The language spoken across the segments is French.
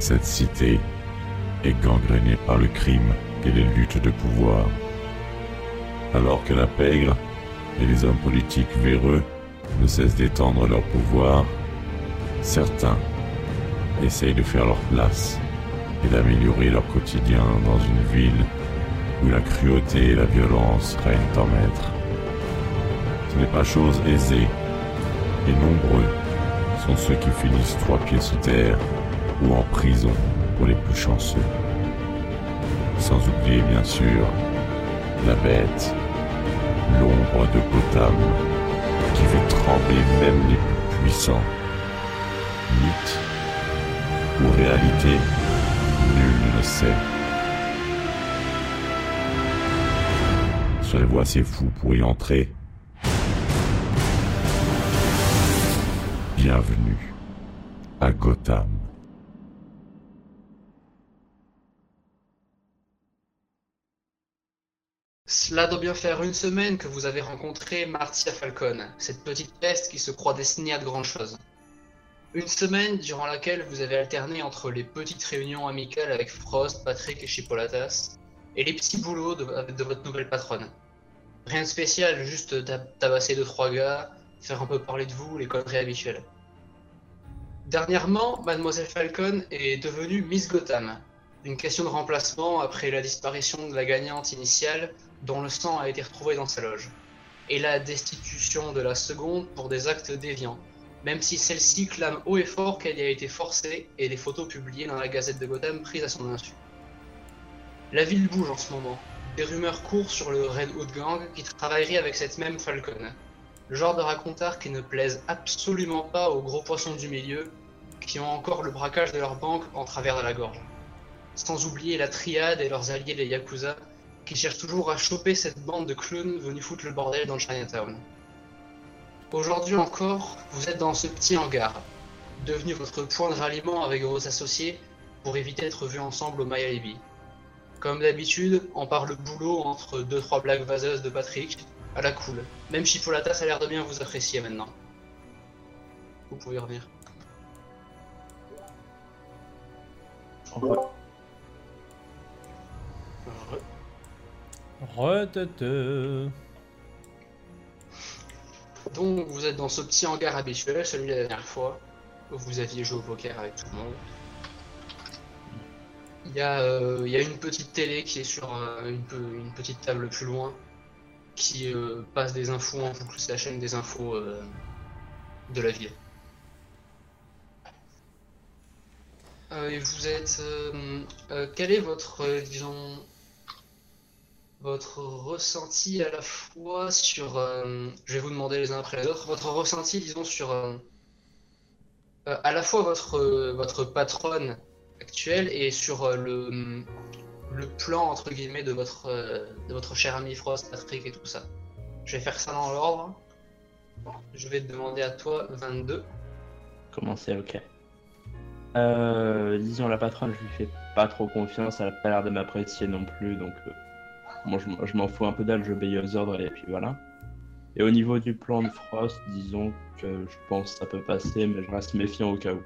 Cette cité est gangrénée par le crime et les luttes de pouvoir. Alors que la pègre et les hommes politiques véreux ne cessent d'étendre leur pouvoir, certains essayent de faire leur place et d'améliorer leur quotidien dans une ville où la cruauté et la violence règnent en maître. Ce n'est pas chose aisée, et nombreux sont ceux qui finissent trois pieds sous terre ou en prison pour les plus chanceux. Sans oublier bien sûr la bête, l'ombre de Gotham, qui fait trembler même les plus puissants. Mythe ou réalité, nul ne sait. Serez-vous assez fou pour y entrer Bienvenue à Gotham. Cela doit bien faire une semaine que vous avez rencontré Martia Falcon, cette petite peste qui se croit destinée à de grandes choses. Une semaine durant laquelle vous avez alterné entre les petites réunions amicales avec Frost, Patrick et Chipolatas, et les petits boulots de, votre nouvelle patronne. Rien de spécial, juste tab- tabasser deux trois gars, faire un peu parler de vous, les conneries habituelles. Dernièrement, Mademoiselle Falcon est devenue Miss Gotham. Une question de remplacement après la disparition de la gagnante initiale dont le sang a été retrouvé dans sa loge. Et la destitution de la seconde pour des actes déviants, même si celle-ci clame haut et fort qu'elle y a été forcée et des photos publiées dans la Gazette de Gotham prises à son insu. La ville bouge en ce moment. Des rumeurs courent sur le Red Hood Gang qui travaillerait avec cette même Falcon. Le genre de racontard qui ne plaise absolument pas aux gros poissons du milieu qui ont encore le braquage de leur banque en travers de la gorge. Sans oublier la triade et leurs alliés les Yakuza qui cherchent toujours à choper cette bande de clowns venus foutre le bordel dans Chinatown. Aujourd'hui encore, vous êtes dans ce petit hangar, devenu votre point de ralliement avec vos associés pour éviter d'être vus ensemble au Miami. Comme d'habitude, on parle boulot entre 2-3 blagues vaseuses de Patrick, à la cool. Même Chipolatas a l'air de bien vous apprécier maintenant. Vous pouvez revenir. Donc vous êtes dans ce petit hangar habituel, celui de la dernière fois, où vous aviez joué au poker avec tout le monde. Il y, a, euh, une petite télé qui est sur euh, une, pe- une petite table plus loin, qui euh, passe des infos en boucle, c'est la chaîne des infos de la ville. Et vous êtes... quel est votre, disons, votre ressenti à la fois sur... euh, je vais vous demander les uns après les autres, votre ressenti, disons, sur... euh, euh, à la fois votre, votre patronne actuelle et sur le, plan, entre guillemets, de votre, de votre cher ami Frost, Patrick et tout ça. Je vais faire ça dans l'ordre. Je vais demander à toi 22. Comment c'est, ok. Disons, la patronne, je lui fais pas trop confiance, elle a pas l'air de m'apprécier non plus, donc moi je, m'en- je m'en fous un peu d'elle, je obéis aux ordres et puis voilà. Et au niveau du plan de Frost, disons que je pense que ça peut passer, mais je reste méfiant au cas où.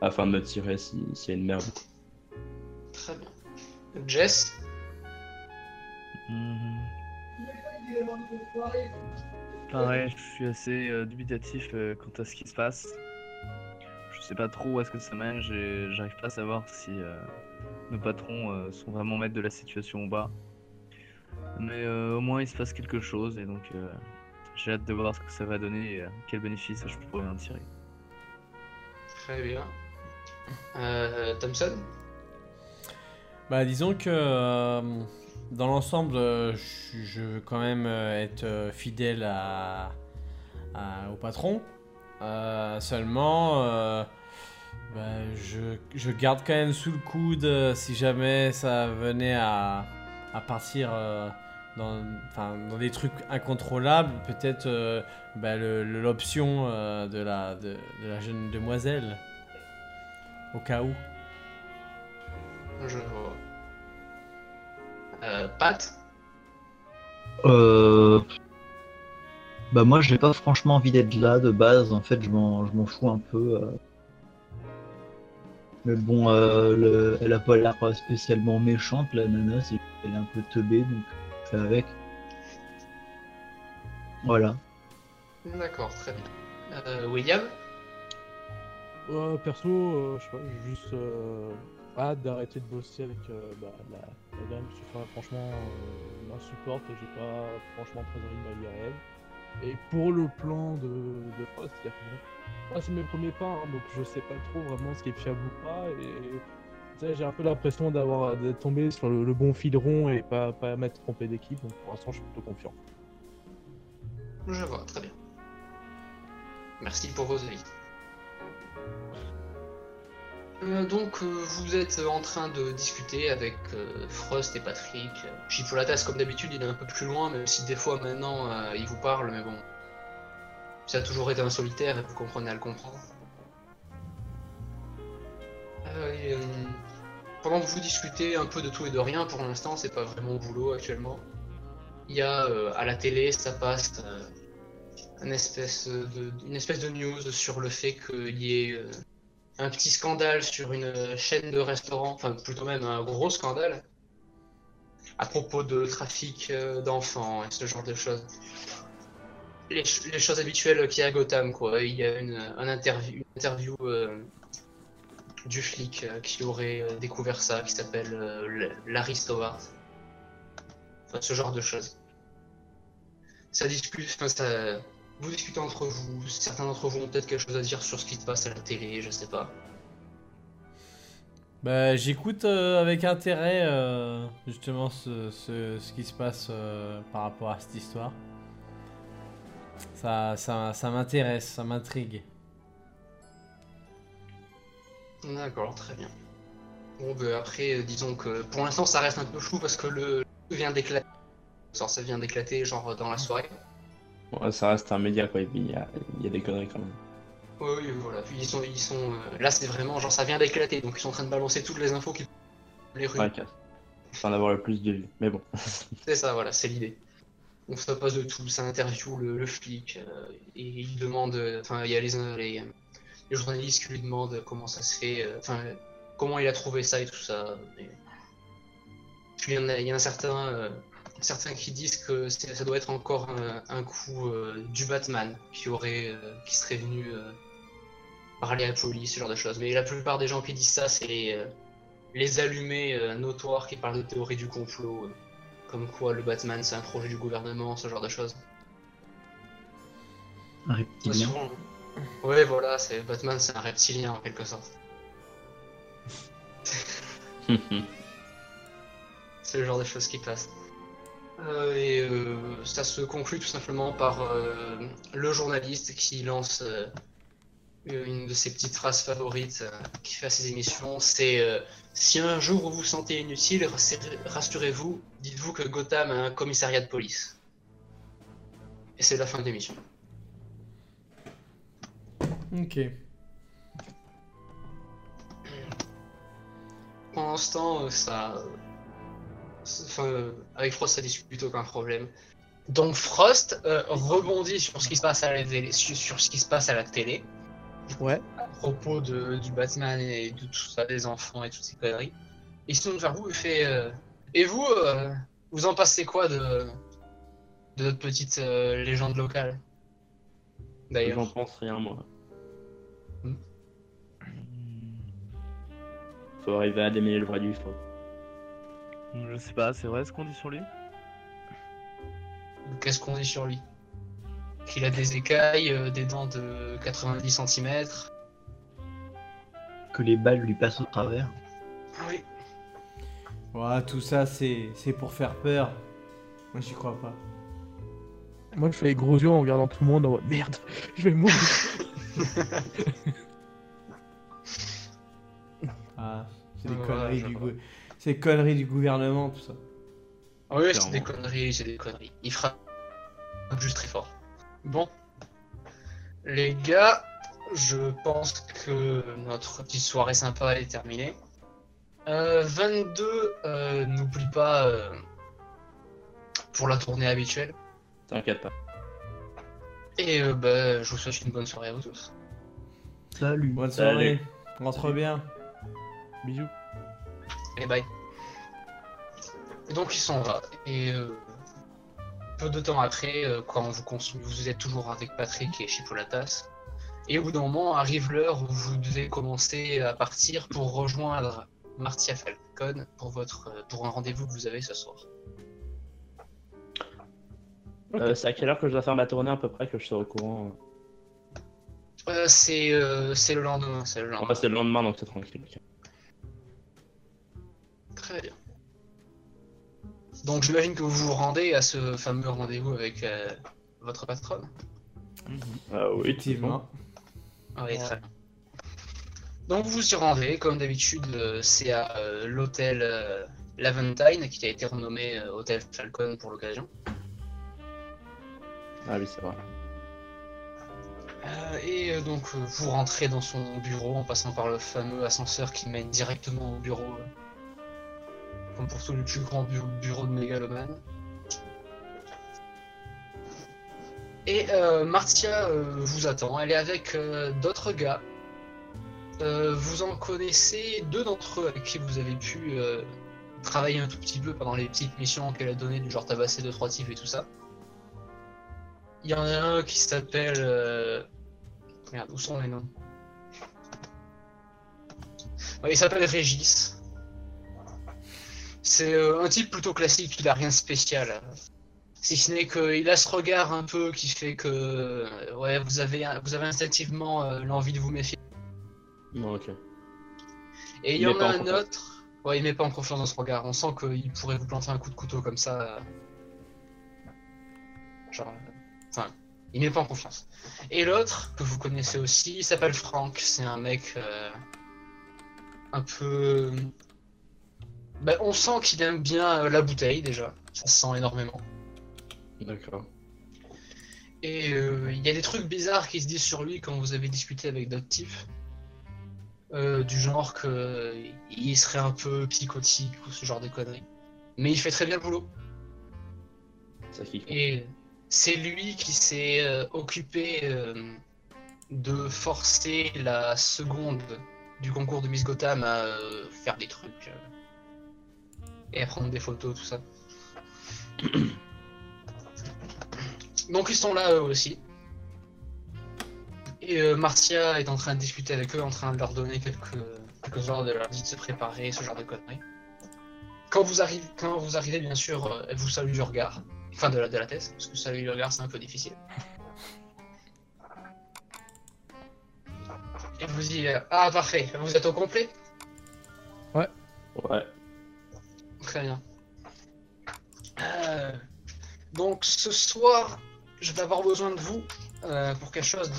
Afin de me tirer si- s'il y a une merde. Très bien. Jess? Mhm. Pareil, je suis assez euh, dubitatif euh, quant à ce qui se passe. Je sais pas trop où est-ce que ça mène, j'arrive pas à savoir si euh, nos patrons euh, sont vraiment maîtres de la situation ou pas. Mais euh, au moins il se passe quelque chose et donc euh, j'ai hâte de voir ce que ça va donner et euh, quel bénéfice je pourrais en tirer. Très bien. Euh, Thompson? Bah, disons que euh, dans l'ensemble, je, veux quand même être fidèle à, à- au patron. Euh, seulement, euh, bah, je, je garde quand même sous le coude euh, si jamais ça venait à, à partir euh, dans, enfin, dans des trucs incontrôlables. Peut-être euh, bah, l'option euh, de, la, de, de la jeune demoiselle. Au cas où. Je vois. Euh, Pat Euh... Bah moi j'ai pas franchement envie d'être là de base, en fait je m'en je m'en fous un peu. euh. Mais bon, euh, le- elle a pas l'air spécialement méchante, la nana, c'est elle est un peu teubée, donc avec. Voilà. D'accord, très bien. Euh, William Euh, perso, euh, je sais pas, j'ai juste euh, hâte d'arrêter de bosser avec euh, bah, la, la dame, enfin, franchement, euh, m'insupporte et j'ai pas franchement très envie de m'allier à elle. Et pour le plan de, de Frost, c'est mes premiers pas, hein, donc je sais pas trop vraiment ce qui est fiable ou pas, et j'ai un peu l'impression d'avoir d'être tombé sur le, bon fil rond et pas, pas m'être trompé d'équipe, donc pour l'instant je suis plutôt confiant. Je vois, très bien. Merci pour vos avis. Euh, donc, euh, vous êtes en train de discuter avec euh, Frost et Patrick. Chipolatas, comme d'habitude, il est un peu plus loin, même si des fois maintenant euh, il vous parle, mais bon. Ça a toujours été un solitaire et vous comprenez à le comprendre. Euh, euh, pendant que vous discutez un peu de tout et de rien, pour l'instant, c'est pas vraiment boulot actuellement. Il y a euh, à la télé, ça passe une, espèce de, news sur le fait qu'il y ait un petit scandale sur une chaîne de restaurants, enfin plutôt même un gros scandale, à propos de trafic d'enfants et ce genre de choses. Les, ch- les choses habituelles qu'il y a à Gotham, quoi. Il y a une, un interview, du flic euh, qui aurait euh, découvert ça, qui s'appelle euh, Larry Stowart. Enfin, ce genre de choses. Ça discute, enfin, ça, vous discutez entre vous, certains d'entre vous ont peut-être quelque chose à dire sur ce qui se passe à la télé, je sais pas. Bah, j'écoute avec intérêt justement ce, ce, ce qui se passe par rapport à cette histoire. Ça, ça, ça m'intéresse, ça m'intrigue. D'accord, très bien. Bon, bah, après, euh, disons que pour l'instant, ça reste un peu flou parce que le vient d'éclater. Ça vient d'éclater, genre, dans la soirée. Bon, ça reste un média, quoi. Il y a, il y a des conneries quand même. Oui, oui, voilà. Puis ils sont, ils sont. euh, là, c'est vraiment, genre, ça vient d'éclater, donc ils sont en train de balancer toutes les infos qui. Les rues. Ouais, casse. Sans avoir le plus de vues. Mais bon. C'est ça, voilà, c'est l'idée. Donc ça passe de tout, ça interview le, le flic, euh, et il demande, enfin il y a les, les, les journalistes qui lui demandent comment ça se fait, euh, comment il a trouvé ça et tout ça. Et puis il y en a, il y en a certains, euh, certains qui disent que ça doit être encore un, un coup euh, du Batman qui aurait, euh, qui serait venu euh, parler à la police, ce genre de choses. Mais la plupart des gens qui disent ça, c'est les, les allumés euh, notoires qui parlent de théorie du complot. euh, comme quoi le Batman c'est un projet du gouvernement, ce genre de choses. Un Ouais, reptilien. souvent. Ouais, voilà, c'est Batman, c'est un reptilien en quelque sorte. C'est le genre de choses qui passent. Euh, et euh, ça se conclut tout simplement par euh, le journaliste qui lance une de ses petites phrases favorites qui fait à ses émissions. C'est si un jour vous vous sentez inutile, rassur- rassurez-vous, dites-vous que Gotham a un commissariat de police. Et c'est la fin de l'émission. Ok. Pour l'instant, euh, ça. euh, Enfin, euh, avec Frost, ça discute aucun problème. Donc Frost euh, rebondit sur ce qui se passe à la télé, sur, sur ce qui se passe à la télé, Ouais. à propos de, du Batman et de tout ça, des enfants et toutes ces conneries. Il se tourne vers vous et fait euh, Et vous, euh, vous en passez quoi de, de notre petite euh, légende locale? J'en D'ailleurs. pense rien, moi. Faut arriver à démêler le vrai du faux. Je sais pas, c'est vrai ce qu'on dit sur lui? Qu'est-ce qu'on dit sur lui? Qu'il a des écailles, euh, des dents de 90 cm. Que les balles lui passent au travers. Oui. Voilà, tout ça, c'est c'est pour faire peur. Moi, j'y crois pas. Moi je fais les gros yeux en regardant tout le monde en mode merde, je vais mourir. Ah, c'est des Ouais, conneries du des conneries gouvernement, tout ça. Ah oui, c'est des conneries, c'est des conneries. Il frappe juste très fort. Bon. Les gars, je pense que notre petite soirée sympa est terminée. Euh, 22, euh, n'oublie pas euh, pour la tournée habituelle. T'inquiète pas. Et euh, bah, je vous souhaite une bonne soirée à vous tous. Salut. Bonne Salut. soirée. Rentre bien. Bisous. Et bye. Et donc ils sont là. Et euh, peu de temps après, euh, quand vous, vous êtes toujours avec Patrick et Chipolatas, et au bout d'un moment arrive l'heure où vous devez commencer à partir pour rejoindre Martia Falcon pour, votre, euh, pour un rendez-vous que vous avez ce soir. Euh, c'est à quelle heure que je dois faire ma tournée à peu près que je sois au courant Euh, c'est euh, c'est le lendemain, c'est le lendemain. Enfin, c'est le lendemain donc c'est tranquille. Très bien. Donc j'imagine que vous vous rendez à ce fameux rendez-vous avec euh, votre patronne. Ah oui, Effectivement. Ah Oui, très bien. Donc vous y rendez, comme d'habitude, euh, c'est à euh, l'hôtel euh, Laventine, qui a été renommé euh, Hôtel Falcon pour l'occasion. Ah oui, c'est vrai. Euh, et euh, donc euh, vous rentrez dans son bureau en passant par le fameux ascenseur qui mène directement au bureau. euh, comme pour le plus grand bu- bureau de Megaloman. Et euh, Martia euh, vous attend. Elle est avec euh, d'autres gars. Vous en connaissez deux d'entre eux avec qui vous avez pu travailler un tout petit peu pendant les petites missions qu'elle a données, du genre tabasser deux trois types et tout ça. Il y en a un qui s'appelle. Merde, où sont les noms? Il s'appelle Régis. C'est euh, un type plutôt classique, il a rien de spécial. Si ce n'est qu'il a ce regard un peu qui fait que euh, ouais, vous avez, vous avez instinctivement euh, l'envie de vous méfier. Non, ok. Et il y en a un autre. Ouais, il met pas en confiance dans ce regard. On sent qu'il pourrait vous planter un coup de couteau comme ça. Genre. Enfin, il met pas en confiance. Et l'autre, que vous connaissez aussi, il s'appelle Frank. C'est un mec. euh, un peu. Ben, on sent qu'il aime bien euh, la bouteille déjà. Ça se sent énormément. D'accord. Et euh, il y a des trucs bizarres qui se disent sur lui quand vous avez discuté avec d'autres types. Euh, du genre que euh, il serait un peu psychotique ou ce genre de conneries. Mais il fait très bien le boulot. Ça. Et c'est lui qui s'est euh, occupé de forcer la seconde du concours de Miss Gotham à faire des trucs et à prendre des photos, tout ça. Donc ils sont là eux aussi. Et euh, Martia est en train de discuter avec eux, en train de leur donner quelques, quelques ordres, de leur dire de se préparer, ce genre de conneries. Quand vous arrivez, quand vous arrivez bien sûr, euh, elle vous salue du regard. Enfin, de la, de la tête, parce que saluer le regard, c'est un peu difficile. Et vous dit euh, Ah, parfait, vous êtes au complet? Ouais. Très bien. Euh, donc, ce soir, je vais avoir besoin de vous euh, pour quelque chose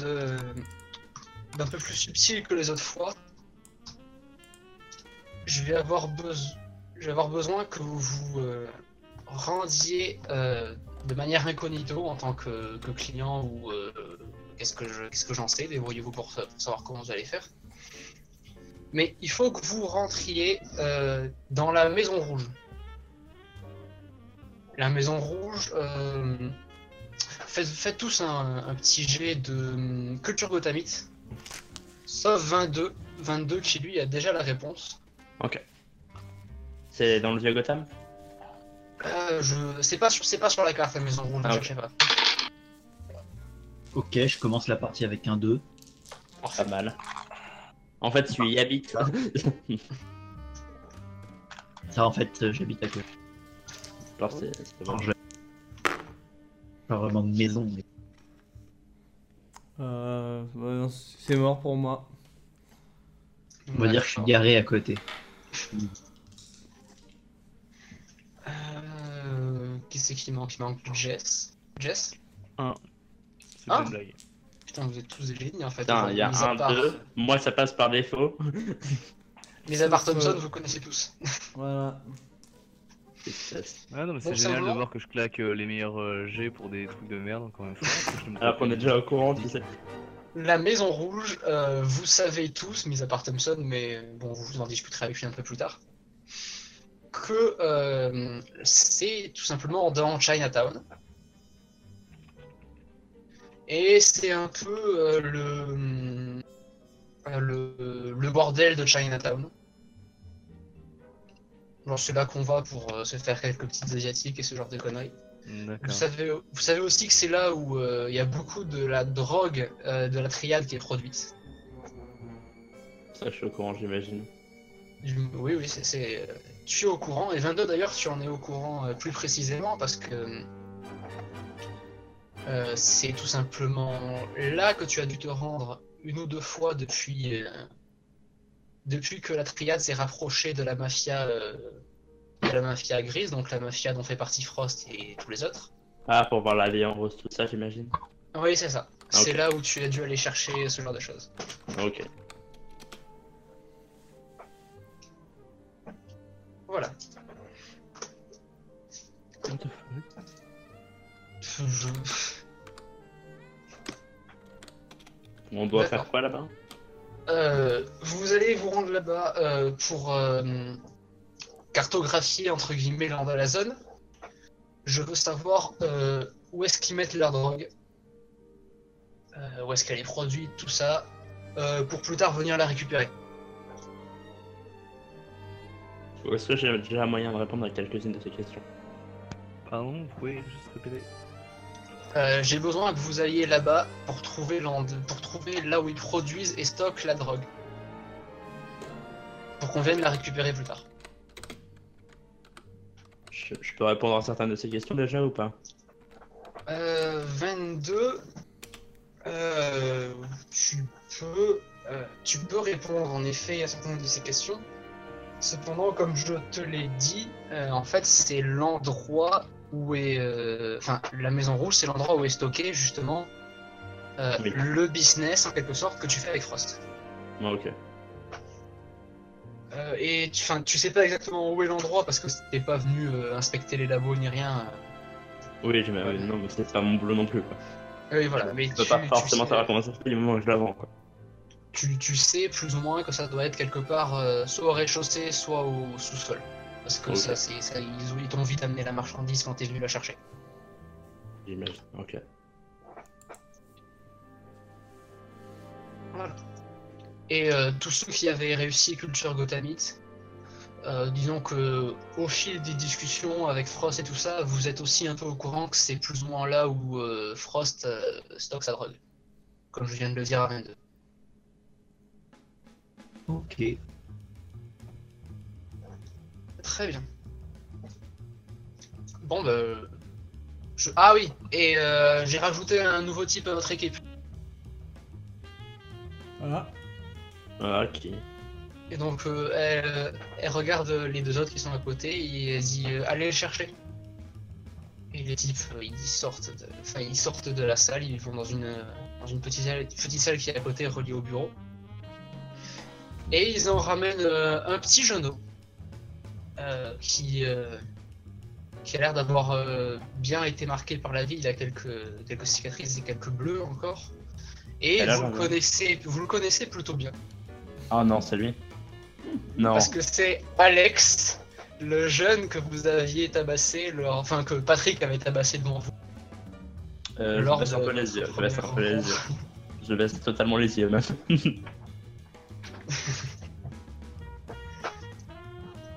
d'un peu plus subtil que les autres fois. Je vais avoir, besoin que vous vous euh, rendiez de manière incognito en tant que, client ou qu'est-ce que j'en sais, débrouillez-vous pour savoir comment vous allez faire. Mais il faut que vous rentriez euh, dans la Maison Rouge. La Maison Rouge, euh, faites, faites tous un, un petit jet de hum, culture gothamite, sauf 22. 22 qui lui a déjà la réponse. Ok. C'est dans le vieux Gotham? Euh, je... C'est pas, sur... c'est pas sur la carte la Maison Rouge, Ah, cherchez pas. Ok, je commence la partie avec un 2. Pas mal. En fait, tu y habites. Ça, en fait, euh, j'habite à côté. Genre, c'est c'est pas vraiment de maison, mais Euh, bah c'est mort pour moi. on va dire que je suis garé à côté. Euh... Qui c'est qui manque? Il manque Jess. Jess? C'est Ah. pas une blague. Putain, vous êtes tous des génies en fait. Putain, il y a Mis un, part- deux. Moi, ça passe par défaut. Mis à part Thompson, vous connaissez tous. Voilà. Ah non, mais c'est génial de voir que je claque euh, les meilleurs euh, jets pour des trucs de merde encore une fois. que je me Alors qu'on est déjà au courant, tu sais. La Maison Rouge, euh, vous savez tous, mis à part Thompson, mais bon, vous en discuterez avec lui un peu plus tard, que euh, c'est tout simplement dans Chinatown. Et c'est un peu euh, le, euh, le, le bordel de Chinatown. Genre c'est là qu'on va pour euh, se faire quelques petites asiatiques et ce genre de conneries. Vous savez, vous savez aussi que c'est là où il y a beaucoup de la drogue de la triade qui est produite. Ça, je suis au courant, j'imagine. Oui, oui, c'est- Tu es au courant, et 22 d'ailleurs, tu en es au courant plus précisément parce que. Euh, c'est tout simplement là que tu as dû te rendre une ou deux fois depuis. euh, depuis que la triade s'est rapprochée de la mafia. euh, de la mafia grise, donc la mafia dont fait partie Frost et tous les autres. Ah, pour voir l'allié en rose, tout ça, j'imagine. Oui, c'est ça. C'est là où tu as dû aller chercher ce genre de choses. Ok. Voilà. What the fuck? Je- On doit D'accord. faire quoi là-bas Euh, vous allez vous rendre là-bas euh, pour euh, cartographier entre guillemets l'endroit de la zone. Je veux savoir euh, où est-ce qu'ils mettent leur drogue, euh, où est-ce qu'elle est produite, tout ça, euh, pour plus tard venir la récupérer. Est-ce que j'ai déjà moyen de répondre à quelques-unes de ces questions Pardon, vous pouvez juste répéter Euh, J'ai besoin que vous alliez là-bas pour trouver pour trouver là où ils produisent et stockent la drogue, pour qu'on vienne la récupérer plus tard. je, je peux répondre à certaines de ces questions déjà ou pas? Euh, 22. Euh, tu peux, euh, tu peux répondre en effet à certaines de ces questions. Cependant, comme je te l'ai dit, euh, en fait, c'est l'endroit où est, euh, enfin, la Maison Rouge, c'est l'endroit où est stocké justement euh, Oui. le business en quelque sorte que tu fais avec Frost. Ah, Ok. Euh, et tu, tu sais pas exactement où est l'endroit parce que t'es pas venu euh, inspecter les labos ni rien. Oui, j'imagine. Ouais. Non, mais c'est pas mon boulot non plus quoi. Oui, voilà. Mais Je peux tu, pas tu forcément sais- savoir comment ça se fait du moment où je la vends quoi. tu, tu sais plus ou moins que ça doit être quelque part euh, soit au rez-de-chaussée, soit au sous-sol. Parce que ça, c'est, ça, ils, ont- ils t'ont vite amené la marchandise quand t'es venu la chercher. J'imagine. Ok. Voilà. Et euh, tous ceux qui avaient réussi Culture Gothamite, euh, disons que au fil des discussions avec Frost et tout ça, vous êtes aussi un peu au courant que c'est plus ou moins là où euh, Frost euh, stocke sa drogue. Comme je viens de le dire à 22. Ok. Très bien. Bon, bah. je- Ah oui, et euh, j'ai rajouté un nouveau type à notre équipe. Voilà. Ah, ok. Et donc, euh, elle, elle regarde les deux autres qui sont à côté et elle dit euh, Allez le chercher. Et les types, euh, ils sortent, de... enfin, ils sortent de la salle, ils vont dans une, dans une petite, salle, petite salle qui est à côté, reliée au bureau. Et ils en ramènent euh, un petit genou euh, qui, euh, qui a l'air d'avoir euh, bien été marqué par la vie. Il a quelques, quelques cicatrices et quelques bleus encore. Et vous le, connaissez, vous le connaissez plutôt bien. Ah non, c'est lui. Non. Parce que c'est Alex, le jeune que vous aviez tabassé, le- enfin que Patrick avait tabassé devant vous. Euh, je baisse un peu les yeux. votre Je baisse un première peu les yeux. rencontre. Je baisse totalement les yeux même.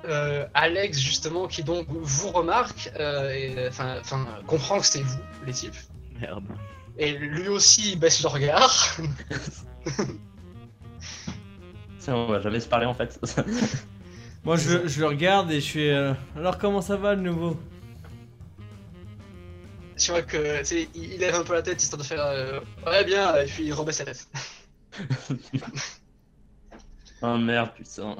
Euh, Alex, justement, qui donc vous remarque, euh, et, enfin, comprend que c'est vous, les types. Merde. Et lui aussi, il baisse le regard. Ça, on va jamais se parler en fait. Moi, je, je le regarde et je fais. euh, Alors, comment ça va le nouveau? Tu vois que, tu sais, il il lève un peu la tête histoire de faire euh, ouais bien, et puis il rebaisse la tête. oh merde, putain.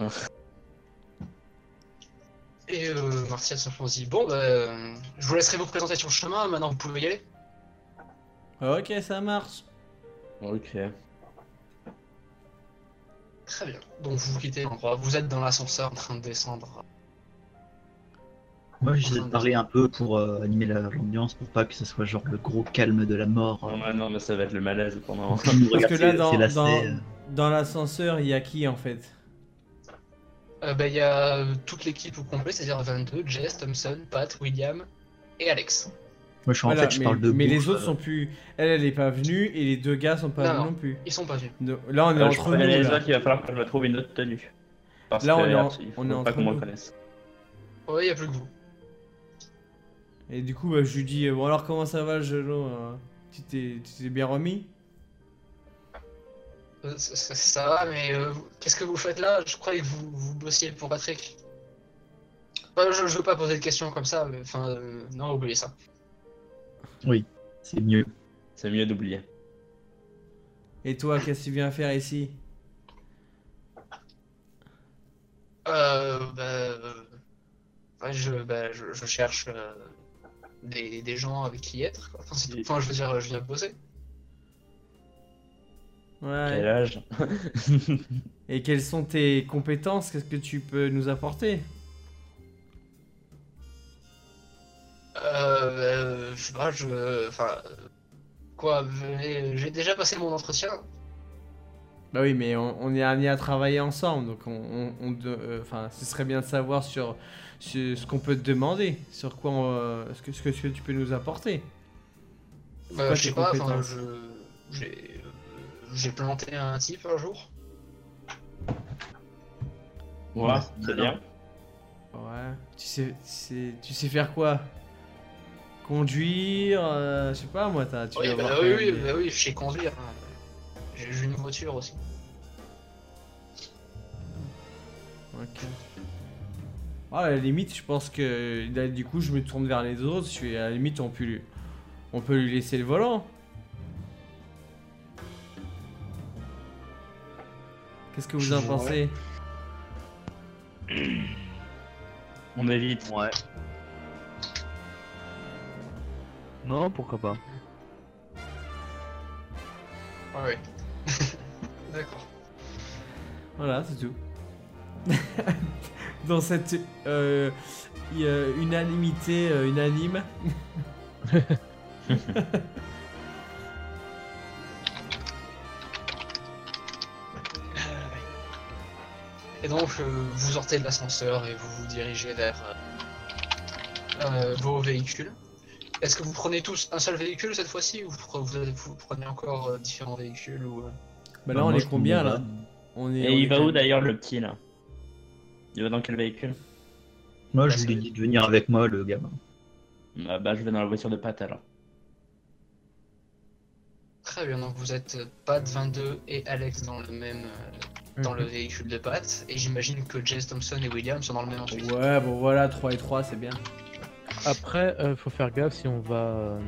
Et euh, Martial dit bon, bah, euh, je vous laisserai vous présenter sur le chemin. Maintenant, vous pouvez y aller. Ok, ça marche. Ok. Très bien. Donc vous quittez l'endroit. Vous êtes dans l'ascenseur en train de descendre. Moi, j'essaie de parler un peu pour euh, animer la- l'ambiance, pour pas que ce soit genre le gros calme de la mort. Oh, ouais, non, mais ça va être le malaise pendant. Parce que là, dans, euh. dans l'ascenseur, il y a qui en fait? Euh, bah, il y a euh, toute l'équipe au complet, c'est-à-dire 22, Jess, Thompson, Pat, William et Alex. Moi, je suis en fait, je mais, parle de mais les autres euh, sont plus. Elle, elle est pas venue et les deux gars sont pas Non, venus non. plus. Ils sont pas venus. Donc, là, on est Euh, je entre nous. les Là. autres, il va falloir que je me trouve une autre tenue. Parce Là, que on est en- il faut on est pas entre qu'on me nous. reconnaisse. Ouais, y a plus que vous. Et du coup, bah, je lui dis euh, Bon, alors comment ça va, genou hein? Tu t'es tu t'es bien remis? Euh, Ça, ça- ça va, mais euh, qu'est-ce que vous faites là? Je croyais que vous, vous bossiez pour Patrick. Je, je veux pas poser de questions comme ça, mais enfin, euh, non, oubliez ça. C'est mieux. C'est mieux d'oublier. Et toi, qu'est-ce que tu viens faire ici? Euh, bah, euh, ouais, je, bah, je, je cherche euh, des, des gens avec qui être. quoi. Enfin. Enfin, je veux dire, je viens bosser. Quel âge Et quelles sont tes compétences? Qu'est-ce que tu peux nous apporter? Euh, bah, je sais pas, je. Enfin. euh, Quoi J'ai déjà passé mon entretien. Bah oui, mais on, on est amené à travailler ensemble, donc on, on- on de- euh, enfin, ce serait bien de savoir sur, sur ce qu'on peut te demander, sur quoi, on, euh, ce, que, ce que tu peux nous apporter. Bah, quoi je sais pas, enfin, je. J'ai. J'ai planté un type un jour. Ouais, c'est bien. Ouais. Tu sais, tu sais, tu sais faire quoi? Conduire, euh, je sais pas moi, t'as. Tu Oui, bah, oui, oui, des- bah oui, je sais conduire. hein. J'ai j'ai une voiture aussi. Ok. Ah, à la limite, je pense que là, du coup, je me tourne vers les autres. Je suis à la limite, on peut lui, on peut lui laisser le volant. Qu'est-ce que vous en pensez On évite. Ouais. Non, pourquoi pas. Ouais, ouais. D'accord. Voilà, c'est tout. Dans cette euh, a unanimité euh, unanime. Et donc, euh, vous sortez de l'ascenseur et vous vous dirigez vers euh, euh, vos véhicules. Est-ce que vous prenez tous un seul véhicule cette fois-ci ou vous, pre- vous- vous prenez encore euh, différents véhicules ou, euh, Bah là, Bah, on est combien là? On est. Et on il est va où d'ailleurs le petit là? Il va dans quel véhicule? Moi, Bah, je lui ai dit de venir avec moi, le gamin. Ah Bah je vais dans la voiture de Pat alors. Très bien, donc vous êtes Pat 22 et Alex dans le même dans le véhicule de Pat, et j'imagine que Jess Thompson et William sont dans le même ensuite. Ouais, bon voilà, 3 et 3, c'est bien. Après, euh, faut faire gaffe si on va. euh,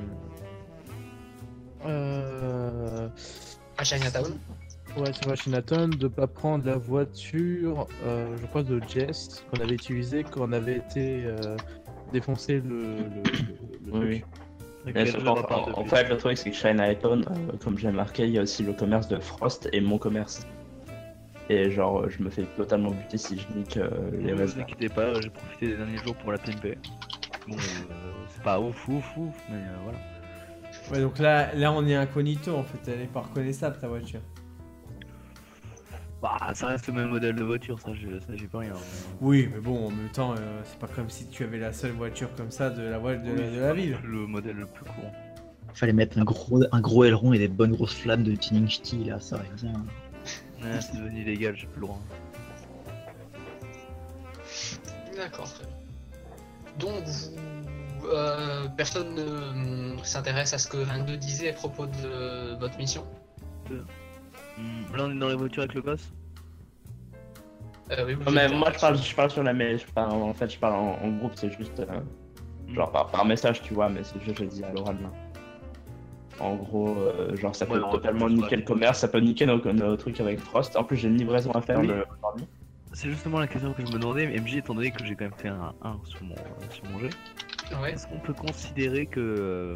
Euh... À Chinatown. Ouais, sur Washington, de pas prendre la voiture, euh, je crois, de Jess qu'on avait utilisée quand on avait été euh, défoncer le. le, le- le Oui, truc. en, en- fait, le truc c'est que Chinatown, euh, comme j'ai marqué, il y a aussi le commerce de Frost et mon commerce. Et genre, je me fais totalement buter si je nique euh, les Ne vous inquiétez pas, j'ai profité des derniers jours pour la pimper. Bon, euh, c'est pas ouf ouf ouf, mais euh, voilà. Ouais, donc là, là, on est incognito en fait, elle est pas reconnaissable ta voiture. Bah, ça reste le même modèle de voiture, ça, j'y peux rien. Oui, mais bon, en même temps, euh, c'est pas comme si tu avais la seule voiture comme ça de la, voie- de, la- Oui, de la ville. Le modèle le plus courant. Fallait mettre un gros, un gros aileron et des bonnes grosses flammes de tuning ch'ti, là, ça aurait bien. Ouais, c'est devenu illégal, j'ai plus le droit. D'accord, très bien. Donc, vous, euh, personne ne hum, s'intéresse à ce que 22 disait à propos de votre mission Hmm, Là, on est dans les voitures avec le Euh, oui, vous Non, mais êtes- moi je parle, je parle sur la mais je parle, en fait je parle en, en groupe, c'est juste euh, genre par, par message tu vois, mais c'est juste je le dis à l'oral là. En gros, euh, genre ça Ouais, peut totalement niquer le commerce, ça peut niquer nos, nos trucs avec Frost. En plus j'ai une livraison à faire Oui. le. C'est justement la question que je me demandais, MJ, étant donné que j'ai quand même fait un 1 sur mon, euh, sur mon jeu, Ouais. est-ce qu'on peut considérer que euh,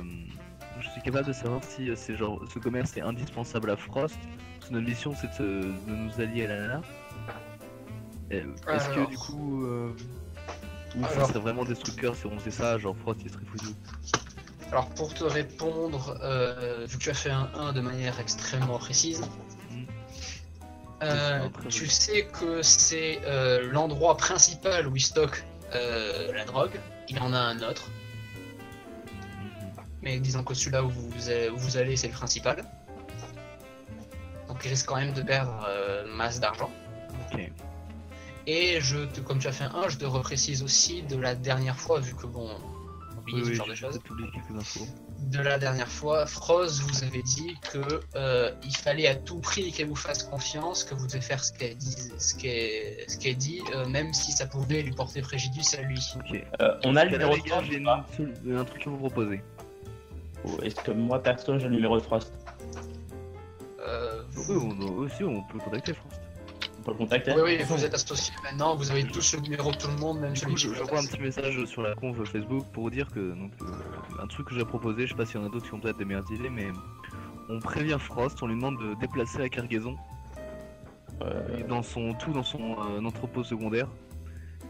je suis capable de savoir si euh, c'est genre ce commerce est indispensable à Frost? Parce que notre mission c'est de, nous allier à la nana. Et, Est-ce Alors. que du coup, euh, ou ça serait vraiment destructeur si on faisait ça, genre Frost il serait foutu? Alors, pour te répondre, euh, vu que tu as fait un 1 de manière extrêmement précise, Mm. euh, tu sais que c'est euh, l'endroit principal où il stocke la drogue. Il en a un autre, mais disons que celui-là où vous, allez- où vous allez, c'est le principal. Donc, il risque quand même de perdre masse d'argent. Et je te, comme tu as fait un 1, je te reprécise aussi de la dernière fois, vu que bon, Oui, ce genre de choses. la dernière fois, Froz vous avait dit que euh, il fallait à tout prix qu'elle vous fasse confiance, que vous devez faire ce qu'elle dit, ce qu'elle, ce qu'elle dit euh, même si ça pouvait lui porter préjudice à lui. Euh, on a le numéro de Frost j'ai une un truc à vous proposer. Est-ce que moi perso j'ai le numéro de Frost? Euh, Oui, on, aussi, on peut contacter Frost. Le contacter. Oui, oui, vous êtes associés maintenant, vous avez tous le numéro de tout le monde, même celui je vous j'envoie un petit message sur la conf Facebook pour dire que donc, euh, un truc que j'ai proposé, je sais pas s'il y en a d'autres qui ont peut-être des meilleures idées, mais on prévient Frost, on lui demande de déplacer la cargaison. Euh, dans son tout dans son euh, entrepôt secondaire.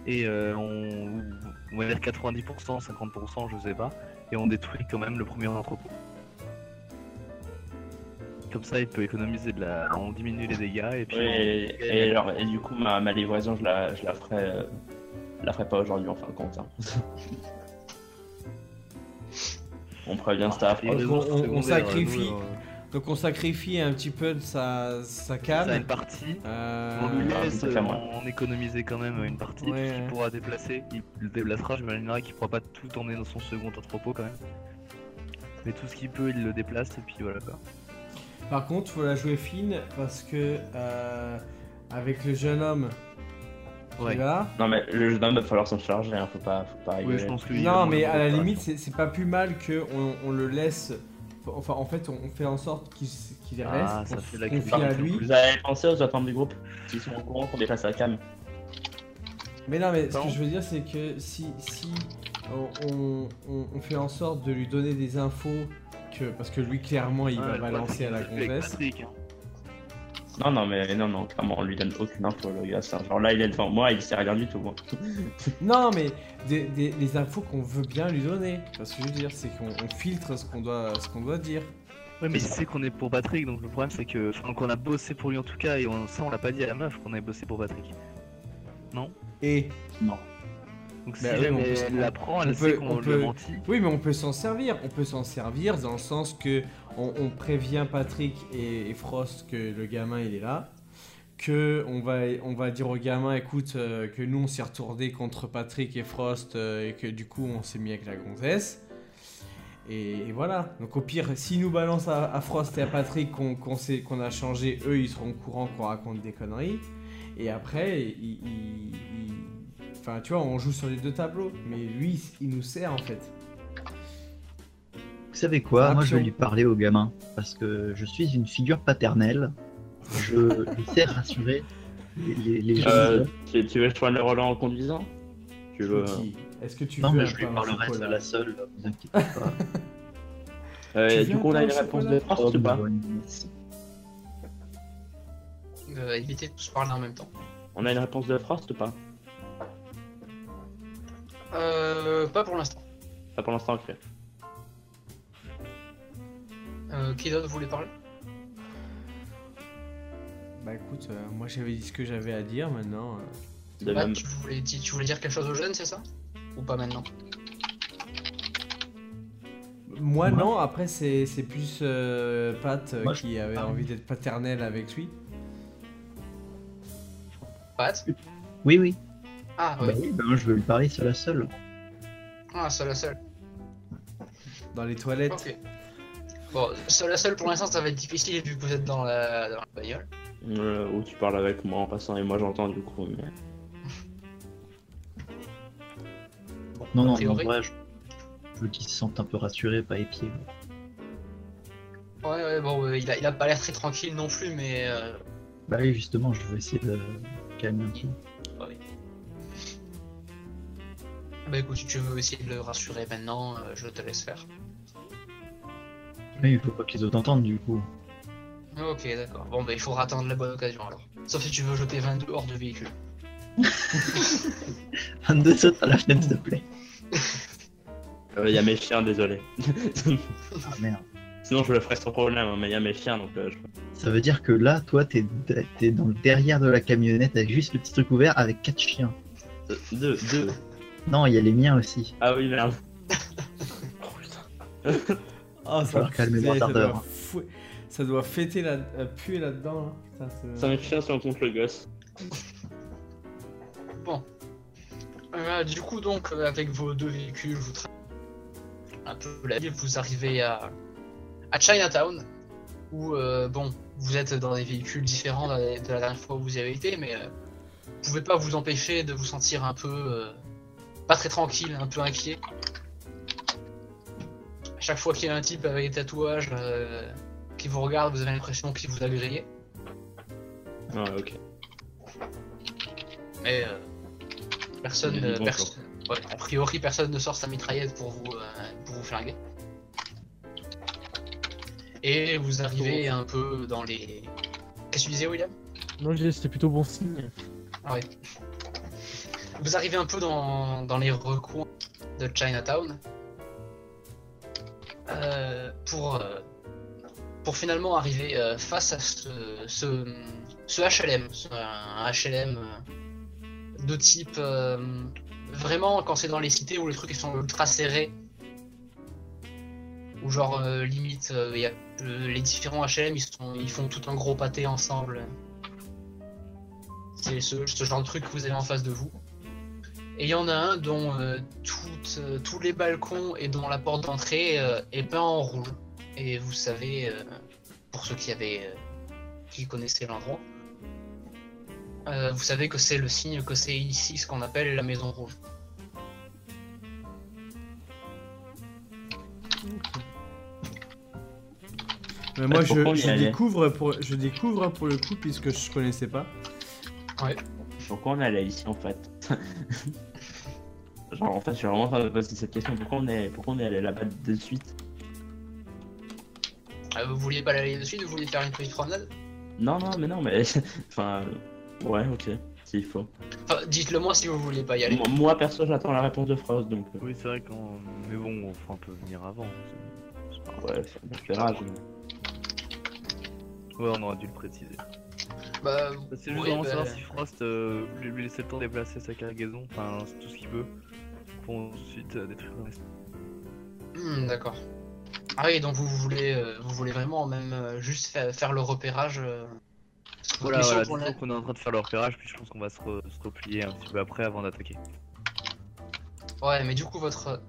Et euh, on, on va dire 90%, 50%, je sais pas, et on détruit quand même le premier entrepôt. Comme ça, il peut économiser de la, on diminue les dégâts et puis oui, on- et, et alors, et du coup, ma, ma livraison, je la, je la ferai. euh, je la ferai pas aujourd'hui en fin de compte. hein. on prévient staff. Les on- on- on sacrifie. nous, euh, Donc on sacrifie un petit peu de sa, sa ça a cam. une partie. Euh, On lui Ah, laisse euh, en économiser quand même une partie, ouais. pourra déplacer. Il le déplacera, j'imaginerai qu'il pourra pas tout emmener dans son second entrepôt quand même. Mais tout ce qu'il peut, il le déplace et puis voilà quoi. Par contre, faut la jouer fine parce que euh, avec le jeune homme qui Ouais. est là. Non, mais le jeune homme va falloir s'en charger, hein, faut pas, faut pas Oui, rigoler. je pense que lui, Non, mais à la limite, c'est c'est pas plus mal que on, on le laisse. Enfin, en fait, on on fait en sorte qu'il qu'il reste, Ah, ça qu'on fait la confie culture. à lui. Vous avez pensé aux autres membres du groupe S'ils sont au courant qu'on déplace la cam? Mais non, mais ce Pardon que je veux dire, c'est que si, si on, on- on fait en sorte de lui donner des infos, que, parce que lui, clairement, il va balancer à la gonzesse. Hein. Non, non, mais non, non, clairement, on lui donne aucune info, le gars. ça. Genre là, il est devant moi, il sait rien du tout. hein. Non, mais des, des- les infos qu'on veut bien lui donner. Parce que je veux dire, c'est qu'on on filtre ce qu'on doit, ce qu'on doit dire. Ouais, mais il sait qu'on est pour Patrick, donc le problème c'est que. Enfin, qu'on a bossé pour lui en tout cas, et on, ça on l'a pas dit à la meuf qu'on avait bossé pour Patrick. Et Non. Donc si Bah oui, mais on l'apprend, elle sait qu'on lui menti. oui, mais on peut s'en servir. On peut s'en servir dans le sens que on, on prévient Patrick et, et Frost que le gamin il est là. Que on va, on va dire au gamin, écoute, euh, que nous on s'est retourné contre Patrick et Frost euh, et que du coup on s'est mis avec la gonzesse. Et, et voilà. Donc au pire, s'ils nous balancent à, à Frost et à Patrick qu'on qu'on sait- qu'on a changé, eux ils seront au courant qu'on raconte des conneries. Et après, ils- ils- ils- Enfin, tu vois, on joue sur les deux tableaux, mais lui, il nous sert en fait. Vous savez quoi? Moi, je vais lui parler au gamin. Parce que je suis une figure paternelle. Je lui sais rassurer les, les, les jeunes. Euh, tu, tu veux choisir le rôle en conduisant? Tu veux. Petit, Est-ce que tu non, veux mais je lui parlerai chocolat seul à seul, vous inquiétez pas. Euh, du coup, on a une réponse de Frost ou pas? Euh, évitez de tous parler en même temps. On a une réponse de Frost ou pas? Euh, pas pour l'instant. Pas pour l'instant, ok. Euh, qui d'autre voulait parler? Bah écoute, euh, moi j'avais dit ce que j'avais à dire maintenant. euh. Même. tu, voulais, tu tu voulais dire quelque chose aux jeunes, c'est ça? Ou pas maintenant? Moi non, après c'est c'est plus euh, Pat euh, je- qui avait Ah. envie d'être paternel avec lui. Pat? Oui, oui. Ah Bah oui. oui, bah moi, je veux lui parler seul à seul. Ah, seul à seul. Dans les toilettes. Ok. Bon, seul à seul pour l'instant ça va être difficile vu que vous êtes dans la, dans la bagnole. Euh, ou tu parles avec moi en passant et moi j'entends du coup. Mais... Non, non, en vrai, je, je veux qu'il se sente un peu rassuré, pas épié. Ouais, ouais, bon, il, a, il a pas l'air très tranquille non plus, mais. Euh, Bah oui, justement, je veux essayer de calmer un peu. Bah écoute, si tu veux essayer de le rassurer maintenant, euh, je te laisse faire. Mais il faut pas que les autres entendent du coup. Ok, d'accord. Bon, bah il faudra attendre la bonne occasion alors. Sauf si tu veux jeter 22 hors de véhicule. 22 sautes à la fenêtre, s'il te plaît. Il y a mes chiens, désolé. Ah merde. Sinon je le ferais sans problème, hein, mais il y a mes chiens donc euh, je... Ça veut dire que là, toi, t'es es dans le derrière de la camionnette avec juste le petit truc ouvert avec quatre chiens. Euh, Deux, deux. Non, il y a les miens aussi. Ah oui, merde. Oh, ça, falloir calmer le ça retardeur. doit fou- ça doit fêter la, euh, puer là-dedans. Là. Putain, c'est- Cinq chiens si on compte le gosse. Euh, du coup, donc, euh, avec vos deux véhicules, vous traversez un peu la ville, vous arrivez à, à Chinatown, où, euh, bon, vous êtes dans des véhicules différents de la, de la dernière fois où vous y avez été, mais euh, vous pouvez pas vous empêcher de vous sentir un peu, euh, pas très tranquille, un peu inquiet. À chaque fois qu'il y a un type avec des tatouages euh, qui vous regarde, vous avez l'impression qu'il vous a grillé. Ah, ok. Mais euh, personne, euh, perso- ouais, a priori, personne ne sort sa mitraillette pour vous, euh, pour vous flinguer. Et vous arrivez un peu dans les. Qu'est-ce que tu disais, William? Non, c'était plutôt bon signe. Ah ouais. Vous arrivez un peu dans, les recoins de Chinatown. Euh, pour, euh, pour finalement arriver euh, face à ce, HLM. un HLM de type. vraiment, quand c'est dans les cités où les trucs sont ultra serrés. Ou genre, limite, les différents HLM ils font tout un gros pâté ensemble. C'est ce, ce genre de truc que vous avez en face de vous. Et il y en a un dont euh, euh, tous les balcons et dont la porte d'entrée euh, est peint en rouge. Et vous savez, euh, pour ceux qui avaient, euh, qui connaissaient l'endroit, euh, vous savez que c'est le signe que c'est ici ce qu'on appelle la Maison Rouge. Mais moi, Ouais, je, découvre pour, je découvre pour le coup, puisque je connaissais pas. Pourquoi on est allé ici en fait Genre en fait je suis vraiment en train de me poser cette question, pourquoi on est, pourquoi on est allé là-bas de suite Euh, vous vouliez pas aller de suite, vous vouliez faire une petite promenade Non non mais non mais enfin ouais ok s'il faut. Enfin, dites-le moi si vous vouliez pas y aller. Moi, moi, perso j'attends la réponse de Frost donc euh, Oui, c'est vrai quand. Mais bon, enfin, on peut venir avant. c'est- c'est pas grave. ouais c'est un éclairage. mais- Ouais, on aurait dû le préciser. Bah, C'est juste vraiment savoir si Frost euh, lui, lui laisser le temps de déplacer sa cargaison, enfin c'est tout ce qu'il veut, pour ensuite euh, détruire le reste. Hmm, D'accord. Ah oui, donc vous voulez, euh, vous voulez vraiment même juste fa- faire, le repérage. Voilà, voilà disons qu'on est en train de faire le repérage, puis je pense qu'on va se, re- se replier un petit peu après avant d'attaquer. Ouais, mais du coup votre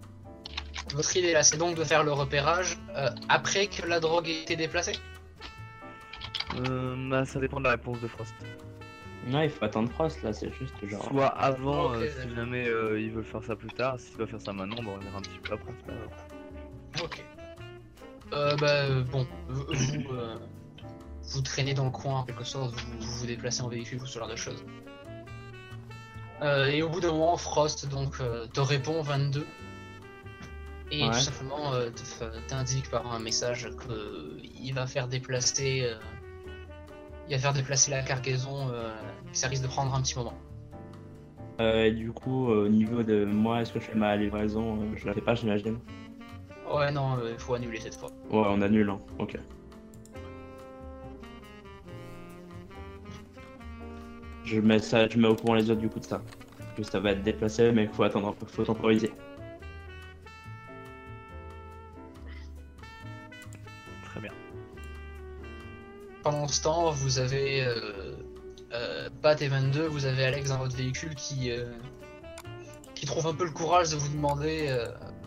votre idée là, c'est donc de faire le repérage après que la drogue ait été déplacée? Euh, bah, ça dépend de la réponse de Frost. Non il faut attendre Frost là c'est juste genre. Soit avant, euh, si jamais euh, ils veulent faire ça plus tard, s'ils doivent faire ça maintenant, bah, on verra un petit peu après. c'est pas grave. Ok. Euh, bah bon, vous, vous, euh, vous traînez dans le coin en quelque sorte, vous vous, vous déplacez en véhicule ou ce genre de choses. Euh, et au bout d'un moment, Frost donc euh, te répond 22 et Ouais. tout simplement euh, t'indique par un message que il va faire déplacer, euh, il va faire déplacer la cargaison. euh, ça risque de prendre un petit moment. Euh, et du coup euh, au niveau de moi est-ce que je fais ma livraison Je la fais pas j'imagine. Ouais, non, il faut annuler cette fois. Ouais on annule hein. ok. Je mets ça, je mets au courant les autres du coup de ça. Que ça va être déplacé mais faut attendre un peu, faut temporiser. Pendant ce temps, vous avez euh, euh, Pat et 22, vous avez Alex dans votre véhicule qui, euh, qui trouve un peu le courage de vous demander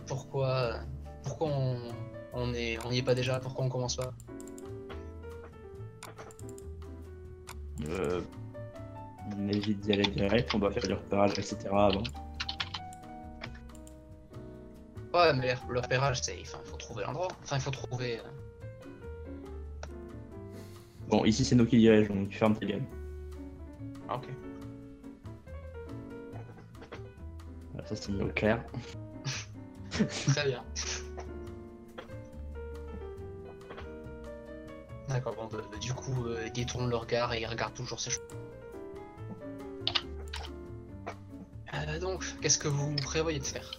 pourquoi, pourquoi on, on est, on n'y est pas déjà, pourquoi on commence pas. Euh, on évite d'y aller direct, on doit faire du repérage, etc. avant. Ouais, mais le repérage, c'est, enfin, il faut trouver l'endroit. Enfin, il faut trouver. euh, Bon, ici c'est nous qui dirigeons, donc tu fermes tes games. ah, ok. Voilà, ça c'est au clair. Très bien. D'accord, bon, bah, bah, du coup, euh, ils détournent le regard et ils regardent toujours ces choses. Euh, donc, qu'est-ce que vous prévoyez de faire?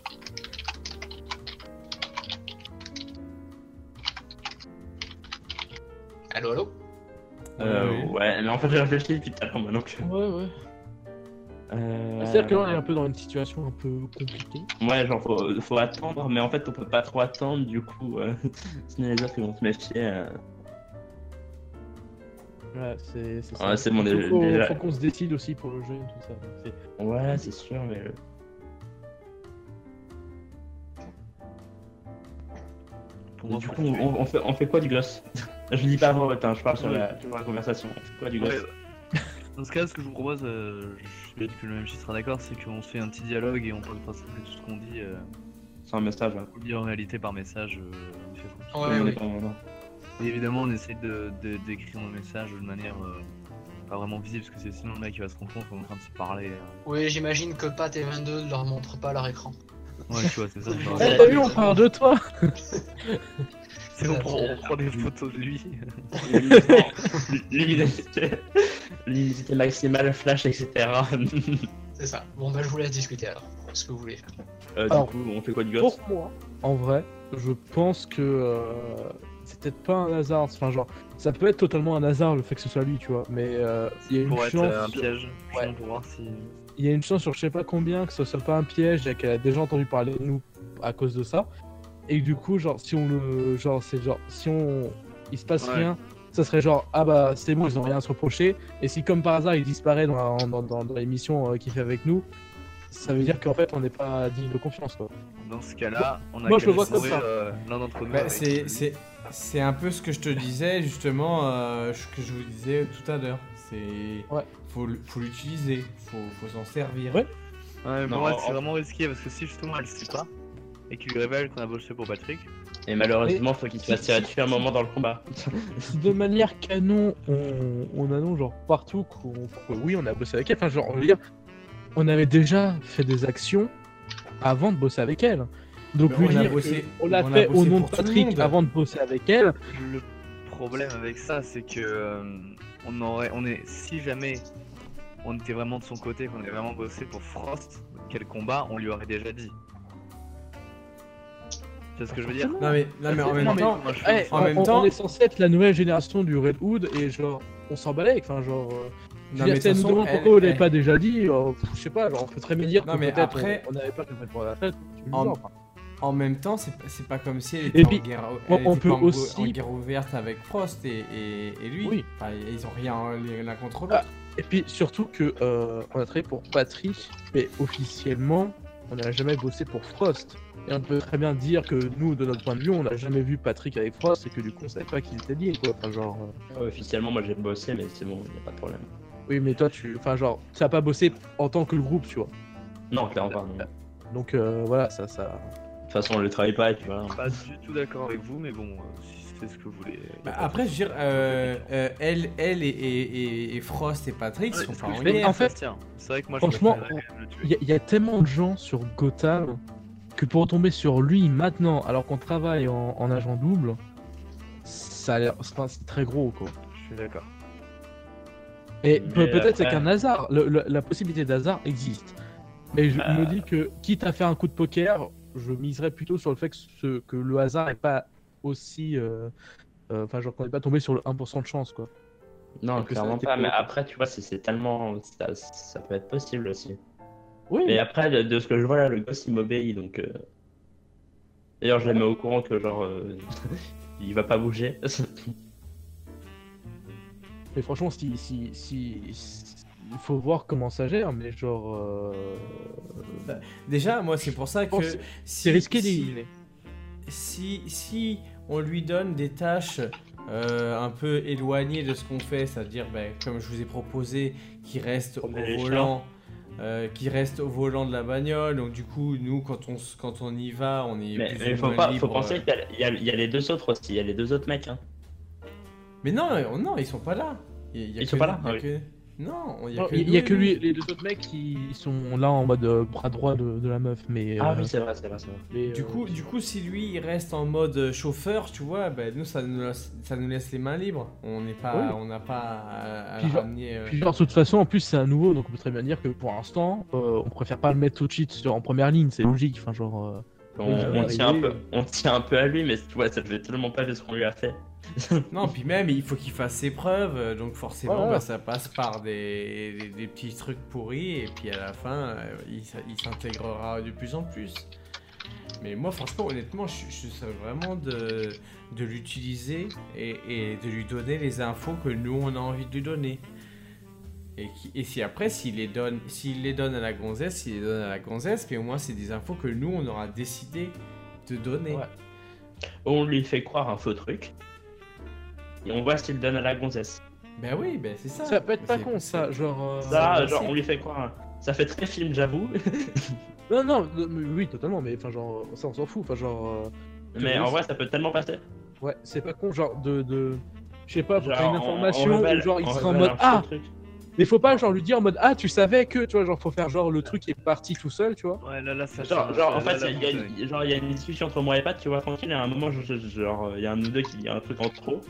Allô, allô? Euh. Ah, ouais, mais en fait, j'ai réfléchi depuis tout à l'heure maintenant. Ouais, ouais. Euh, bah, c'est-à-dire que là, on est un peu dans une situation un peu compliquée. Ouais, genre, faut, attendre, mais en fait, on peut pas trop attendre, du coup, euh... sinon les autres, ils vont se méfier. Euh. Ouais, c'est ça. Ouais, c'est mon Il faut, qu'on se décide aussi pour le jeu et tout ça. Ouais, c'est sûr, mais. Du coup, on, on, fait, on fait quoi du gloss? Je dis pas vraiment, attends, je parle sur la, sur la conversation. Quoi du gosse Ouais. Dans ce cas, ce que je vous propose, euh, je suis que le même sera d'accord, c'est qu'on se fait un petit dialogue et on peut passer tout ce qu'on dit, euh, C'est un message. hein. on dit en réalité par message. euh, on fait. Ouais. Et évidemment, on essaie de de- d'écrire nos messages de manière euh, pas vraiment visible, parce que c'est sinon le mec il va se rendre compte qu'on est en train de se parler. euh. Oui, j'imagine que Pat et 22 ne leur montrent pas leur écran. Ouais, tu vois, c'est ça. t'as vu, on parle de toi on prend, on prend des photos de lui. Luminosité maximale, flash, etc. C'est ça. Bon, bah, je vous laisse discuter alors. Ce que vous voulez faire. Euh, du Alors, coup, on fait quoi du gosse Pour moi, en vrai, je pense que euh, c'est peut-être pas un hasard. Enfin, genre, ça peut être totalement un hasard le fait que ce soit lui, tu vois. Mais euh, il y a une Pour chance. euh, un sur- piège, Ouais. sinon pour voir si. Il y a une chance sur je sais pas combien que ce soit pas un piège et qu'elle a déjà entendu parler de nous à cause de ça. Et du coup, genre, si on le. Genre, c'est genre, si on. Il se passe Ouais. rien, ça serait genre, ah bah c'est bon, ils ont rien à se reprocher. Et si comme par hasard il disparaît dans, la- dans, dans, dans l'émission euh, qu'il fait avec nous, ça veut dire qu'en fait on n'est pas digne de confiance quoi. Dans ce cas-là, on a Moi, je le vois comme ça. euh, l'un d'entre nous. Bah, c'est, c'est, c'est un peu ce que je te disais justement, euh, ce que je vous disais tout à l'heure. C'est, Ouais. faut, faut l'utiliser, faut, faut s'en servir. Ouais. Ouais, mais Non, en- c'est vraiment risqué parce que si justement elle sait pas et qu'il lui révèle qu'on a bossé pour Patrick, Et malheureusement, faut qu'il se fasse tirer dessus un moment dans le combat. De manière canon, on, on annonce genre partout qu'on, que oui, on a bossé avec elle. Enfin, genre, on veut dire, on avait déjà fait des actions avant de bosser avec elle. Donc, lui on dire bossé- on l'a fait au nom de Patrick avant de bosser avec elle. le problème avec ça, c'est que euh, on aurait, on est, si jamais on était vraiment de son côté, qu'on avait vraiment bossé pour Frost, quel combat, on lui aurait déjà dit. Vois ce que je veux dire Non mais, non, mais en même Non, mais- temps, Moi, je Eh, trouve- En on, même on- temps- on est censé être la nouvelle génération du Red Hood et genre, on s'en balait. Enfin, genre, euh, non, mais toute demande façon, pourquoi l'avez elle- pas déjà dit, euh, pff, je sais pas, genre, on peut très bien dire Non, que mais après- on on n'avait pas fait pour la fête. En- genre, enfin. en même temps, c'est, pas- c'est pas comme si elle Et était, puis, en, guerre, on- elle on était peut en, aussi- en guerre ouverte avec Frost et, et, et lui. Oui. Enfin, ils ont rien l'un contre Ah, l'autre. Et puis surtout que euh, on a travaillé pour Patrick, mais officiellement, on n'a jamais bossé pour Frost. Et on peut très bien dire que nous, de notre point de vue, on n'a jamais vu Patrick avec Frost et que du coup, on savait pas qu'ils étaient liés, quoi. Enfin, genre. euh, Ouais, officiellement, moi j'ai bossé, mais c'est bon, y a pas de problème. Oui, mais toi, tu. Enfin, genre, tu n'as pas bossé en tant que le groupe, tu vois. Non, clairement pas. non. De Donc euh, voilà, ça, ça. toute façon, on le travaille pas puis voilà. pas du tout d'accord avec vous, mais bon, euh, si c'est ce que vous voulez. Bah, après, je veux dire, euh, euh, elle, elle et, et, et- et Frost et Patrick Ouais, sont pas en fait- c'est vrai que moi, franchement. Il y, y a tellement de gens sur Gotham que pour tomber sur lui maintenant, alors qu'on travaille en, en agent double, ça a l'air. c'est très gros, quoi. Je suis d'accord. Et peut-être c'est après- qu'un hasard, le- le- la possibilité d'hasard existe. Mais je me dis que, quitte à faire un coup de poker, je miserais plutôt sur le fait que, ce- que le hasard n'est pas aussi. euh, euh, Enfin, genre qu'on n'est pas tombé sur le 1% de chance, quoi. Non, clairement pas. Mais après, tu vois, c'est c'est tellement. Ça, ça peut être possible aussi. Oui, Mais après, de, de ce que je vois là, le gosse il m'obéit donc. euh, D'ailleurs, je la mets au courant que genre. euh, il va pas bouger. mais franchement, si, si, si, si- il faut voir comment ça gère, mais genre. euh, Déjà, moi, c'est pour ça que pense si, C'est risqué si, d'éliminer. si, si on lui donne des tâches euh, un peu éloignées de ce qu'on fait, c'est-à-dire, ben, comme je vous ai proposé, qu'il reste au volant, euh, qui reste au volant de la bagnole. Donc du coup, nous, quand on, quand on y va, on est Mais plus il ou faut, moins pas, faut libre. penser qu'il y a- y, y les deux autres aussi. Il y a les deux autres mecs. Hein. Mais non, euh, non, ils sont pas là. Il y a- il y a Ils que- sont pas là Ah oui. que- Non, il y a que lui. les deux autres mecs qui sont là en mode euh, bras droit de, de la meuf, mais. Ah euh, oui, c'est vrai, c'est vrai, c'est vrai. mais, Du euh, coup, du coup, si lui il reste en mode chauffeur, tu vois, ben, nous ça nous, laisse, ça nous laisse les mains libres. On n'est pas, Oui. on n'a pas à, à Puis genre- ramener. euh, Puis genre, de toute façon, en plus, c'est un nouveau, donc on peut très bien dire que pour l'instant, euh, on préfère pas le mettre tout de suite sur- en première ligne, c'est logique, enfin genre... euh, On, tient un peu, on tient un peu à lui, mais tu vois, ça devait tellement pas de ce qu'on lui a fait. Non, puis même il faut qu'il fasse ses preuves, euh, donc forcément, Voilà. bah, ça passe par des, des, des petits trucs pourris, et puis à la fin, euh, il, s'intégrera de plus en plus. Mais moi, franchement, honnêtement, je, je suis vraiment de, de l'utiliser et, et de lui donner les infos que nous on a envie de lui donner. Et, qui- et si après, s'il les donne, s'il les donne à la gonzesse, s'il les donne à la gonzesse, mais au moins c'est des infos que nous on aura décidé de donner. Ouais. on lui fait croire un faux truc. Et on voit ce qu'il donne à la gonzesse. Ben oui, ben c'est ça. Ça peut être pas con ça, genre. euh, Ça, genre, on lui fait croire. Ça fait très film, j'avoue. Non, non, non, mais oui, totalement, mais enfin, genre, ça on s'en fout, enfin, genre. euh, Mais en vrai, ça peut tellement passer. Ouais, c'est pas con, genre, de. de... Je sais pas, Genre, une on- on information, révèle- ou genre, il sera en mode Ah truc. Mais faut pas, genre, lui dire en mode Ah, tu savais que, tu vois, genre, faut faire genre le truc est parti tout seul, tu vois. Ouais, là, là, ça Genre, change. genre, en Là, fait, il y, a une- genre, il y a une discussion entre moi et Pat, tu vois, tranquille, et à un moment, je- je- genre, il y a un de nous deux qui dit un truc en trop.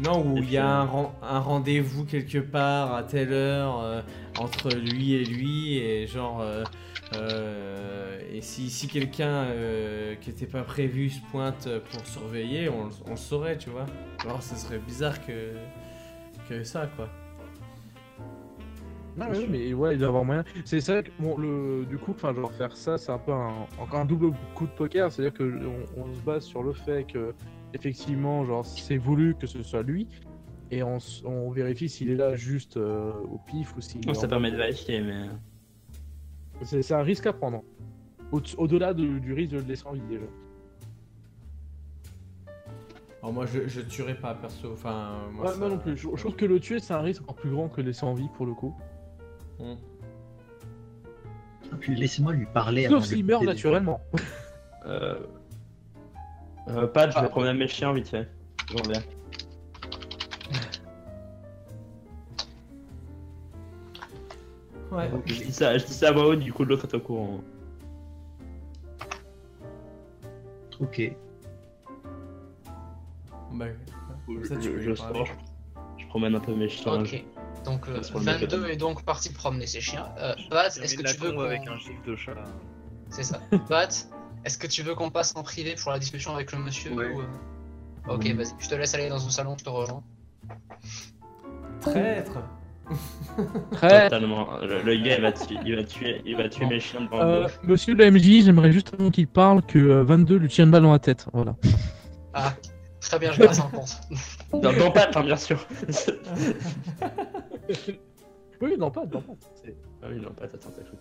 Non, où il y a un, un rendez-vous quelque part à telle heure euh, entre lui et lui, et genre. euh, euh, et si, si quelqu'un euh, qui était pas prévu se pointe pour surveiller, on, le- on le saurait, tu vois. Alors, ce serait bizarre que, que ça, quoi. Non, ouais, mais ouais, il doit y avoir moyen. C'est ça, que, bon, le, du coup, enfin, genre, faire ça, c'est un peu un, encore un double coup de poker, c'est-à-dire que on, on se base sur le fait que, effectivement, genre, c'est voulu que ce soit lui, et on, vérifie s'il est là juste euh, au pif ou s'il est Ça en- permet de vérifier, mais. C'est c'est un risque à prendre. Au- Au-delà de- du risque de le laisser en vie, déjà. Alors, moi, je, je tuerais pas, perso. Enfin, moi, Ouais, ça- moi non plus. Je, je trouve que le tuer, c'est un risque encore plus grand que le laisser en vie, pour le coup. Hmm. Puis laissez-moi lui parler. Sauf de s'il meurt naturellement. Euh... Euh, Pat, je Ah. vais promener mes chiens vite fait. Je reviens. Ouais. Je dis ça, je dis ça à voix haute, du coup l'autre est au courant. Ok. Bah, comme ça, Je, tu peux je lui sors, parler. je, je promène un peu mes chiens. Ok. Donc euh, Ça se prend le 22 mec, est donc parti promener ses chiens. Euh, Bat, est-ce que tu veux qu'on... avec un gif de chat. C'est ça. Bat, est-ce que tu veux qu'on passe en privé pour la discussion avec le monsieur Ouais. ou, euh, Ok, Oui. vas-y. Je te laisse aller dans un salon, je te rejoins. Traître Très. Totalement. Le, le gars il va tuer, il va tuer, il va tuer mes chiens devant Euh, monsieur le MJ, j'aimerais juste avant qu'il parle que euh, 22 lui tient une balle dans la tête. Voilà. Ah, très bien, je garde ça en compte. Dans, dans Pat, hein, bien sûr. Oui, pas, non, pas. C'est- ah oui, non, Pat, attends, t'as cru.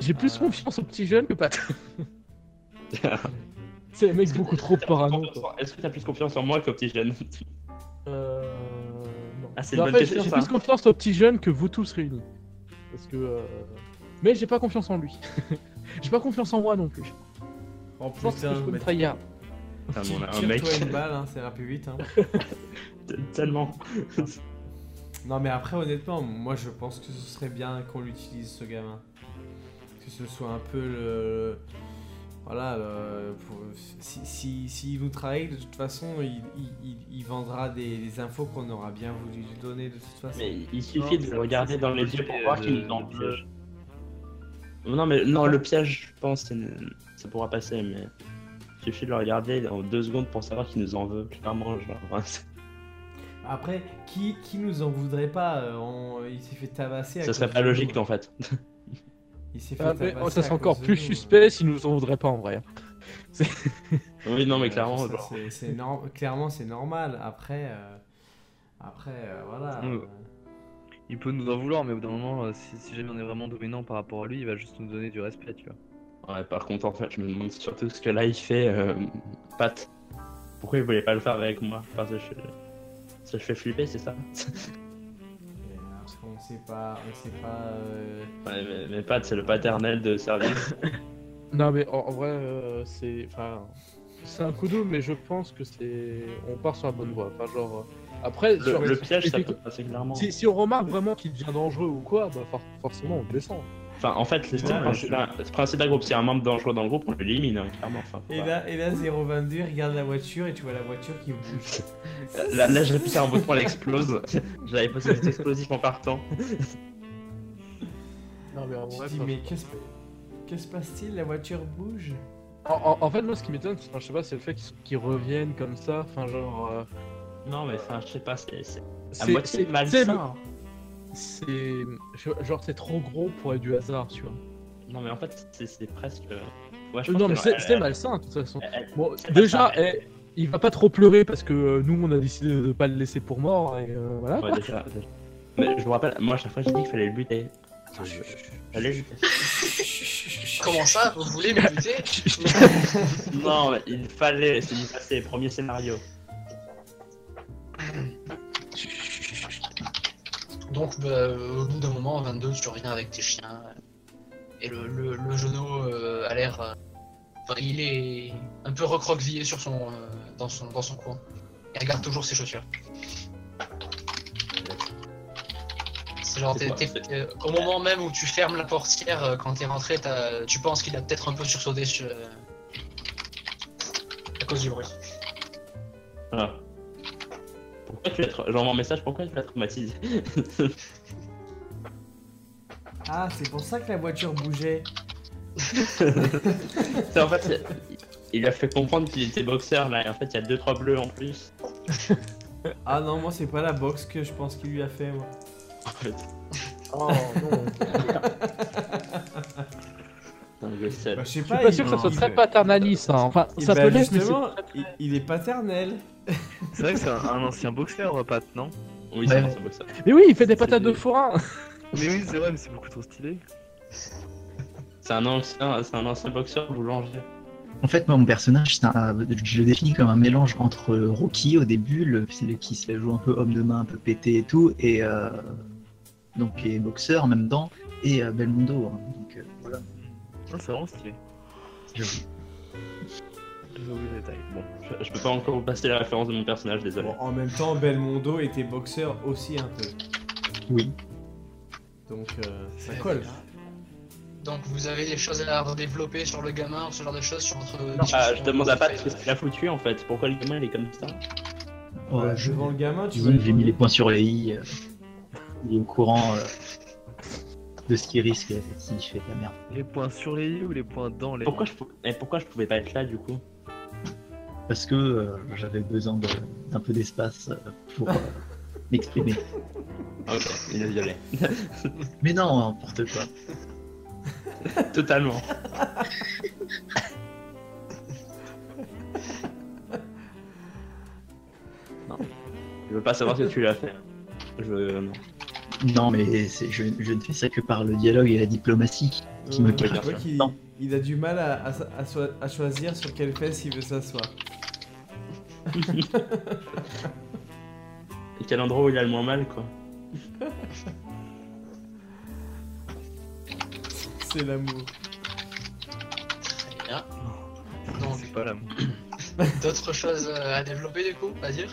J'ai plus Euh. confiance aux petits jeunes que Pat. C'est les mecs beaucoup trop parano. Est-ce que t'as plus confiance en moi qu'au petit jeune Euh. Non. Ah, c'est une en bonne question, J'ai plus confiance aux petits jeunes que vous tous réunis. Parce que. euh, Mais j'ai pas confiance en lui. j'ai pas confiance en moi non plus. Que putain, je peux me trahir. On a un mec. une balle, hein, ça ira plus vite. Hein. Tellement. Non mais après honnêtement, moi je pense que ce serait bien qu'on l'utilise ce gamin. Que ce soit un peu le... Voilà, le- pour- si, si, s'il nous trahit, de toute façon, il, il, vendra des, des infos qu'on aura bien voulu lui donner de toute façon. Mais il suffit Non, de le regarder dans les yeux pour voir qu'il nous en piège. Non, mais non, le piège, je pense, ça pourra passer, mais il suffit de le regarder en deux secondes pour savoir qu'il nous en veut, clairement. Genre, Après, qui, qui nous en voudrait pas euh, on- Il s'est fait tabasser. à ça serait pas logique en fait. Il s'est fait Ah, mais, tabasser oh, ça serait encore de plus nous. suspect s'il nous en voudrait pas en vrai. Oui, non, mais Euh, clairement, ça, c'est- c'est clairement c'est normal. Après, euh, après euh, voilà. Mm. euh, Il peut nous en vouloir, mais au bout d'un moment, euh, si, si jamais on est vraiment dominant par rapport à lui, il va juste nous donner du respect, tu vois. Ouais, par contre, en fait, je me demande surtout ce que là il fait, euh, Pat. Pourquoi il voulait pas le faire avec moi? Parce que je, ça je fais flipper, c'est ça? Sait pas, on sait pas. euh, Ouais, mais, mais Pat, c'est le paternel de service. Non, mais en, en vrai, euh, c'est. Enfin. C'est un coup double, mais je pense que c'est. On part sur la bonne voie. Enfin, genre. euh, Après, Le, sur- le piège, ça si- peut passer clairement. si, si on remarque vraiment qu'il devient dangereux ou quoi, bah for- forcément on descend. Enfin, en fait, c'est Ouais, le principe d'un- groupe. S'il y a un membre dangereux dans le groupe, on l'élimine, hein, clairement. Enfin, Et là, et là 022 regarde la voiture et tu vois la voiture qui bouge. Là, là j'ai poussé un bouton, elle explose. J'avais posé des explosifs en partant. Non, mais en Tu vrai, dis mais qu'est-ce que se passe-t-il? La voiture bouge? En, en- en fait, moi, ce qui m'étonne, enfin, je sais pas, c'est le fait qu'ils reviennent comme ça. Enfin, genre. euh, Non, mais enfin, je sais pas, c'est à moitié malsain. C'est. Genre, c'est trop gros pour être du hasard, tu vois. Non, mais en fait, c'est- presque. Ouais, je Euh, pense non, mais c'est malsain, de toute façon. elle- Bon, déjà, il va pas trop pleurer parce que euh, nous, on a décidé de pas le laisser pour mort. Et euh, voilà. Ouais, déjà, déjà. Mais je vous rappelle, moi, à chaque fois, j'ai dit qu'il fallait le buter. Je- Allez, je- Comment ça Vous voulez me buter Non, mais il fallait, c'est du passé, premier scénario. Donc, bah, au bout d'un moment, 22, tu reviens avec tes chiens. Et le, le, le genou euh, a l'air. euh, Enfin, il est un peu recroquevillé sur son, euh, dans, son, dans son coin. Il regarde toujours ses chaussures. C'est genre, t'es- au moment même où tu fermes la portière, quand t'es rentré, t'as- tu penses qu'il a peut-être un peu sursauté sur, à cause du bruit. Ah. Pourquoi tu l'as J'envoie un message, pourquoi tu l'as traumatisé Ah, c'est pour ça que la voiture bougeait. C'est en fait, il- a fait comprendre qu'il était boxeur là, et en fait il y a 2-3 bleus en plus. Ah non, moi c'est pas la boxe que je pense qu'il lui a fait, moi. En fait, Oh non. Bah, je sais Je suis pas. pas il- sûr que ça soit très paternaliste. hein. Enfin, il- ça bah, peut l'être, il est paternel. C'est vrai que c'est un, un ancien boxeur, Pat, non? Oui, c'est Ouais. un ancien boxeur. Mais oui, il fait des patates de forain. Mais oui, c'est vrai, mais c'est beaucoup trop stylé. C'est un ancien, c'est un ancien boxeur boulanger. En fait, moi, mon personnage, c'est un- je le définis comme un mélange entre Rocky au début, le, celui qui se la joue un peu homme de main, un peu pété et tout, et euh, donc et boxeur en même temps, et euh, Belmondo. hein. donc euh, voilà. Ah, c'est vraiment stylé. Bon. Je, je peux pas encore vous passer la référence de mon personnage, désolé. Bon, en même temps, Belmondo était boxeur aussi un peu. Oui. Donc euh, ça colle. Donc vous avez des choses à redévelopper sur le gamin, ce genre de choses sur votre. Ah, je demande à Pat qu'est-ce qu'il a foutu en fait. Pourquoi le gamin il est comme ça Euh, je- devant le gamin, tu que j'ai mis les points sur les i. euh, il est au courant euh, de ce qu'il risque euh, s'il fait de la merde. Les points sur les i ou les points dans les pourquoi je, pou- eh, pourquoi je pouvais pas être là du coup? Parce que euh, j'avais besoin de- d'un peu d'espace euh, pour euh, m'exprimer. Ok, il violé. Mais non, n'importe quoi. Totalement. non. Je veux pas savoir ce que tu lui as fait. Je veux. non. Non, mais je, je ne fais ça que par le dialogue et la diplomatie. qui me Euh, qu'il Non. il a du mal à, à, à soi- à choisir sur quelle fesse il veut s'asseoir. Et quel endroit où il a le moins mal quoi. C'est l'amour. Très bien. C'est Donc, pas là. d'autres choses euh, à développer du coup, à dire?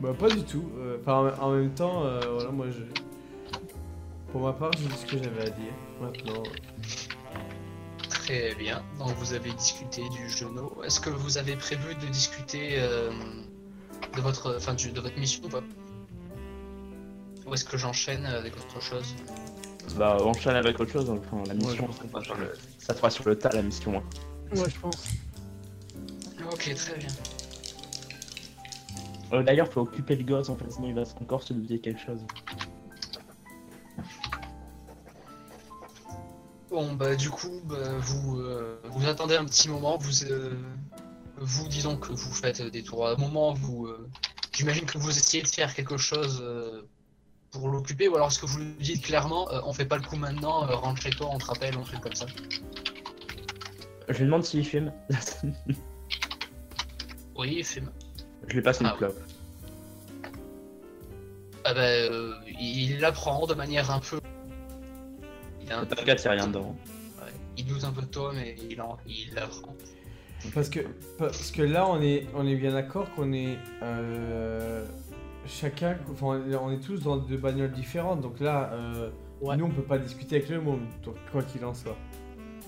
Bah pas du tout. Euh, Enfin en, en même temps, euh, voilà, moi je... Pour ma part, j'ai dit ce que j'avais à dire. Maintenant, Très bien. Donc vous avez discuté du genou. Est-ce que vous avez prévu de discuter euh, de votre, enfin, du- de votre mission ou pas? Ou est-ce que j'enchaîne avec autre chose? Bah on enchaîne avec autre chose. Enfin, la Ouais, je mission, ça, sur le... ça fera sur le tas la mission. hein. Ouais, je pense. Ok, très bien. Euh, D'ailleurs, faut occuper le gosse en fait, sinon il va encore se douter quelque chose. Bon, bah du coup, bah, vous, euh, vous attendez un petit moment, vous, euh, vous disons que vous faites des tours. À un moment, vous, euh, j'imagine que vous essayez de faire quelque chose euh, pour l'occuper, ou alors est-ce que vous lui dites clairement, euh, on fait pas le coup maintenant, rentre chez toi, on te rappelle, un truc comme ça? Je lui demande s'il fume. Oui, fume. je lui passe une Ah, clope. Ah bah, euh, il l'apprend de manière un peu. Il, a un- T'inquiète, y'a rien dedans. Ouais, il doute un peu de toi, mais il, en... il l'apprend. parce que parce que là on est on est bien d'accord qu'on est euh, chacun, enfin on est tous dans deux bagnoles différentes. Donc là, euh, Ouais. nous on peut pas discuter avec le môme, donc quoi qu'il en soit.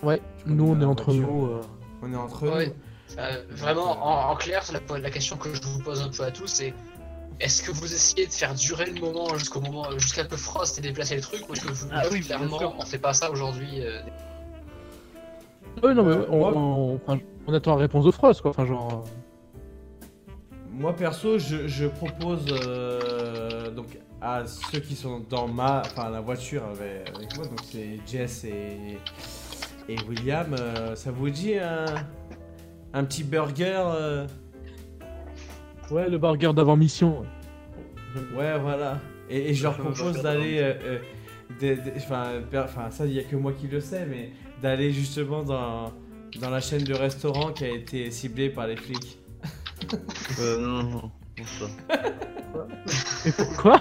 Ouais, nous dans on est la entre voiture. nous. euh, On est entre Ouais. nous. Euh, vraiment, en, en clair, la, la question que je vous pose un peu à tous, c'est est-ce que vous essayez de faire durer le moment jusqu'au moment, jusqu'à que Frost ait déplacé le truc, ou est-ce que vous Ah oui, clairement, on fait pas ça aujourd'hui euh, Ouais, non, mais Euh, on, moi- on- enfin, on attend la réponse de Frost, quoi. Enfin, genre. Moi perso, je, je propose euh, donc à ceux qui sont dans ma, enfin la voiture avec, avec moi, donc c'est Jess et, et William. euh, ça vous dit un, un petit burger euh, euh, Ouais, le burger d'avant mission. Ouais, voilà. Et, et je leur propose d'aller euh, euh, enfin, ça, il n'y a que moi qui le sais, mais d'aller justement dans, dans la chaîne de restaurants qui a été ciblée par les flics. Euh, non, non, non, ça. Et pourquoi?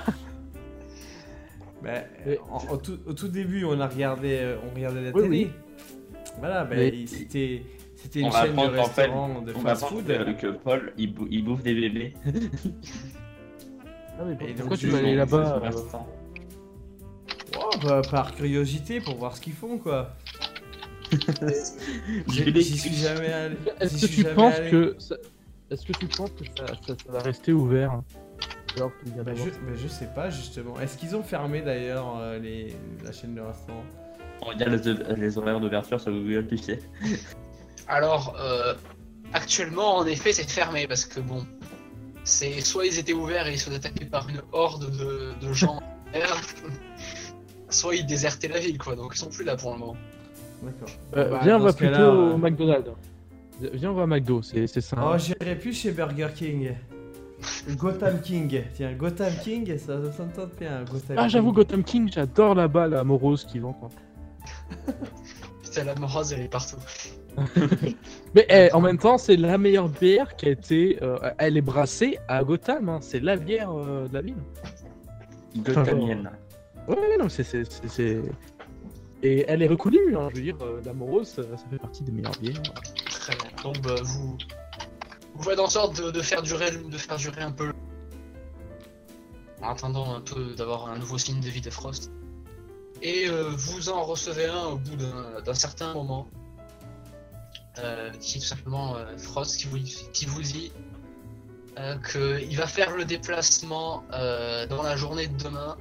Bah, Mais- en- en tout- au tout début, on a regardé, euh, on regardait la Oui, télé. oui. Voilà, bah, Mais- c'était c'était On une va chaîne de restaurants de On fast-food. que, que Paul, il, bou- il bouffe des bébés. Ah, mais Et pourquoi tu vas aller là-bas euh. Oh, bah, par curiosité pour voir ce qu'ils font, quoi. Je J'y suis jamais allé. Est-ce que tu penses allé. que ça... Est-ce que tu penses que ça, ça- ça va rester ouvert hein Alors qu'il vient Bah, je, bah, je sais pas justement. Est-ce qu'ils ont fermé d'ailleurs euh, les... la chaîne de restaurants? On regarde les, les horaires d'ouverture sur Google, tu sais. Alors, euh, actuellement, en effet, c'est fermé parce que bon, c'est soit ils étaient ouverts et ils sont attaqués par une horde de, de gens, soit ils désertaient la ville, quoi. Donc ils sont plus là pour le moment. D'accord. Euh, Bah, viens, on dans va ce cas-là, plutôt euh, au McDonald's. Viens, on va à McDo, c'est c'est Oh, j'irais plus chez Burger King. Gotham King. Tiens, Gotham King, ça, ça me tente bien. Gotham ah, j'avoue, King. Gotham King, j'adore là-bas la morose qui vend. quoi. Putain, la morose, elle est partout. Mais eh, en même temps, c'est la meilleure bière qui a été. euh, elle est brassée à Gotham, hein. c'est la bière euh, de la ville. Gothamienne. Ouais, ouais, non, c'est. c'est- c'est- c'est- Et elle est reconnue, hein, je veux dire, euh, la morose, ça, ça fait partie des meilleures bières. Très bien. Donc bah, vous, vous faites en sorte de, de faire durer, de faire durer un peu. le- En attendant un peu d'avoir un nouveau signe de vie de Frost. Et euh, vous en recevez un au bout d'un d'un certain moment. Euh, qui est tout simplement euh, Frost qui vous, qui vous dit euh, qu'il va faire le déplacement euh, dans la journée de demain.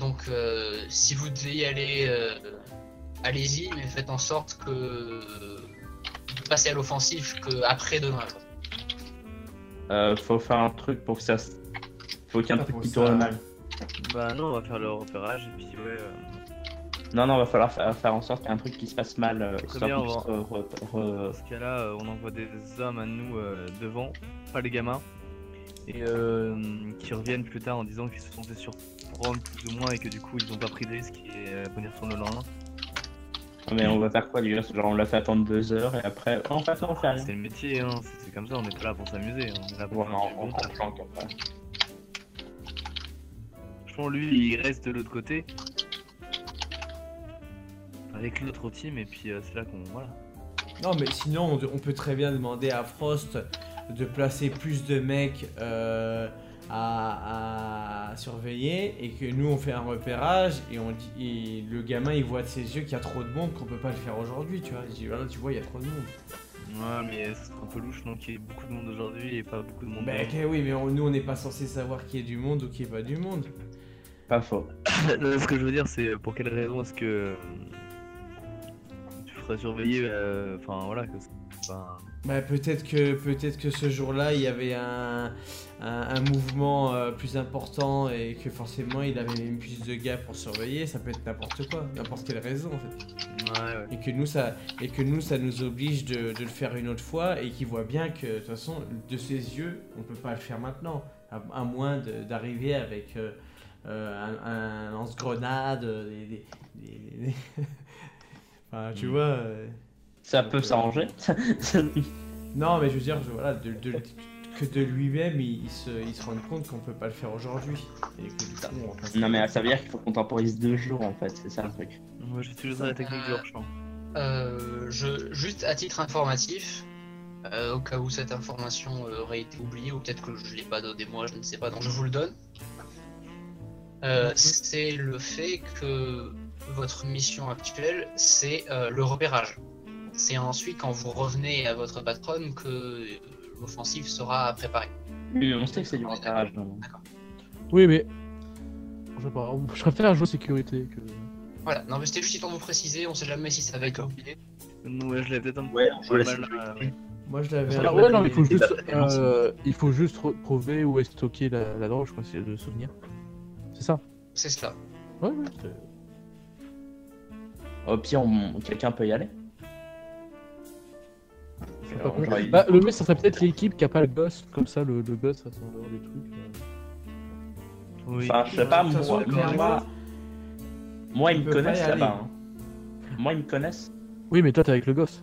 Donc euh, si vous devez y aller, euh, allez-y, mais faites en sorte que de passer à l'offensive que après demain. Euh, faut faire un truc pour que ça. se- Faut qu'il y ait un truc qui tourne mal. Bah non, on va faire le repérage et puis ouais. euh, Non, non, va falloir faire, faire en sorte qu'il y ait un truc qui se passe mal. euh, Très bien, on va- re- re- re- Dans ce cas-là, on envoie des hommes à nous euh, devant, pas les gamins, et euh, qui reviennent plus tard en disant qu'ils se sont fait surprendre plus ou moins et que du coup ils ont pas pris de risque et euh, venir sur le lendemain. Mais on va faire quoi, lui Genre, on l'a fait attendre deux heures et après. En fait, on fait rien. C'est le métier, hein, c'est comme ça, on n'est pas là pour s'amuser, hein, on est là pour Ouais, faire on, du on bon taf. comprend qu'après. Franchement, lui, il reste de l'autre côté. Avec l'autre team, et puis euh, c'est là qu'on. Voilà. Non, mais sinon, on, on peut très bien demander à Frost de placer plus de mecs euh, à, à surveiller et que nous on fait un repérage et on dit et le gamin il voit de ses yeux qu'il y a trop de monde qu'on peut pas le faire aujourd'hui, tu vois. Il dit voilà, tu vois, il y a trop de monde. Ouais, mais c'est un peu louche, donc il y a beaucoup de monde aujourd'hui et pas beaucoup de monde. Bah, oui, mais on- nous on n'est pas censé savoir qui est du monde ou qui est pas du monde. Pas faux. Non, ce que je veux dire, c'est pour quelle raison est-ce que ferais surveiller euh, Enfin voilà, que c'est pas. Bah, peut-être que peut-être que ce jour-là il y avait un, un, un mouvement euh, plus important et que forcément il avait même plus de gars pour surveiller. Ça peut être n'importe quoi, n'importe quelle raison en fait. Ouais, ouais. Et que nous ça et que nous ça nous oblige de, de le faire une autre fois et qu'il voit bien que de toute façon de ses yeux on peut pas le faire maintenant à, à moins de- d'arriver avec euh, euh, un, un lance-grenade, des, des- des- des- enfin tu Mm. vois. euh, Ça peut s'arranger. non, mais je veux dire, je- voilà, de, de- que de lui-même, il, il se, il se rende compte qu'on peut pas le faire aujourd'hui. Et que du coup, on passe- non, mais ça veut dire qu'il faut qu'on temporise deux jours en fait, c'est ça le truc. Moi j'utiliserai la technique du hors-champ. Euh, je, juste à titre informatif, euh, au cas où cette information euh, aurait été oubliée, ou peut-être que je l'ai pas donné moi, je ne sais pas, donc je vous le donne. Euh, c'est le fait que votre mission actuelle, c'est euh, le repérage. C'est ensuite quand vous revenez à votre patronne que euh, l'offensive sera préparée. Oui, on sait que c'est du repérage. Oui, mais. Je, sais pas, je préfère jouer sécurité que. Voilà, non mais c'était juste histoire de vous préciser, on sait jamais si ça va être oublié. Ouais, je l'ai peut-être un peu Ouais, on la mal, euh, Moi, je l'avais. Peu ouais, non, mais il faut juste, euh, il faut juste trouver où est stocké la, la drogue, je crois, c'est le souvenir. C'est ça? C'est cela. Ouais, ouais. Au pire, on- quelqu'un peut y aller. Alors, genre, il- Bah, le mieux, ça serait peut-être l'équipe qui a pas le gosse, comme ça, le, le gosse, ça dehors des trucs. euh. Oui. Enfin, je sais pas, façon, moi, moi, Moi, ils me connaissent là-bas. hein. Moi, ils me connaissent. Oui, mais toi, t'es avec le gosse.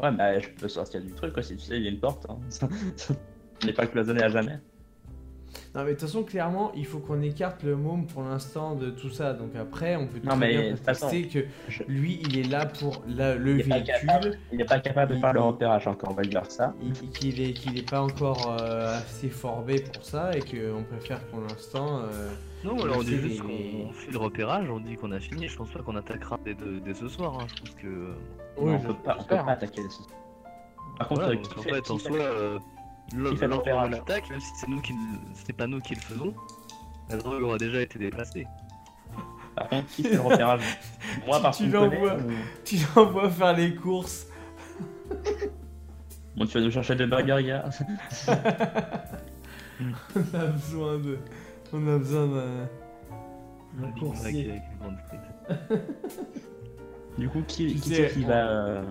Ouais, bah, je peux sortir du truc, quoi. Si tu sais, il y a une porte. Hein. On n'est pas cloisonné à jamais. Non, mais de toute façon, clairement, il faut qu'on écarte le môme pour l'instant de tout ça. Donc après, on peut Non, très mais bien que je- lui, il est là pour la- le Il véhicule. capable, il est pas capable de faire le repérage encore, on va dire ça. il- qu'il est, qu'il est pas encore euh, assez forbé pour ça et qu'on préfère pour l'instant. euh, Non, alors on dit juste qu'on fait le repérage, on dit qu'on a fini. Je pense pas qu'on attaquera dès, de- dès ce soir. hein. Je pense que. Oui, Non, on je- peut pas, on peut j'espère. pas attaquer les Par contre, Voilà, euh, donc en fait- en soi, euh, le- qui fait lors l'opérage de l'attaque, même si c'est nous qui, c'est pas nous qui le faisons, la drogue aura déjà été déplacée. Par contre, qui fait le repérage Moi, par Tu contre, Tu l'envoies faire les courses. ou- Bon, tu vas nous chercher des burgers, gars. On a besoin de. On a besoin d'un. coursier. avec une grande frite. Du coup, qui, qui qui va...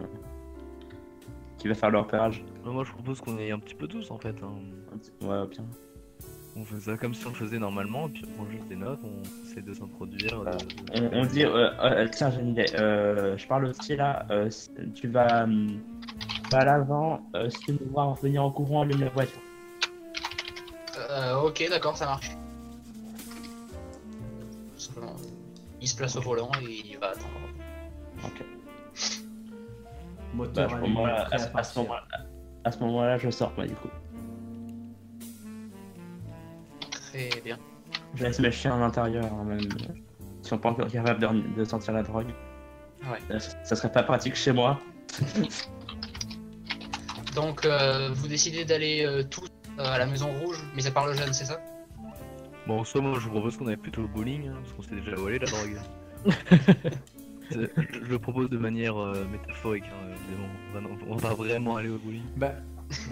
euh, Qui va faire le repérage Ouais, Moi, je propose qu'on ait un petit peu tous en fait. hein. Ouais, bien. On fait ça comme si on le faisait normalement, et puis on prend juste des notes, on essaie de s'introduire. de- On, on dit... euh, euh, tiens, j'ai une idée. Euh, je parle aussi, là. euh, tu vas... hum, vas à l'avant. Euh, si tu veux voir venir en courant, allume la voiture. Euh, ok, d'accord, ça marche. Simplement, Il se place au volant et il va attendre. Ok. Moteur Bah, à ce moment-là, prêt à, à à ce partir. moment à ce moment-là, je sors, moi, du coup. Très bien. Je laisse mes chiens à l'intérieur, hein, même. euh, Ils sont pas encore capables de, de sentir la drogue. Ouais. Euh, Ça serait pas pratique chez moi. Donc, euh, vous décidez d'aller euh, tous euh, à la Maison Rouge, mis à part le jeune, c'est ça? Bon, en soi, moi, je vous propose qu'on aille plutôt au bowling, hein, parce qu'on s'est déjà volé la drogue. C'est- je le propose de manière euh, métaphorique, hein, mais bon, on va, on va vraiment aller au bowling. Bah,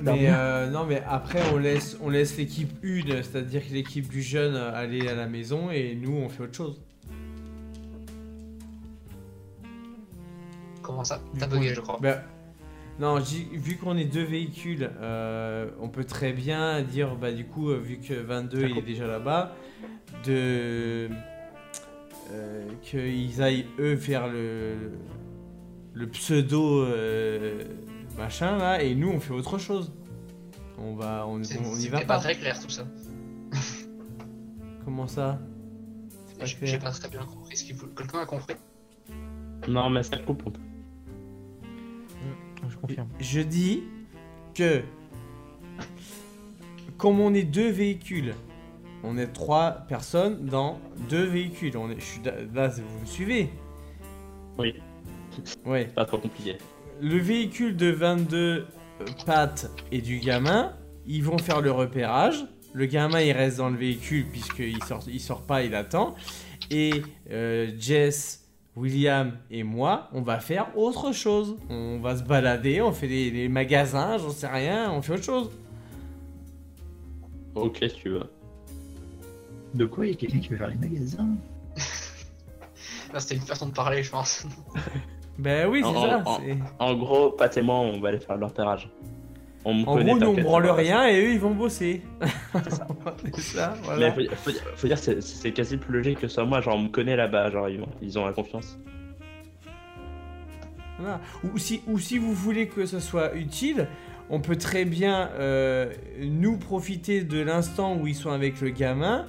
mais euh, non, mais après on laisse, on laisse l'équipe 1, c'est-à-dire que l'équipe du jeune euh, aller à la maison et nous on fait autre chose. Comment ça? T'as bugué, je crois. Bah, non, vu qu'on est deux véhicules, euh, on peut très bien dire, bah du coup, euh, vu que 22 il est déjà là-bas, de euh, qu'ils aillent eux faire le le pseudo euh, machin là, et nous on fait autre chose. On va, on, C'est- on y va pas pas. très clair tout ça. Comment ça? C'est pas J'ai pas très bien compris ce qu'il faut. Quelqu'un a compris? Non, mais ça coupe. peut- Je confirme. Je dis que comme on est deux véhicules, on est trois personnes dans deux véhicules. On est, je suis là, vous me suivez? Oui, Ouais. pas trop compliqué. Le véhicule de 22 pattes et du gamin, ils vont faire le repérage. Le gamin, il reste dans le véhicule puisqu'il sort, il sort pas, il attend. Et euh, Jess, William et moi, on va faire autre chose. On va se balader, on fait des, des magasins, j'en sais rien, on fait autre chose. Ok, si tu veux. De quoi il y a quelqu'un qui veut faire les magasins Là, c'était une façon de parler, je pense. Ben oui, c'est En- ça. en- c'est- En gros, Pat et moi, on va aller faire le repérage. On me En connaît, gros, nous on t'inquiète, branle ça rien et eux ils vont bosser. c'est ça, voilà. Mais faut, faut- faut dire, c'est c'est quasi plus logique que ce soit moi. Genre, on me connaît là-bas. Genre, ils, ils ont la confiance. Voilà. Ou, si, ou si vous voulez que ce soit utile, on peut très bien euh, nous profiter de l'instant où ils sont avec le gamin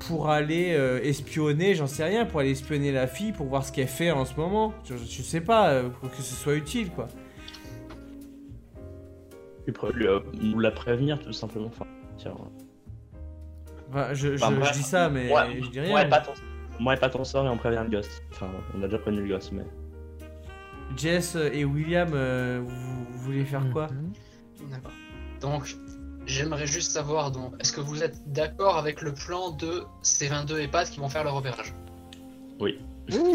pour aller euh, espionner, j'en sais rien, pour aller espionner la fille pour voir ce qu'elle fait en ce moment. Je, je sais pas, euh, pour que ce soit utile quoi. Tu peux lui, euh, nous la prévenir, tout simplement. Enfin, tiens, Enfin, je, je- Enfin, je bref. dis ça, mais moi, je dis rien. et pas ton, moi et pas ton sort et on prévient le gosse. Enfin, on a déjà prévenu le gosse, mais. Jess et William, euh, vous, vous voulez faire quoi? Mhm. D'accord. Donc, j'aimerais juste savoir, donc, est-ce que vous êtes d'accord avec le plan de ces 22 et Pat qui vont faire le repérage Oui,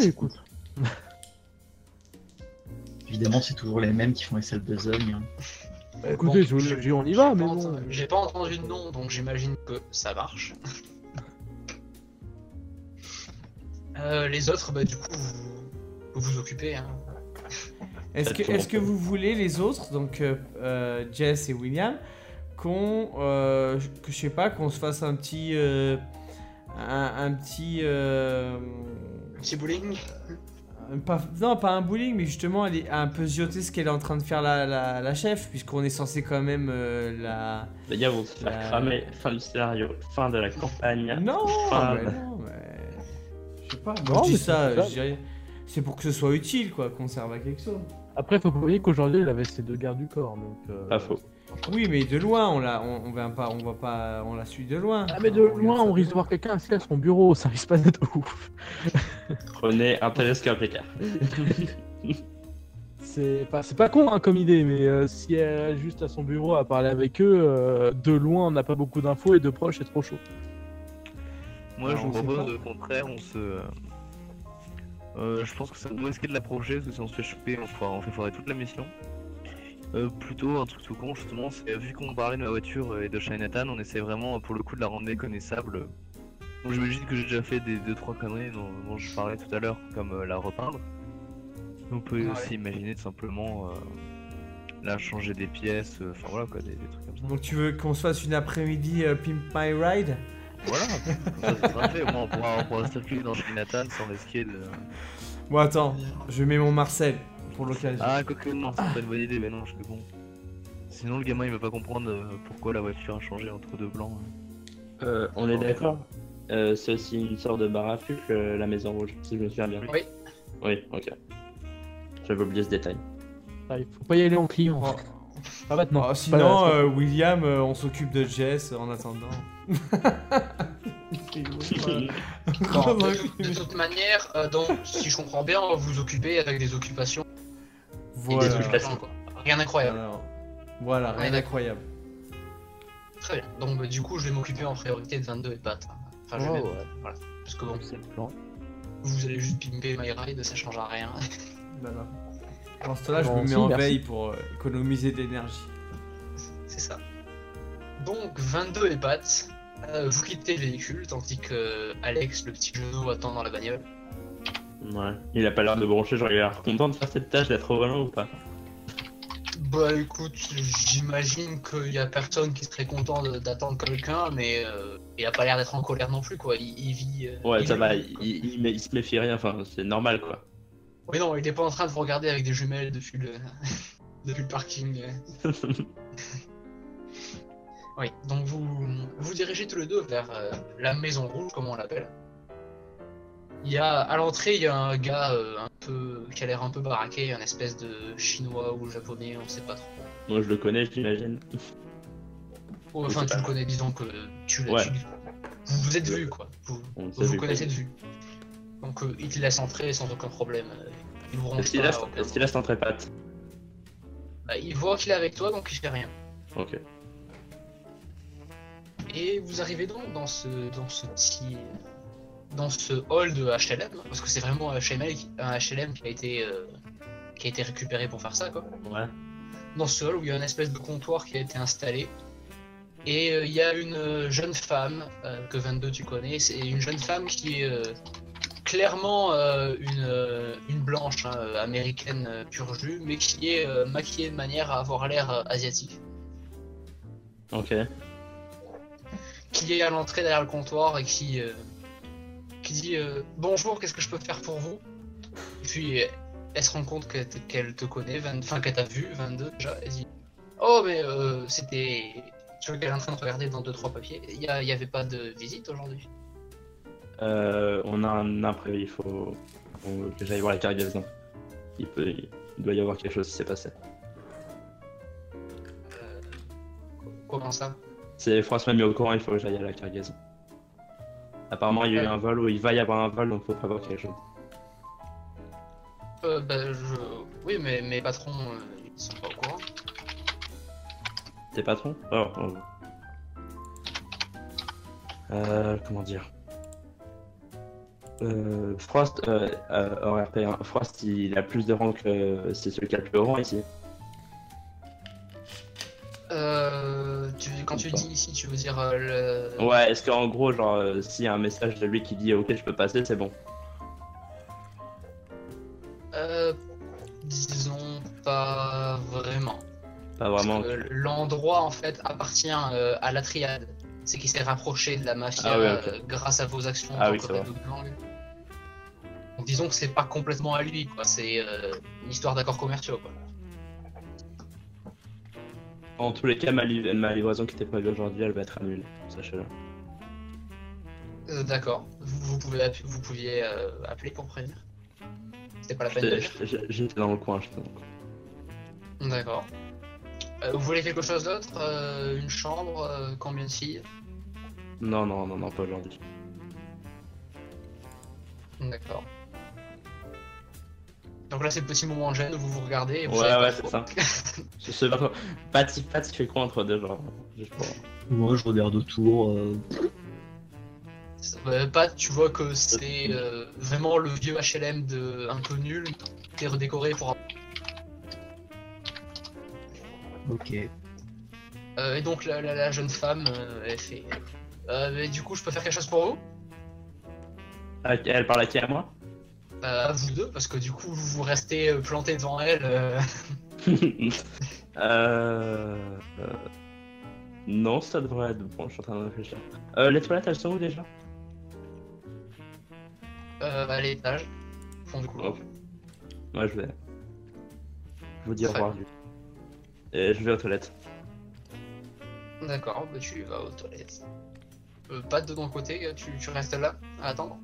écoute. Évidemment, c'est toujours les mêmes qui font les sales besognes. hein. Bah, écoutez, Bon, je on y va, j'ai mais pas bon. entendu- J'ai pas entendu de nom, donc j'imagine que ça marche. Euh, les autres, bah du coup, vous vous, vous occupez. Hein. Est-ce que, est-ce que vous voulez les autres, donc euh, euh, Jess et William, qu'on, euh, que je sais pas, qu'on se fasse un petit, euh, un, un petit, euh, Petit bowling Pas, non, pas un bowling, mais justement, elle est un peu zioter ce qu'elle est en train de faire la, la, la chef, puisqu'on est censé quand même euh, la. Les gars vont se faire Euh, cramer. Fin du scénario. Fin de la campagne. Non, Fin mais de- non, mais. Je sais pas, Non, je dis ça, c'est ça. je dirais- c'est pour que ce soit utile, quoi, qu'on serve à quelque chose. Après, faut pas oublier qu'aujourd'hui, il avait ses deux gardes du corps. Donc, euh, Pas faux. Oui, mais de loin, on la, on, on va pas, on va pas, on la suit de loin. Ah, mais de loin, on risque de voir quelqu'un assis à son bureau. Ça risque pas d'être ouf. Prenez un télescope, les gars. C'est pas, c'est pas con hein, comme idée, mais euh, si elle est juste à son bureau à parler avec eux, euh, de loin, on n'a pas beaucoup d'infos et de proche, c'est trop chaud. Moi, Alors, je vous propose au contraire, on se. Euh, je pense que ça nous risquer de l'approcher, parce que si on se fait choper, on, fera, on fait foirer toute la mission. Euh, plutôt un truc tout con, justement, c'est vu qu'on parlait de ma voiture et de Chinatown, on essaie vraiment pour le coup de la rendre méconnaissable. Donc j'imagine que j'ai déjà fait des 2-3 conneries dont, dont je parlais tout à l'heure, comme euh, la repeindre. On peut Ouais. aussi imaginer tout simplement euh, la changer des pièces, euh, enfin voilà quoi, des, des trucs comme ça. Donc tu veux qu'on se fasse une après-midi Pimp My Ride? Voilà, ça, ça sera fait, au moins on pourra, on pourra circuler dans Chinatown sans risquer de. Bon attends, je mets mon Marcel pour l'occasion. Ah, quoique non, c'est pas une bonne idée, mais non, je suis con. Sinon, le gamin il va pas comprendre euh, pourquoi la voiture a changé entre deux blancs. hein. Euh, on est d'accord Euh, C'est aussi une sorte de bar à euh, la maison rouge, si je me souviens bien. Oui. Oui, ok. J'avais oublié ce détail. Ah, il faut pas y aller en client. Oh. Pas maintenant. Pas sinon, là, euh, William, euh, on s'occupe de Jess en attendant. Bon, de, de toute manière, euh, donc, si je comprends bien, vous vous occupez avec des occupations Voilà. des occupations, quoi. Rien d'incroyable. Alors, Voilà, rien d'incroyable. Très bien. Donc, bah, du coup, je vais m'occuper en priorité de 22 et hein. Enfin, je Oh, vais. ouais. Voilà. Parce que bon, C'est le plan. vous allez juste pimper My Ride, ça change à rien. Voilà. Dans ce temps-là, je me mets en merci. veille pour euh, économiser de l'énergie. C'est ça. Donc, 22 et Pat, euh, vous quittez le véhicule, tandis que Alex, le petit genou, attend dans la bagnole. Ouais. Il a pas l'air de broncher, genre il a l'air content de faire cette tâche d'être au volant ou pas? Bah écoute, j'imagine qu'il y a personne qui serait content d'attendre quelqu'un, mais euh, il a pas l'air d'être en colère non plus, quoi. Il, il vit. euh, Ouais, il ça va, il se méfie rien, enfin c'est normal quoi. Oui, non, il est pas en train de vous regarder avec des jumelles depuis le, depuis le parking. Oui, donc vous vous dirigez tous les deux vers euh, la maison rouge, comme on l'appelle. Il y a à l'entrée, il y a un gars euh, un peu qui a l'air un peu baraqué, un espèce de chinois ou japonais, on sait pas trop. Moi je le connais, j'imagine. Enfin, tu pas. le connais, disons que tu l'as. Ouais. tu- Vous vous êtes vu quoi. Vous vous, vu, connaissez de vue. Donc euh, il te laisse entrer sans aucun problème. euh, Il vous ronge Est-ce qu'il pas, laisse, aucun- est-ce qu'il laisse entrer Pat Bah, il voit qu'il est avec toi, donc il fait rien. Ok. Et vous arrivez donc dans ce, dans ce petit, dans ce hall de HLM, parce que c'est vraiment un HLM, qui- un HLM qui a été, euh, qui a été récupéré pour faire ça, quoi. Ouais. Dans ce hall où il y a une espèce de comptoir qui a été installé. Et euh, il y a une euh, jeune femme, euh, que 22 tu connais, c'est une jeune femme qui est clairement une, une blanche hein, américaine pur jus, mais qui est maquillée de manière à avoir l'air asiatique. Ok. qui est à l'entrée derrière le comptoir et qui, qui dit euh, Bonjour, qu'est-ce que je peux faire pour vous? Et puis elle se rend compte qu'elle te connaît, 20 enfin qu'elle t'a vu, 22 déjà. Elle dit Oh, mais euh, c'était. Tu vois qu'elle est en train de regarder dans 2-3 papiers. Il n'y avait pas de visite aujourd'hui? Euh, on a un imprévu, il faut, faut que j'aille voir la cargaison. Il, peut, il doit y avoir quelque chose qui s'est passé. Euh, comment ça? C'est François m'a mis au courant, il faut que j'aille à la cargaison. Apparemment, il y a eu un vol ou il va y avoir un vol, donc faut prévoir quelque chose. euh, bah, je... Oui, mais mes patrons, euh, ils sont pas au courant. Tes patrons? Oh, oh. Euh, comment dire? Euh, Frost, euh, euh, RP1, Frost, il a plus de rang que c'est celui qui a le plus de rang ici. Euh, tu... Quand tu dis ici, tu veux dire euh, le. Ouais, est-ce qu'en gros, genre, euh, s'il y a un message de lui qui dit ok, je peux passer, c'est bon. Euh, disons pas vraiment. Pas vraiment. Parce que L'endroit en fait appartient euh, à la triade. C'est qui s'est rapproché de la mafia Ah ouais, ok. euh, grâce à vos actions en Ah tant oui, que c'est vrai. Red disons que c'est pas complètement à lui, quoi. C'est euh, une histoire d'accords commerciaux, quoi. En tous les cas, ma, li- ma livraison qui était prévue aujourd'hui, elle va être annulée. Sachez-le. Euh, D'accord. Vous, vous pouvez app- vous pouviez euh, appeler pour prévenir? C'était pas la peine de J'étais dans le coin. j'étais dans le coin. D'accord. Euh, vous voulez quelque chose d'autre Une chambre Combien de filles? Non, non, non, non, pas aujourd'hui. D'accord. Donc là, c'est le petit moment gêne où vous vous regardez et vous Ouais, ouais, c'est ça. Je sais pas trop. Pat, Pat, il fait quoi entre deux, genre. Moi, je regarde autour. euh, Euh, Pat, tu vois que c'est euh, vraiment le vieux HLM de un peu nul qui est redécoré pour. Ok. Euh, et donc la, la- la jeune femme, euh, elle fait. Euh, mais du coup, je peux faire quelque chose pour vous? Ah, Elle parle à qui à moi? À vous deux, parce que du coup, vous restez euh, planté devant elle. euh, euh... euh, Non, ça devrait être bon, je suis en train de réfléchir. Euh, les toilettes, elles sont où déjà? Euh, à l'étage, au fond du couloir. Moi, je vais. Je vous dis au revoir. Et je vais aux toilettes. D'accord, bah tu vas aux toilettes. Euh, Pat, de ton côté, euh, tu, tu restes là à attendre?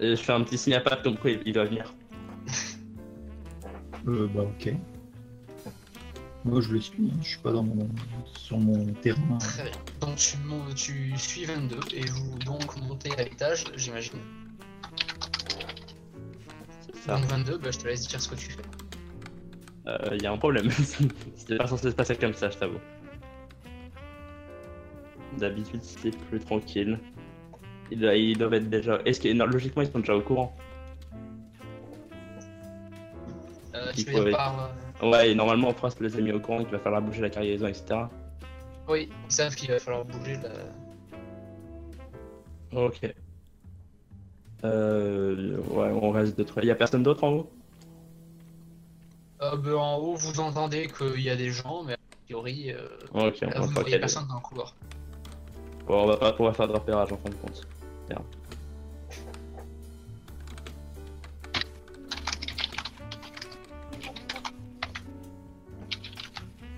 Je fais un petit signe à Pat comme quoi il il doit venir. Euh, bah, ok. Moi, je le suis. hein, Je suis pas dans mon... sur mon terrain. Très bien. Donc tu, tu suis 22 et vous donc montez à l'étage, j'imagine. C'est ça. Donc 22, bah, je te laisse dire ce que tu fais. Euh, y a un problème. C'était pas censé se passer comme ça, je t'avoue. D'habitude, c'est plus tranquille. Ils, doivent- ils doivent être déjà. Est-ce que non, logiquement, ils sont déjà au courant Euh, Il tu veux par... euh, Ouais, et normalement, Frost les a mis au courant qu'il va falloir bouger la cargaison, etc. Oui, ils savent qu'il va falloir bouger la... Ok. Euh, ouais, on reste de trois. Y a personne d'autre en haut? Euh, bah, en haut, vous entendez qu'il y a des gens, mais a priori, euh, Ok, là, on vous ne voyez personne dans le couloir. Bon, on va pas pouvoir faire de repérage en fin de compte.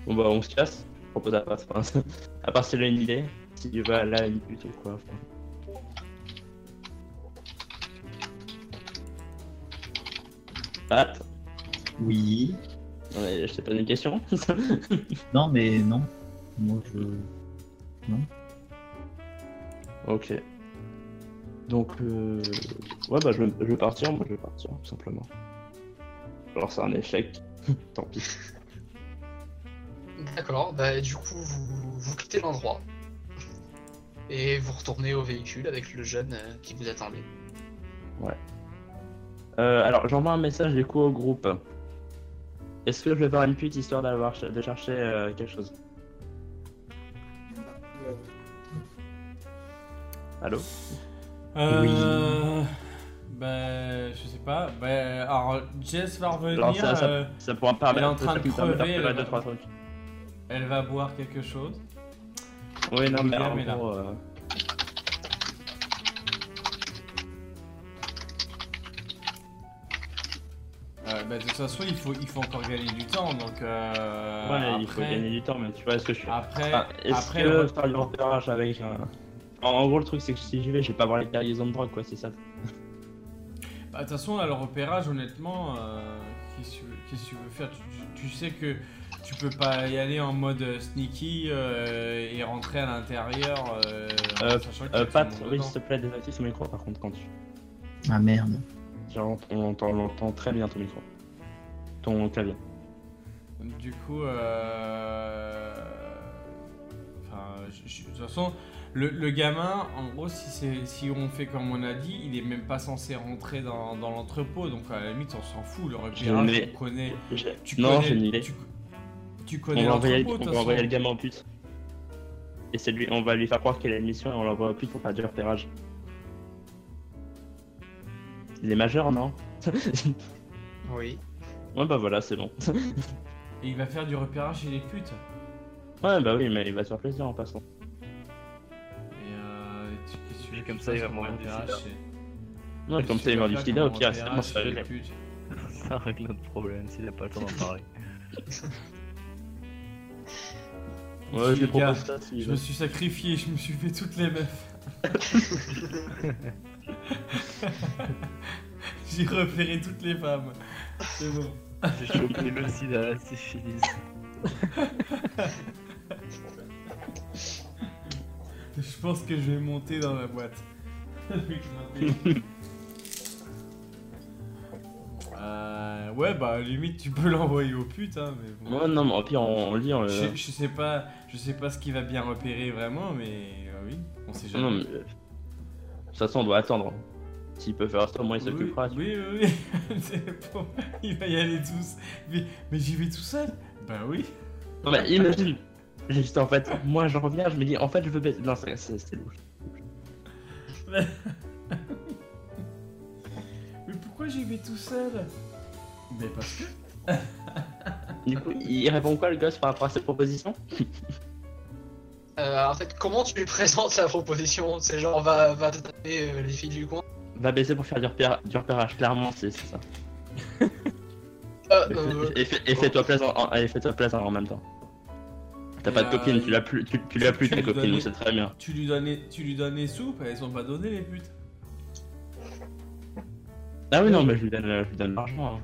Bon bah on se casse, je propose à part, enfin, à part si elle a une idée, si tu vas là une pute ou quoi. enfin. Pat, Oui. je t'ai posé une question Non, mais non. Moi, je. Ok. Donc, euh... ouais, bah, je vais, je vais partir, moi, je vais partir, tout simplement. Alors, c'est un échec. Tant pis. D'accord, bah du coup, vous, vous quittez l'endroit. Et vous retournez au véhicule avec le jeune euh, qui vous attendait. Euh, alors, j'envoie un message du coup au groupe. Est-ce que je vais voir une pute histoire d'avoir de chercher euh, quelque chose? Allô? Euh... Bah, je sais pas. Bah, alors, Jess va revenir. Alors, ça, ça, euh, ça pourra permettre elle est en train ça de crever, faire elle deux, va- trois trucs. elle va boire quelque chose. Oui, non, mais est là. gros, euh, Euh, bah, de toute façon, il faut, il faut encore gagner du temps. Donc, euh, ouais, il faut après- gagner du temps, mais tu vois ce que je suis. Après, Ah, Est-ce après que le- faire du repérage avec un... En, gros, le truc, c'est que si j'y vais, je vais pas voir les cargaisons de drogue, quoi, c'est ça. Bah, de toute façon, là, le repérage, honnêtement, euh, qu'est-ce que tu veux- faire? Tu, tu- tu sais que tu peux pas y aller en mode euh, sneaky euh, et rentrer à l'intérieur euh, Euh, Euh, Pat, oui, s'il te plaît, désactive ton micro, par contre, quand tu... Ah merde. Genre, on entend, on entend très bien ton micro. Ton clavier. Du coup, euh... enfin, je- je- de toute façon, le, le gamin, en gros, si, c'est- si on fait comme on a dit, il est même pas censé rentrer dans, dans l'entrepôt, donc à la limite, on s'en fout. Le repérage, tu connais. Tu non, connais, idée. Tu, tu On connais va, envoyer, l'entrepôt, on va envoyer le gamin en pute. Et c'est lui, on va lui faire croire qu'il a une mission et on l'envoie en pute pour faire du repérage. Il est majeur, non? Oui. Ouais, bah voilà, c'est bon. Et il va faire du repérage chez les putes. ouais, bah oui, mais il va se faire plaisir en passant. Comme ça, il va mourir du repérage sida. Non, comme ça, il va du sida, au pire, c'est bon, ça c'est règle. Ça règle notre problème s'il a pas le temps d'en parler. Ouais, je gars, ça me suis sacrifié, je me suis fait toutes les meufs. J'ai repéré toutes les femmes. C'est bon. J'ai chopé le sida, la syphilis. Je pense que je vais monter dans la boîte. Euh, ouais, bah limite tu peux l'envoyer au pute, hein, mais bon. Ouais, non, mais au pire, on, on lit, on le. Je, je sais pas, je sais pas ce qu'il va bien repérer vraiment, mais euh, oui, on sait jamais. Non, mais. euh, De toute façon, on doit attendre. S'il peut faire ça, au moins il oui, s'occupera. oui, oui, oui. Bon, il va y aller tous. Mais, mais j'y vais tout seul Bah oui. Non, mais imagine. Juste en fait, moi je reviens, je me dis en fait je veux baiser. Non, c'est- c'est c'est louche. Mais pourquoi j'y vais tout seul? Mais parce que. Du coup, il répond quoi le gosse par rapport à cette proposition? Euh, en fait, comment tu lui présentes la proposition? C'est genre, va, va te taper euh, les filles du coin? Va baiser pour faire du, repéra- du repérage, clairement, c'est c'est ça. Euh, euh, Et, fais- et fais-toi plaisir, en- et fais-toi plaisir en même temps. T'as pas de Euh, copine, tu l'as plus, tu, tu l'as plus tu ta copine, donc c'est très bien. Tu lui donnes, les- tu lui donnes les soupes, elles sont pas données les putes. Ah oui, non, mais je lui donne, je lui donne l'argent. hein.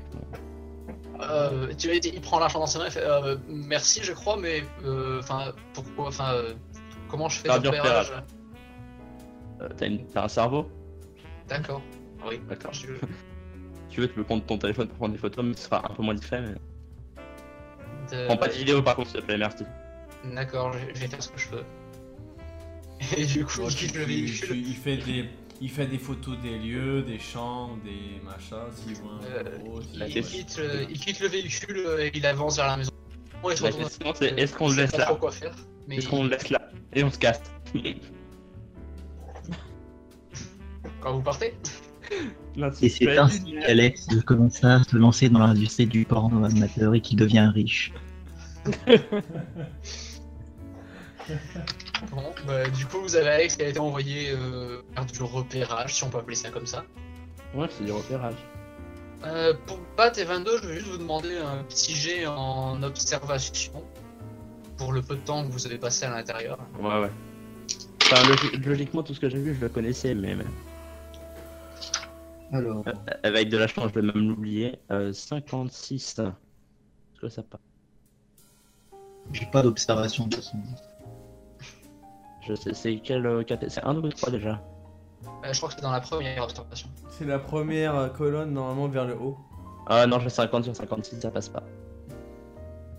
euh, tu vois, il il prend l'argent dans ses mains et fait euh, merci, je crois, mais euh, enfin, pourquoi, enfin, euh, comment je fais Faire ce du repérage Euh, T'as une- t'as un cerveau? D'accord. Oui, D'accord. je- Tu veux, tu peux prendre ton téléphone pour prendre des photos, mais ce sera un peu moins discret. Mais... de- Prends pas de vidéo par contre, s'il te plaît, merci. D'accord, je vais faire ce que je peux. Et du coup, tu- quitte le véhicule. tu- il, fait des, il fait des photos des lieux, des champs, des machins, un Euh, gros, s'il Il, il quitte, le- il quitte le véhicule euh, et il avance vers la maison. Bon, il se La retourne- question c'est est-ce qu'on le laisse là trop quoi faire. Mais Est-ce qu'on le laisse là Et on se casse. quand vous partez, Et c'est ainsi qu'Alex commence à se lancer dans l'industrie du porno amateur et qu'il devient riche. bon, bah, du coup, vous avez Alex qui a été envoyé euh, faire du repérage, si on peut appeler ça comme ça. Ouais, c'est du repérage. Euh, pour Pat et 22, je vais juste vous demander un petit jet en observation pour le peu de temps que vous avez passé à l'intérieur. Ouais, ouais. Enfin, logi- logiquement, tout ce que j'ai vu, je le connaissais, mais Alors, euh, avec de la chance, je vais même l'oublier. Euh, 56. Est-ce que ça part? J'ai pas d'observation de toute façon. Je sais, c'est quel. euh, C'est un ou trois déjà? Euh, je crois que c'est dans la première observation. C'est la première euh, colonne normalement vers le haut. Ah non, j'ai 50 sur 56, ça passe pas.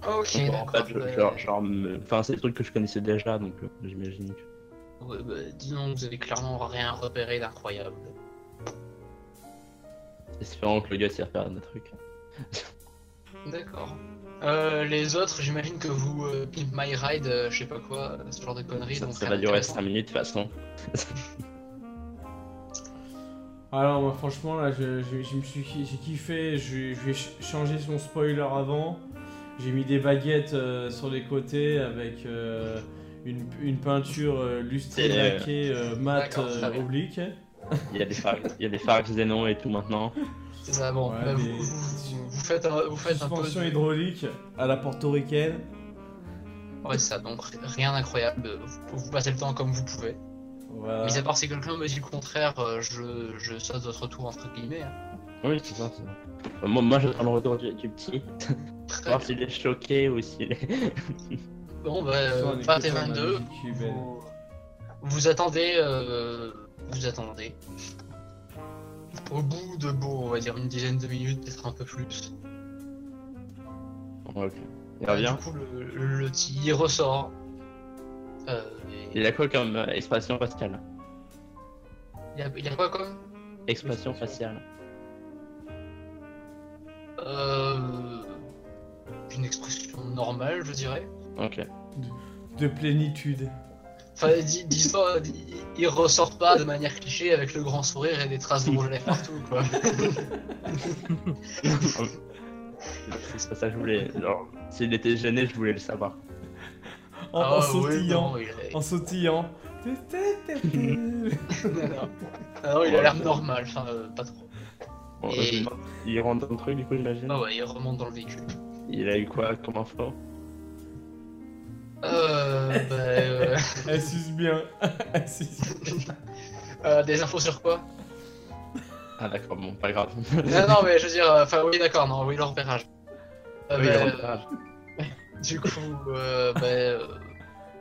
Ok, en d'accord. fait, je- bah, genre, enfin, c'est des trucs que je connaissais déjà, donc euh, j'imagine que. ouais, bah, disons que vous avez clairement rien repéré d'incroyable. Espérons que le gars s'y repère des trucs. D'accord. Euh, les autres, j'imagine que vous euh, Pimp My Ride, euh, je sais pas quoi, euh, ce genre de conneries. Ça, donc ça va durer d'intéressant. 5 minutes de toute façon. Alors moi franchement là je, je- je me suis j'ai kiffé, je, je vais ch- changer son spoiler avant. J'ai mis des baguettes euh, sur les côtés avec euh, une, une peinture euh, lustrée Et, laquée euh, mat euh, oblique. Il y a des phares, il y a des phares et tout maintenant. C'est ça, bon. Ouais, bah, mais- vous, vous- vous faites un, vous faites un peu. De- hydraulique à la portoricaine. Ouais, c'est ça, donc rien d'incroyable. Vous, vous passez le temps comme vous pouvez. Voilà. Mais à part si quelqu'un me dit le contraire, euh, je, je saute votre tour entre guillemets. hein. Oui, c'est ça. c'est ça. Euh, Moi, moi j'attends le retour du, du petit. Très voir s'il est choqué ou s'il est. Bon, bah, Ça, on euh, et sur la 22, musique cubaine. vous, vous attendez. euh, vous attendez. Au bout de, bon, on va dire une dizaine de minutes, peut-être un peu plus. ok. Il Euh, revient. Du coup, le, le ressort. Euh, et- Il a quoi comme euh, expression faciale il, y a, il a quoi comme Expression faciale. euh, Une expression normale, je dirais. Ok. De plénitude. Enfin, dis- disons, il, ressort pas de manière cliché avec le grand sourire et des traces de rouge à lèvres partout, quoi. c'est pas ça que je voulais. Genre, s'il était gêné, je voulais le savoir. En, Ah en ouais, sautillant. non, est- En sautillant. non, non. Ah non, il a l'air normal, enfin, euh, pas trop. Bon, Et- Il rentre dans le truc, du coup, j'imagine. Ah ouais, il remonte dans le véhicule. Il a eu quoi comme info? Euh, bah, euh, Elle suce bien. Elle suce bien. euh, des infos sur quoi? Ah, d'accord, bon, pas grave. Non, non, mais je veux dire, euh, enfin, oui, d'accord, non, oui, le repérage. Euh, Oui, bah, le euh, repérage. Du coup, euh, bah, euh,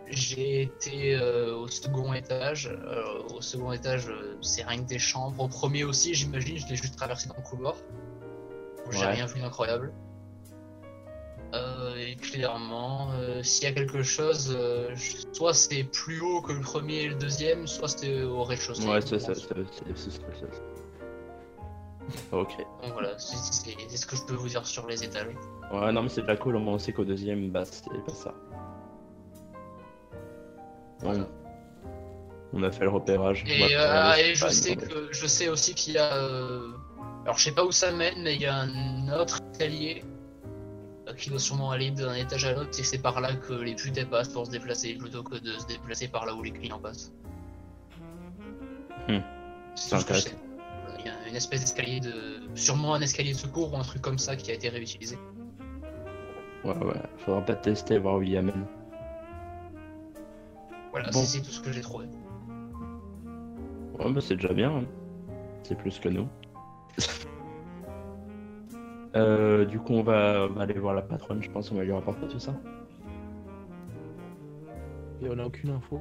j'ai été euh, au second étage. Euh, au second étage, euh, c'est rien que des chambres. Au premier aussi, j'imagine, je l'ai juste traversé dans le couloir. J'ai Ouais. rien vu d'incroyable. Euh, et clairement, euh, s'il y a quelque chose, euh, soit c'est plus haut que le premier et le deuxième, soit c'était au rez-de-chaussée. Ouais, c'est ça, c'est c'est- c'est ça, c'est ça. Ok. Donc voilà, c'est c'est- c'est ce que je peux vous dire sur les étages. Ouais, non, mais c'est déjà cool, au moins on sait qu'au deuxième, bah, c'est pas ça. Voilà. On a fait le repérage. Et, euh, et je pas sais que je sais aussi qu'il y a. euh, Alors je sais pas où ça mène, mais il y a un autre escalier qui doit sûrement aller d'un étage à l'autre, et c'est par là que les putes passent pour se déplacer plutôt que de se déplacer par là où les clients passent. Hmm. C'est intéressant. Voilà, Il y a une espèce d'escalier de. sûrement un escalier de secours ou un truc comme ça qui a été réutilisé. Ouais, ouais, faudra pas tester, voir où il amène. Voilà, Bon. c'est c'est tout ce que j'ai trouvé. Ouais, bah c'est déjà bien. hein. C'est plus que nous. Euh, du coup, on va, on va aller voir la patronne, je pense, on va lui rapporter tout ça. Et on a aucune info.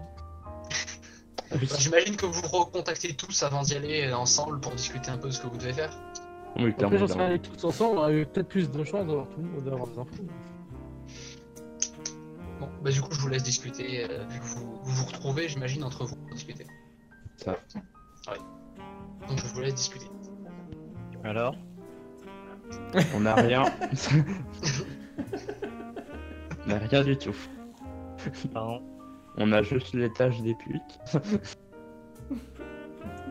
J'imagine que vous recontactez tous avant d'y aller ensemble pour discuter un peu de ce que vous devez faire. Oui, Après, clairement. rien, tous ensemble, on a eu peut-être plus de chances d'avoir tout le monde, d'avoir des infos. Bon, bah du coup, je vous laisse discuter, euh, vu que vous, vous vous retrouvez, j'imagine, entre vous pour discuter. Ça. Donc je vous laisse discuter. Alors? On a rien. on a rien du tout. Pardon On a juste l'étage des putes.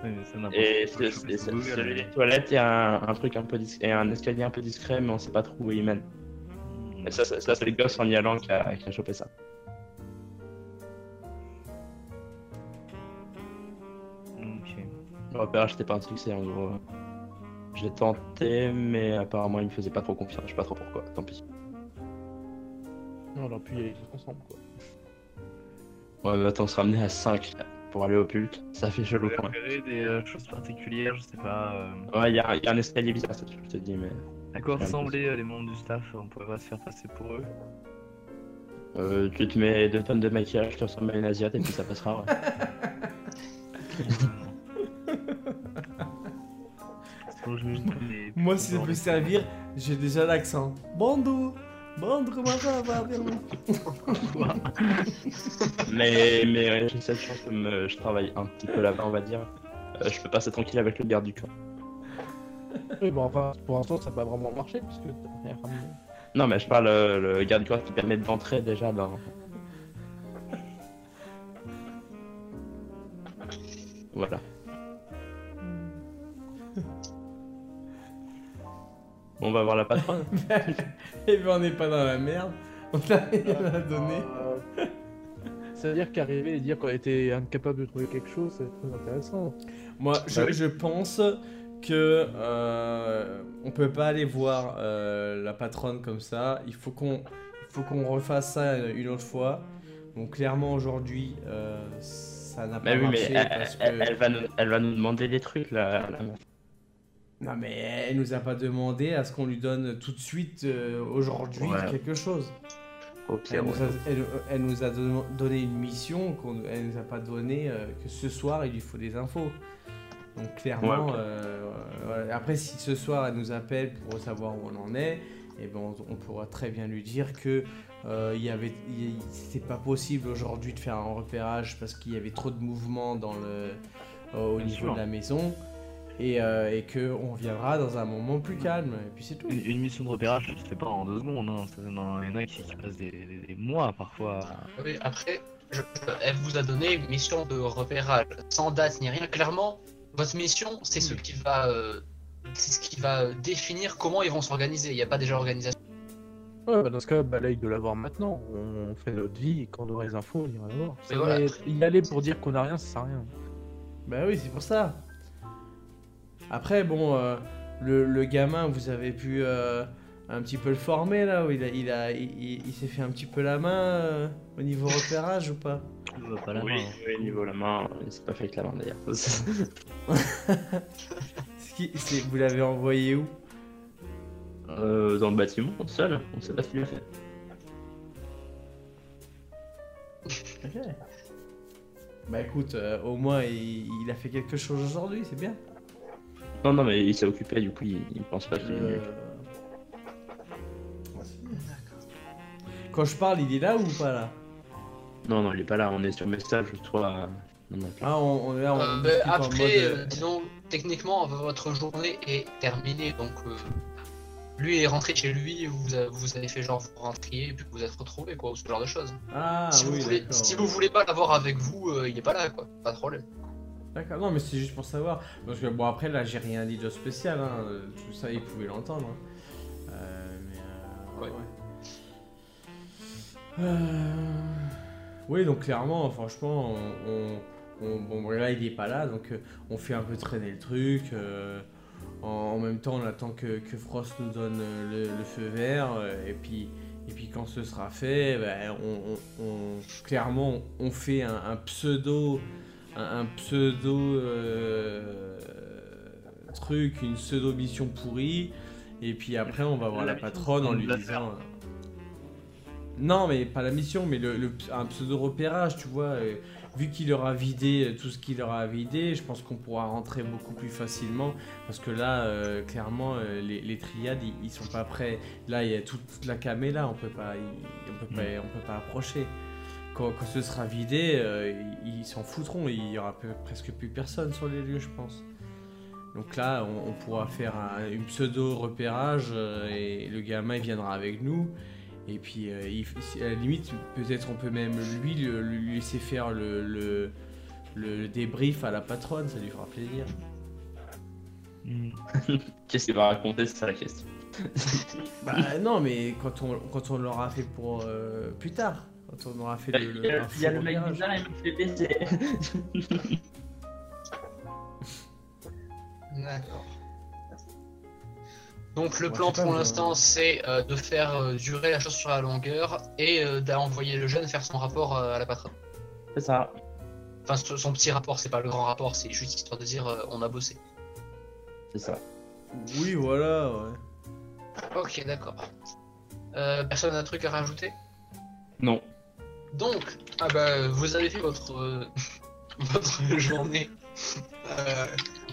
Oui, mais Et c'est- celui des toilettes, il y a un, un truc un peu discret, et un escalier un peu discret, mais on sait pas trop où il mène. Hmm, Et ça, ça, ça, c'est le gosse en y allant qui a, qui a chopé ça. Ok. Le repérage, c'était pas un succès en gros. J'ai tenté, mais apparemment, il me faisait pas trop confiance. Je sais pas trop pourquoi, tant pis. Non, on aurait pu y aller tous ensemble, quoi. Ouais, mais attends, on se ramener à 5 pour aller au pult. Ça fait chelou quand même. des euh, choses particulières, je sais pas. euh, Ouais, il y, a y a un escalier bizarre, ça, je te dis, mais. À quoi ressemblaient euh, les membres du staff? On pourrait pas se faire passer pour eux. Euh, tu te mets 2 tonnes de maquillage, tu ressembles à une asiate et puis ça passera. Ouais. Moi, si ça peut servir, j'ai déjà l'accent. Bando Bando, comment ça va bien mais mais j'ai cette chance comme je travaille un petit peu là-bas, on va dire. Euh, je peux passer tranquille avec le garde du corps. Oui, bon, enfin, pour l'instant, ça n'a pas vraiment marché, puisque t'as rien ramené. Non, mais je parle euh, le garde du corps qui permet d'entrer déjà dans. Voilà. On va voir la patronne. Et ben, on n'est pas dans la merde. On a rien à donner. Euh, C'est-à-dire qu'arriver et dire qu'on a été incapable de trouver quelque chose, c'est très intéressant. Moi, je, Bah je pense que euh, on peut pas aller voir euh, la patronne comme ça. Il faut qu'on, il faut qu'on refasse ça une autre fois. Donc clairement aujourd'hui, euh, ça n'a pas Mais oui, mais marché elle, que va nous, elle va nous demander des trucs là. Non mais elle nous a pas demandé à ce qu'on lui donne tout de suite euh, aujourd'hui Ouais. quelque chose. Ok, Elle nous, a, elle- elle nous a don- donné une mission qu'on elle nous a pas donné euh, que ce soir il lui faut des infos. Donc clairement, Ouais, euh, après si ce soir elle nous appelle pour savoir où on en est, et ben on, on pourra très bien lui dire que euh, il y avait, il- c'était pas possible aujourd'hui de faire un repérage parce qu'il y avait trop de mouvements dans le, au Bien niveau sûr. de la maison. Et, euh, et que on viendra dans un moment plus calme, et puis c'est tout. Une, une mission de repérage, ça se fait pas en deux secondes. Hein. Il y en a qui, qui passent des, des- des mois parfois. Oui, après, je- elle vous a donné une mission de repérage, sans date ni rien. Clairement, votre mission, c'est ce qui va, euh, c'est ce qui va définir comment ils vont s'organiser. Il n'y a pas déjà organisation. Ouais, bah dans ce cas, balaye de l'avoir maintenant. On fait notre vie et quand on aura les infos, on ira la voir. Voilà. y aller pour dire qu'on a rien, ça sert à rien. Bah oui, c'est pour ça. Après, bon, euh, le, le gamin, vous avez pu euh, un petit peu le former là, où il, a, il, a, il, il- il s'est fait un petit peu la main euh, au niveau repérage ou pas? Pas la Oui. main. Oui, niveau la main, il s'est pas fait avec la main d'ailleurs. Vous l'avez envoyé où? Euh, dans le bâtiment, seul, on sait pas ce qu'il a fait. Ok. Bah écoute, euh, au moins il, il a fait quelque chose aujourd'hui, c'est bien. Non, non, mais il s'est occupé, du coup, il, il pense pas qu'il est Euh, mieux. Quand je parle, il est là ou pas là? Non, non, il est pas là, on est sur message. Non, non, Ah, on, on est là, on Euh, discute bah, en après, mode, euh, euh, disons, techniquement, votre journée est terminée, donc euh, lui est rentré chez lui, vous, a- vous avez fait genre vous rentriez, puis vous êtes retrouvés, quoi, ou ce genre de choses. Ah si, oui, vous voulez, d'accord. si vous voulez pas l'avoir avec vous, euh, il est pas là, quoi, pas de problème. D'accord, non mais c'est juste pour savoir. Parce que bon après là j'ai rien dit de spécial, hein. tout ça ils pouvaient l'entendre. hein. Euh, mais euh, Ouais. ouais. Euh, Oui donc clairement franchement on, on- on- bon là il est pas là donc on fait un peu traîner le truc. en, en même temps on attend que, que Frost nous donne le, le feu vert et puis et puis quand ce sera fait, ben, on- clairement on fait un, un pseudo un, un pseudo euh, truc, une pseudo mission pourrie, et puis après on va voir la, patronne en on lui disant. euh, Non, mais pas la mission, mais le, le- un pseudo repérage, tu vois. euh, vu qu'il aura vidé tout ce qu'il aura vidé, je pense qu'on pourra rentrer beaucoup plus facilement. Parce que là, euh, clairement, euh, les, les triades, ils, ils sont pas prêts. Là, il y a toute, toute la camé là, on peut pas, on peut pas, on peut pas approcher quand, quand ce sera vidé, euh, ils s'en foutront, il y aura peu- presque plus personne sur les lieux, je pense. Donc là, on, on pourra faire un, une pseudo repérage euh, et le gamin il viendra avec nous. Et puis, euh, il- à la limite, peut-être on peut même lui, le- lui laisser faire le, le, le débrief à la patronne, ça lui fera plaisir. Qu'est-ce qu'il va raconter, c'est ça la question? Bah non, mais quand on, quand on l'aura fait pour euh, plus tard, quand on aura fait le, Il y a, un il y a faux le mec bizarre, il me fait baisser. D'accord. Donc le Moi, plan pour l'instant c'est euh, de faire euh, durer la chose sur la longueur et euh, d'envoyer le jeune faire son rapport à la patronne. C'est ça. Enfin son petit rapport, c'est pas le grand rapport, c'est juste histoire de dire on a bossé. C'est ça. Oui, voilà, ouais. Ok d'accord. Euh, personne n'a un truc à rajouter? Non. Donc, ah bah, vous avez fait votre, euh, votre journée euh,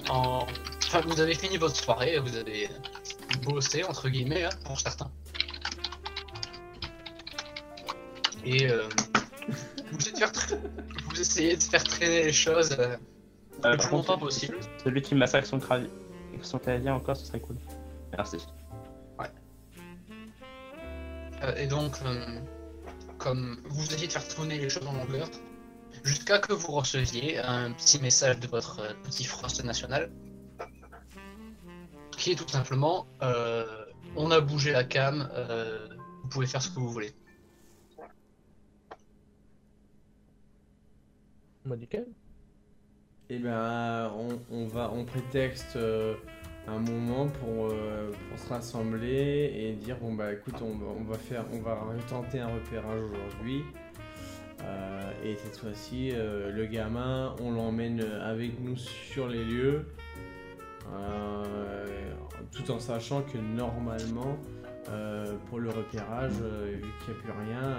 en... Enfin, vous avez fini votre soirée, vous avez bossé, entre guillemets, hein, pour certains. Et euh, vous, essayez de faire tra- vous essayez de faire traîner les choses euh, le plus longtemps possible. celui qui massacre son, cravi... son clavier encore, ce serait cool. Merci. Euh, et donc, comme vous essayez de faire tourner les choses en longueur, jusqu'à que vous receviez un petit message de votre euh, petit Frost national, qui est tout simplement euh, on a bougé la cam, euh, vous pouvez faire ce que vous voulez. Bah, nickel. Et ben, on, on va, on prétexte euh, un moment pour, euh, pour se rassembler et dire bon bah écoute, on, va- on va faire, on va tenter un repérage aujourd'hui. Euh, et cette fois-ci, euh, le gamin, on l'emmène avec nous sur les lieux, tout en sachant que normalement, pour le repérage, vu qu'il n'y a plus rien,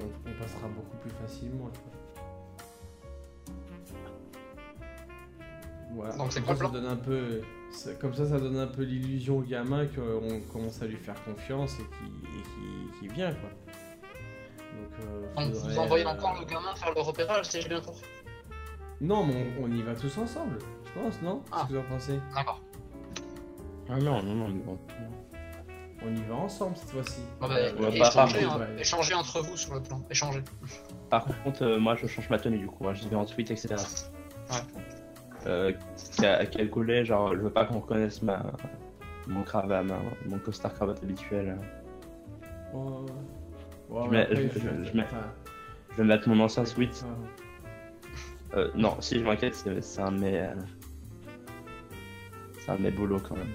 on, on passera beaucoup plus facilement. tu vois. Voilà. Donc c'est quoi le ça donne un peu, ça- comme ça, ça donne un peu l'illusion au gamin qu'on commence à lui faire confiance et qu'il- qu'il vient quoi. Donc, euh, faudrait, vous envoyez euh, encore le gamin faire le repérage, si j'ai bien compris. Non, mais on, on y va tous ensemble, je pense, non? Ah. Qu'est-ce que vous en pensez? D'accord. Ah non, non, non, non. On y va ensemble cette fois-ci. Bon, bah, Euh, partir. hein, Ouais. entre vous sur le plan. Échangez. Par contre, euh, moi je change ma tenue du coup, hein, je vais en tweet, etc. Ouais. Euh, qu'à- quel collet, genre, je veux pas qu'on reconnaisse ma, mon cravate, ma- mon costard cravate habituel. Oh. Je mais mets- après, je- je- je mets- enfin, Je vais mettre mon ancien suite. enfin, Euh, non, si je m'inquiète, c'est un de mes. euh, C'est un de mes boulots quand même.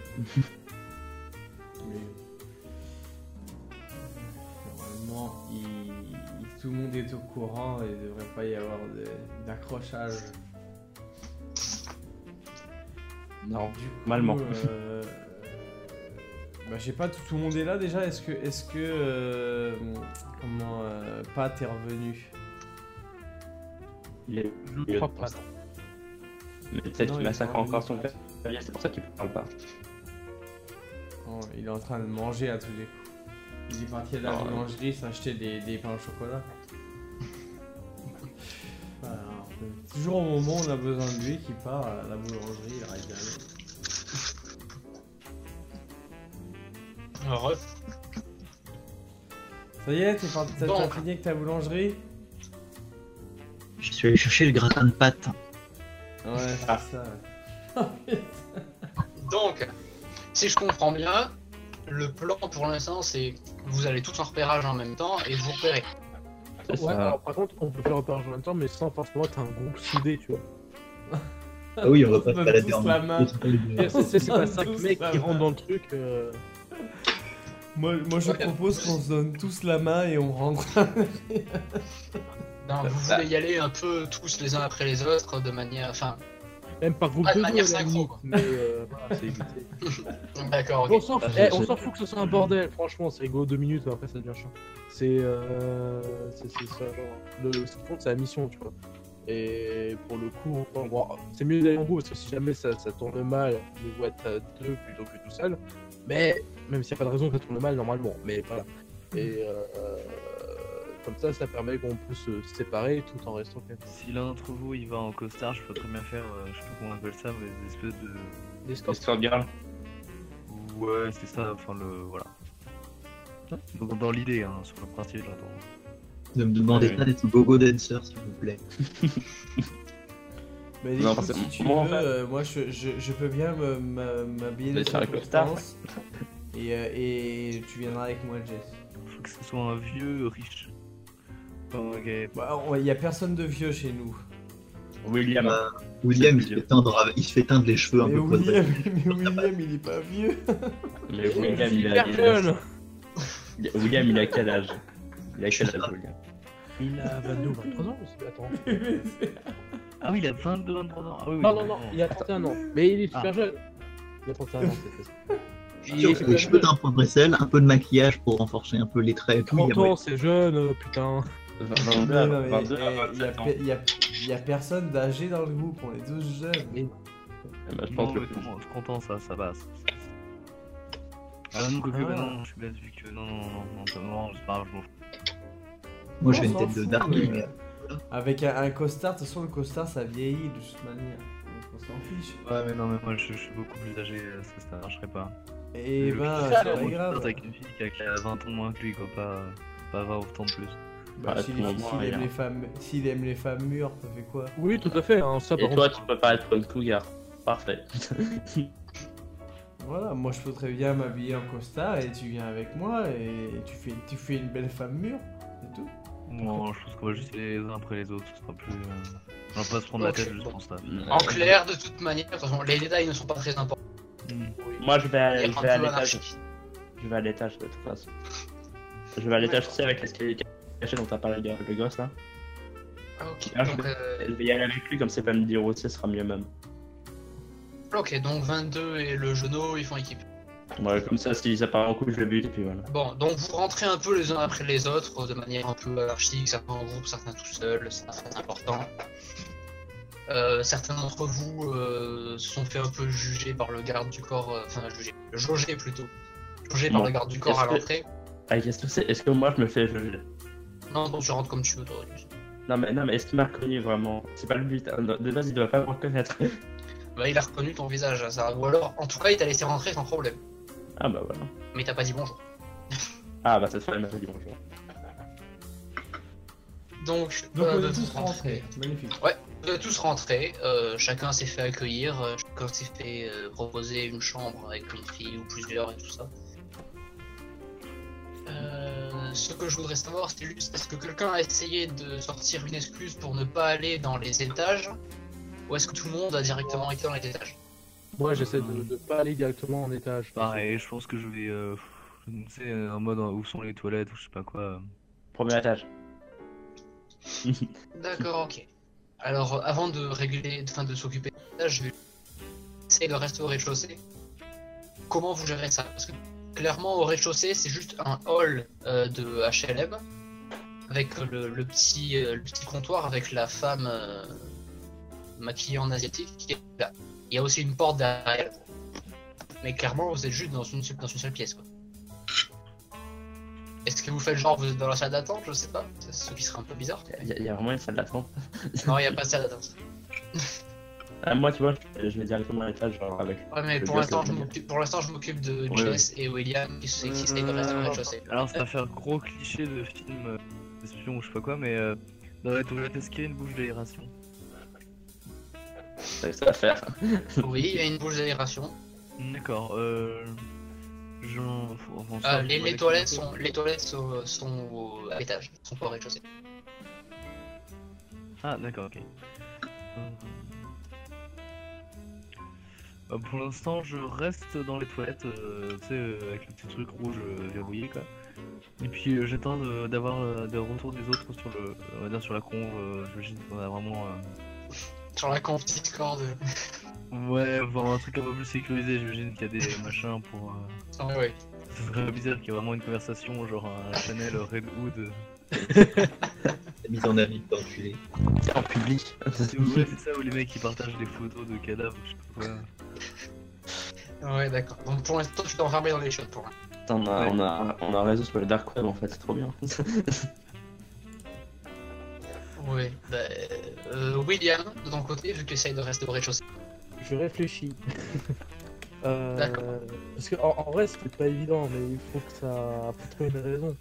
mais- Normalement, il- tout le monde est au courant et il devrait pas y avoir d'accrochage. Normalement. euh, Bah, je sais pas, tout, tout le monde est là déjà. Est-ce que, est-ce que, euh, comment, euh, Pat est revenu? Il est. Je crois pas. Mais peut-être qu'il massacre encore son père. C'est pour ça qu'il parle pas. Oh, Il est en train de manger à tous les coups. Il est parti à la Oh, boulangerie s'acheter des, des pains au chocolat. Voilà, toujours au moment où on a besoin de lui, qui part à la boulangerie, il arrête jamais. Heureux. Ça y est, t'es parti- t'as Bon. fini avec ta boulangerie? Je suis allé chercher le gratin de pâtes. Ouais, c'est Ah. ça. Donc, si je comprends bien, le plan pour l'instant, c'est que vous allez tous en repérage en même temps et vous repérez. Ouais, ça. alors, par contre, on peut faire le en même temps, mais sans forcément être un groupe soudé, tu vois. Ah oui, on va pas se balader en la main. C'est pas Tous cinq la mecs qui rentrent dans le truc. euh, Moi, moi je Ouais. propose qu'on se donne tous la main et on rentre. Non, vous voulez y aller un peu tous les uns après les autres de manière. Enfin, Même par groupe Pas de de deux, manière à la synchro, limite, quoi. mais euh, voilà, c'est évité. d'accord, On ok. s'en fout, Ah, eh, on s'en fout que ce soit un bordel, franchement, c'est rigolo deux minutes, mais après ça devient chiant. C'est euh, c'est c'est ça, genre, le, ce qui compte, c'est la mission, tu vois. Et pour le coup, on- bon, c'est mieux d'aller en groupe parce que si jamais ça, ça tourne mal, mieux vaut être à deux plutôt que tout seul. Mais même s'il n'y a pas de raison que ça tourne mal normalement, mais voilà. Et euh, comme ça, ça permet qu'on puisse se séparer tout en restant quand même Si l'un d'entre vous il va en costard, je peux très bien faire, euh, je sais pas comment on appelle ça, mais des espèces de. des scores. Escort girl. Ouais, c'est ça, enfin le. Voilà. Donc dans l'idée, hein, sur le principe, j'entends. Ne me demandez Ouais. pas d'être gogo dancer, s'il vous plaît. Mais Non, si tu moi, en veux, fait- euh, moi je, je, je peux bien m'habiller de Mais c'est avec le star. circonstance. Et, euh, et tu viendras avec moi, Jess. Faut que ce soit un vieux riche. Ok. Bah, on- Il y a personne de vieux chez nous. William. Euh, William, il se, fait teindre, avec- il se fait teindre les cheveux un Mais peu William, mais William, il est pas vieux. Mais William, il a, il a- jeune il a- William, il a quel âge? Il a quel âge, William? Il a 22 ou 23 ans aussi, attends. Ah oui, il a 22, 23 ans. Ah oui, oui. Non, non, non, il a 31 ans. Mais il est super Ah. jeune. Il a 31 ans, c'est ça. Il est les super cheveux jeune. d'un point de Bressel, un peu de maquillage pour renforcer un peu les traits et tout. il y a 30 ans, c'est jeune, euh, putain. 22 Non, à non, mais, 22 eh, il a 27 ans. pe- il y a, il y a personne d'âgé dans le groupe, on est tous jeunes. Mais Eh ben, je Non, pense que mais comment- je suis content, ça, ça passe. Ah non, quoique, Ah. bah non, je suis bête vu que. Non, non, non, non, non, non, c'est pas grave, je m'en fous. Moi, j'ai une tête de Darky, mais- mais Avec un, un costard, de toute façon, le costard ça vieillit de toute manière. Donc on s'en fiche. Ouais, mais non, mais moi je, je suis beaucoup plus âgé, euh, ça, ça marcherait pas. Et Le ben, plus c'est pas grave. avec une fille qui a- qui a 20 ans moins que lui, quoi, pas, pas 20 autant de plus. Bah, Ouais, s'il s'il ouais, aime hein. les femmes, s'il aime les femmes mûres, ça fait quoi? Oui, tout à fait. Hein, ça, Et toi, tu peux pas être comme Cougar. Parfait. Voilà, moi je peux très bien m'habiller en costard et tu viens avec moi et tu fais, tu fais une belle femme mûre, c'est tout. Non, je pense qu'on va juste aller les uns après les autres, ce sera plus. euh, On va pas se prendre la tête juste pour ça. En clair, de toute manière, de toute façon, les détails ne sont pas très importants. Hmm. Moi, je vais, je à peu l'étage. Je vais à l'étage de toute façon. Je vais à l'étage, tu sais, avec l'escalier dont t'as parlé le gosse là. Ah, ok, je donc, vais- euh, Je vais y aller avec lui, comme c'est pas me dire aussi, ce sera mieux même. ok, donc 22 et le genou, ils font équipe. Ouais, comme ça, si ça part en couille, je le bute et puis voilà. Bon, donc vous rentrez un peu les uns après les autres, de manière un peu anarchique, certains en groupe, certains tout seuls, très important. Euh, certains d'entre vous euh, se sont fait un peu juger par le garde du corps, euh, enfin juger, jauger plutôt, jauger par le garde du corps à que- l'entrée. Ah, qu'est-ce que c'est? Est-ce que moi je me fais juger? Non, bon, tu rentres comme tu veux, toi. Non, mais, non, mais est-ce qu'il m'a reconnu vraiment? C'est pas le but. hein. De base, il doit pas me reconnaître. Bah, il a reconnu ton visage, ça. Ou alors, en tout cas, il t'a laissé rentrer sans problème. ah, bah voilà. Mais t'as pas dit bonjour. Ah, bah cette fois, il m'a dit bonjour. Donc, Donc euh, on de est tous tous rentrés, magnifique. Vous êtes tous rentrés, euh, chacun s'est fait accueillir, euh, chacun s'est fait euh, proposer une chambre avec une fille ou plusieurs et tout ça. Euh, ce que je voudrais savoir, c'est juste est-ce que quelqu'un a essayé de sortir une excuse pour ne pas aller dans les étages Ou est-ce que tout le monde a directement été dans les étages? Moi, j'essaie de, de pas aller directement en étage. Pareil, je pense que je vais. Euh, tu sais, en mode euh, où sont les toilettes ou je sais pas quoi. Premier étage. D'accord, ok. Alors, euh, avant de régler, enfin de s'occuper de l'étage, je vais essayer de rester au rez-de-chaussée. Comment vous gérez ça? Parce que clairement, au rez-de-chaussée, c'est juste un hall euh, de HLM avec le, le petit, euh, le petit comptoir avec la femme euh, maquillée en asiatique qui est là. Il y a aussi une porte derrière. Mais clairement, vous êtes juste dans une, dans une seule pièce. Quoi. Est-ce que vous faites genre vous êtes dans la salle d'attente? Je sais pas. Ce qui serait un peu bizarre. Il y, y a vraiment une salle d'attente. Non, il n'y a pas de salle d'attente. Ah, moi, tu vois, je, je vais directement à l'étage, genre avec. Ouais, mais pour l'instant, je m'occupe, pour l'instant, je m'occupe de Ouais, Jess et William qui, s- qui essayent de rester au rez-de-chaussée. Alors, ça va faire gros cliché de film euh, d'espion ou je sais pas quoi, mais euh, dans la toilette, est-ce qu'il y a une bouche d'aération? C'est ça à faire. Oui, il y a une bouche d'aération. D'accord, euh. Enfin, ça, les, toilettes sont, les toilettes sont, sont au- à l'étage, sont pas au rez-de-chaussée. Ah, d'accord, ok. Euh, pour l'instant, je reste dans les toilettes, euh, tu sais, euh, avec le petit truc rouge verrouillé, quoi. Et puis euh, j'attends d'avoir euh, des retours des autres sur le, on va dire sur la conve. euh, J'imagine qu'on a vraiment, euh, Sur la conf Discord. ouais, voir un truc un peu plus sécurisé. J'imagine qu'il y a des machins pour. euh, Ah, ouais, ouais. C'est vraiment bizarre qu'il y ait vraiment une conversation, genre un Chanel Redwood. Mise en avis, d'enculé. En public. C'est ouais, c'est ça où les mecs ils partagent des photos de cadavres, je sais pas quoi. Ouais, d'accord. Donc pour l'instant, tu t'es enfermé dans les shots pour l'instant. On a, Ouais. on, a, on a un réseau sur le dark web en fait, c'est trop bien. Ouais. Bah, euh, William, de ton côté, vu que tu essayes de rester au rez-de-chaussée. Je réfléchis. Euh, D'accord. Parce que en, en vrai, c'est pas évident, mais il faut que ça. faut trouver une raison.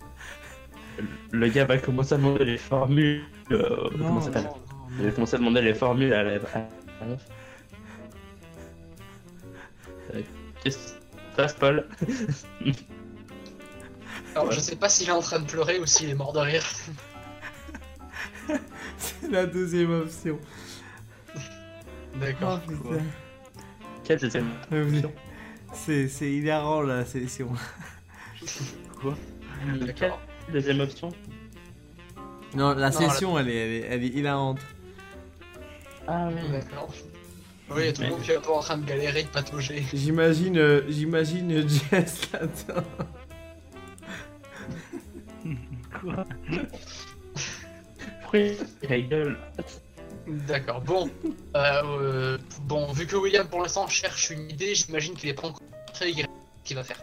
le gars va commencer à demander les formules. euh, comment ça s'appelle Il va commencer à demander les formules à la. à Qu'est-ce qui se passe, Paul Alors, Ouais. je sais pas s'il est en train de pleurer ou s'il est mort de rire. C'est la deuxième option. D'accord. Oh. Quelle deuxième option C'est c'est hilarant la session. Quelle D'accord. deuxième option Non, la Non, session elle, est, elle, est, elle est hilarante. Ah oui. D'accord. Oui, il y a tout le monde qui est un peu en train de galérer, de patauger. J'imagine euh, j'imagine Jess là-dedans. Quoi? Pourquoi il gueule? D'accord, bon. Euh, euh, bon, vu que William pour l'instant cherche une idée, j'imagine qu'il est pas encore très qu'il va faire.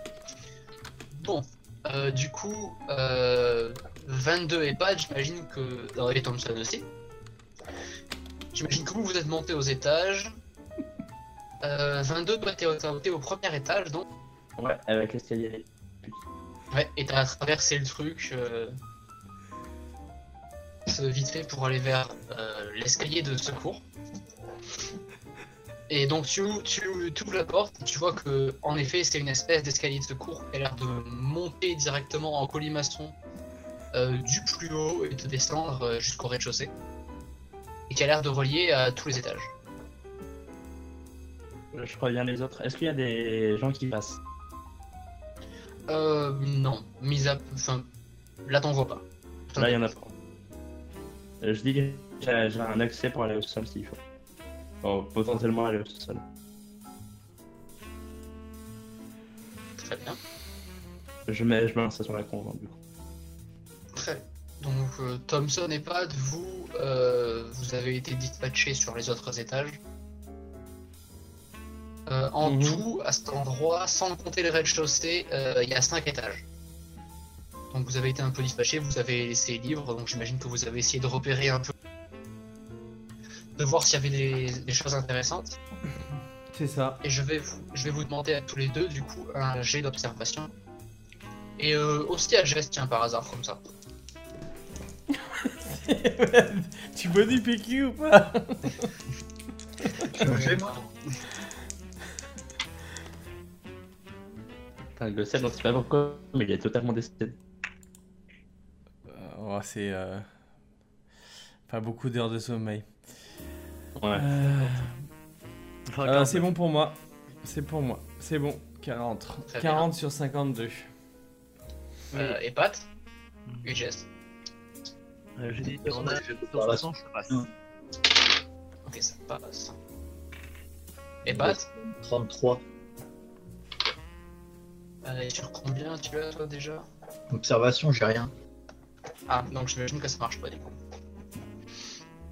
Bon, euh, du coup, euh, 22 et Pat, j'imagine que. euh, Et Thompson aussi. J'imagine que vous vous êtes monté aux étages. Euh, 22 doit être au premier étage, donc. Ouais, avec l'escalier. Ouais, et t'as traversé le truc euh, vite fait pour aller vers euh, l'escalier de secours. Et donc tu, tu, tu ouvres la porte et tu vois que en effet c'est une espèce d'escalier de secours qui a l'air de monter directement en colimaçon euh, du plus haut et de descendre jusqu'au rez-de-chaussée. Et qui a l'air de relier à tous les étages. Je préviens les autres. Est-ce qu'il y a des gens qui passent Euh, non, mise à... Enfin, là t'en vois pas. Là, il y en a pas. Euh, Je dis que j'ai j'ai un accès pour aller au sol s'il faut. Bon, potentiellement aller au sol. Très bien. Je mets, je mets un ça sur la con, hein, du coup. Très bien. Donc euh, Thompson et Pat, vous, euh, vous avez été dispatchés sur les autres étages. Euh, en Mhm. tout, à cet endroit, sans compter le rez-de-chaussée, euh, il y a 5 étages. Donc vous avez été un peu dispatchés, vous avez laissé libre, donc j'imagine que vous avez essayé de repérer un peu, de voir s'il y avait des, des choses intéressantes. C'est ça. Et je vais, vous, je vais vous demander à tous les deux, du coup, un jet d'observation. Et euh, aussi à Jess, tiens, par hasard, comme ça. tu veux du PQ ou pas? Putain, le sel, on sait pas pourquoi, mais il est totalement décédé. Oh, c'est euh, pas beaucoup d'heures de sommeil. Ouais. Euh, Enfin, euh, 49. c'est bon pour moi. C'est pour moi. C'est bon. 40. Très 40 sur 52. Euh, et Pat? UGS. Euh, J'ai dit toute façon, 49 j'ai fait sur par la 60, ça passe. Ok, ça passe. Et Pat? 33. Euh, et Sur combien tu as toi déjà Observation, j'ai rien. Ah, donc j'imagine que ça marche pas du coup.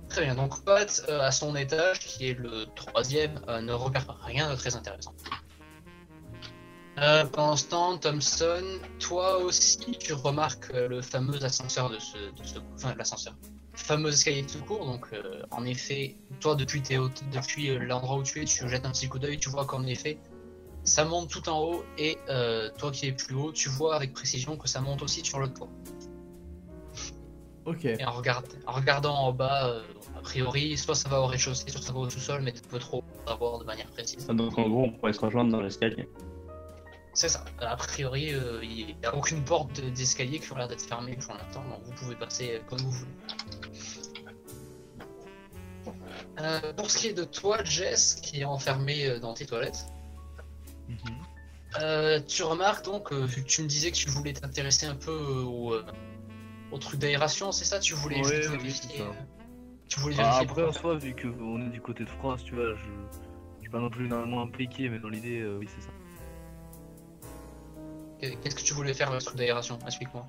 Très bien, donc Pat, euh, à son étage, qui est le troisième, euh, ne repère rien de très intéressant. Euh, pendant ce temps, Thompson, toi aussi, tu remarques euh, le fameux ascenseur de ce, de ce- enfin l'ascenseur, fameux escalier de secours. Donc, euh, en effet, toi depuis, depuis euh, l'endroit où tu es, tu jettes un petit coup d'œil, tu vois qu'en effet, ça monte tout en haut, et euh, toi qui es plus haut, tu vois avec précision que ça monte aussi sur le toit. Ok. Et en, regard- en regardant en bas, euh, a priori, soit ça va au rez-de-chaussée, soit ça va au sous-sol, mais tu peux trop savoir de manière précise. Donc en gros, on pourrait se rejoindre dans l'escalier. C'est ça. A priori, euh, il n'y a aucune porte de- d'escalier qui ont l'air d'être fermée pour l'instant, donc vous pouvez passer euh, comme vous voulez. Euh, pour ce qui est de toi, Jess, qui est enfermé euh, dans tes toilettes, Euh, tu remarques donc, euh, vu que tu me disais que tu voulais t'intéresser un peu euh, au, euh, au truc d'aération, c'est ça? Tu voulais Ouais, juste oui, vérifier Tu voulais Ah, après, en soi, vu qu'on est du côté de France, tu vois, je je suis pas non plus énormément impliqué, mais dans l'idée, oui, c'est ça. Qu'est-ce que tu voulais faire avec ce truc d'aération Explique-moi?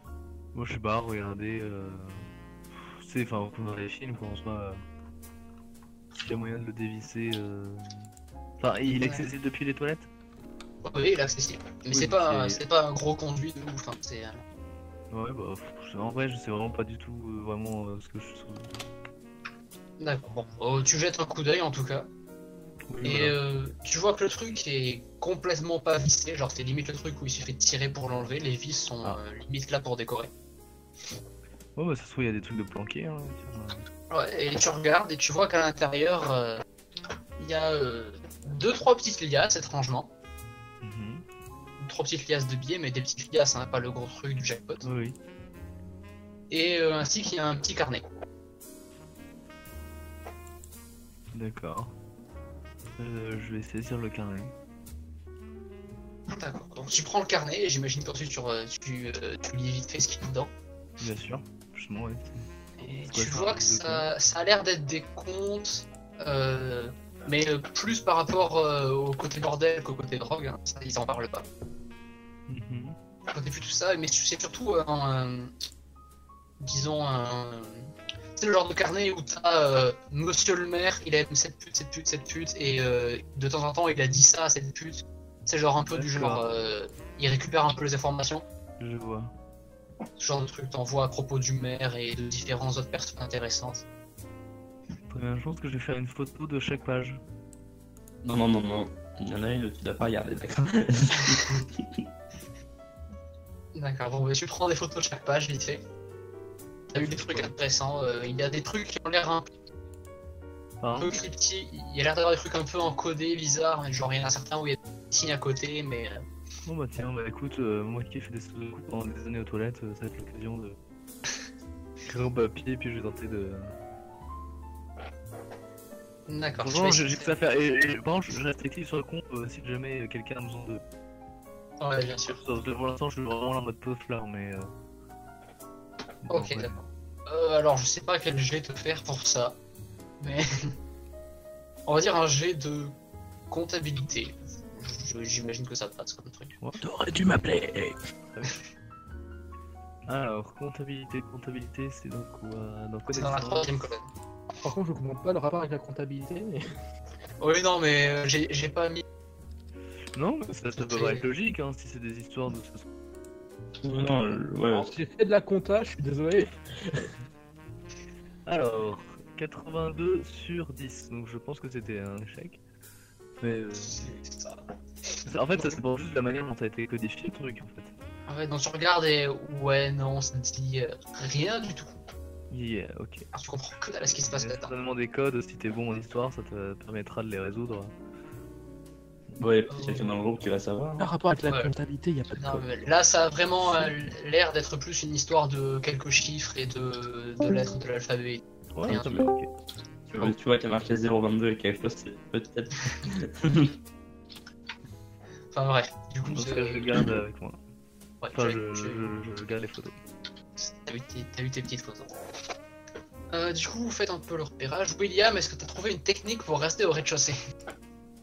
Moi, je sais pas, regardez. Euh... C'est, enfin, comme dans les films, quoi, en soi. S'il y a moyen de le dévisser. Euh... Enfin, il est accessible depuis les toilettes? Oui, il est accessible. Mais Oui, c'est pas, c'est- pas un gros conduit de ouf. hein, c'est, euh, Ouais, bah, en vrai, je sais vraiment pas du tout euh, vraiment euh, ce que je. D'accord. Bon, Oh, tu jettes un coup d'œil en tout cas. Oui, Et voilà. euh, tu vois que le truc est complètement pas vissé. Genre, c'est limite le truc où il suffit de tirer pour l'enlever. Les vis sont Ah. limite là pour décorer. Ouais, bah, ça se trouve, il y a des trucs de planqués. Hein. Ouais, et tu regardes et tu vois qu'à l'intérieur, il y a deux, trois petites liasses, étrangement. Trois petites liasses de billets, mais des petites liasses, hein, pas le gros truc du jackpot. Oui, oui. Et euh, ainsi qu'il y a un petit carnet. D'accord. Euh, je vais saisir le carnet. D'accord. Donc tu prends le carnet et j'imagine qu'ensuite tu, re- tu, euh, tu lis vite fait ce qu'il y a dedans. Bien sûr. Justement, ouais. Et quoi, tu vois que ça, ça a l'air d'être des comptes, euh, mais euh, plus par rapport euh, au côté bordel qu'au côté drogue. hein. Ça, ils en parlent pas. Tout ça, mais c'est surtout un, un- disons un, c'est le genre de carnet où t'as euh, Monsieur le maire, il aime cette pute, cette pute, cette pute, et euh, de temps en temps il a dit ça à cette pute. C'est genre un peu du genre, euh, il récupère un peu les informations. Je vois. Ce genre de truc t'envoie à propos du maire et de différentes autres personnes intéressantes. Je pense que je vais faire une photo de chaque page. Non, non, non, non. Il y en a une, tu dois pas regarder, d'accord D'accord, bon, bah, tu prends des photos de chaque page vite fait. T'as eu des trucs intéressants, euh, il y a des trucs qui ont l'air un Hein peu cryptiques, il y a l'air d'avoir des trucs un peu encodés, bizarres, genre il y en a certains où il y a des signes à côté, mais euh, Bon bah tiens, bah écoute, euh, moi qui ai fait des sudoku pendant des années aux toilettes, euh, ça va être l'occasion de créer au papier puis je vais tenter de... d'accord. vas j'ai que ça à faire, et, et par contre je reste actif sur le compte si jamais quelqu'un a besoin de... Ouais, bien sûr. Sauf que Pour l'instant je suis vraiment en mode post là, mais... Euh... Ok, ouais. d'accord. Euh, alors je sais pas quel jet te faire pour ça, mais on va dire un jet de comptabilité. J'imagine que ça passe comme truc. T'aurais dû m'appeler Alors, comptabilité, comptabilité, c'est donc quoi? Dans C'est dans la troisième colonne. Par contre, je comprends pas le rapport avec la comptabilité, mais. Oui, non, mais euh, j'ai j'ai pas mis. Non, ça, ça peut pas être logique hein, si c'est des histoires de ce Non, euh, ouais, Alors, J'ai fait de la compta, je suis désolé. Alors, 82 sur 10, donc je pense que c'était un échec. Mais euh, C'est ça. en fait, ça c'est pour juste la manière dont ça a été codifié le truc en fait. Ah Ouais, donc tu regardes et ouais, non, ça ne dit euh, rien du tout. Yeah, ok. Alors, tu comprends que dalle à ce qui se passe là-dedans. certainement des codes, si t'es bon en histoire, ça te permettra de les résoudre. Ouais, peut-être quelqu'un dans le groupe qui va savoir. Par rapport avec la Ouais. comptabilité, il n'y a pas de Non, problème. mais là, ça a vraiment euh, l'air d'être plus une histoire de quelques chiffres et de, de lettres de l'alphabet. Ouais, ok. Tu vois, tu vois, t'as marqué 022 et quelque chose, c'est peut-être. Enfin bref, du coup, cas, je garde avec moi. ouais, Enfin, tu- je, je, je garde les photos. T'as eu tes petites photos. Euh, du coup, vous faites un peu le repérage. William, est-ce que t'as trouvé une technique pour rester au rez-de-chaussée?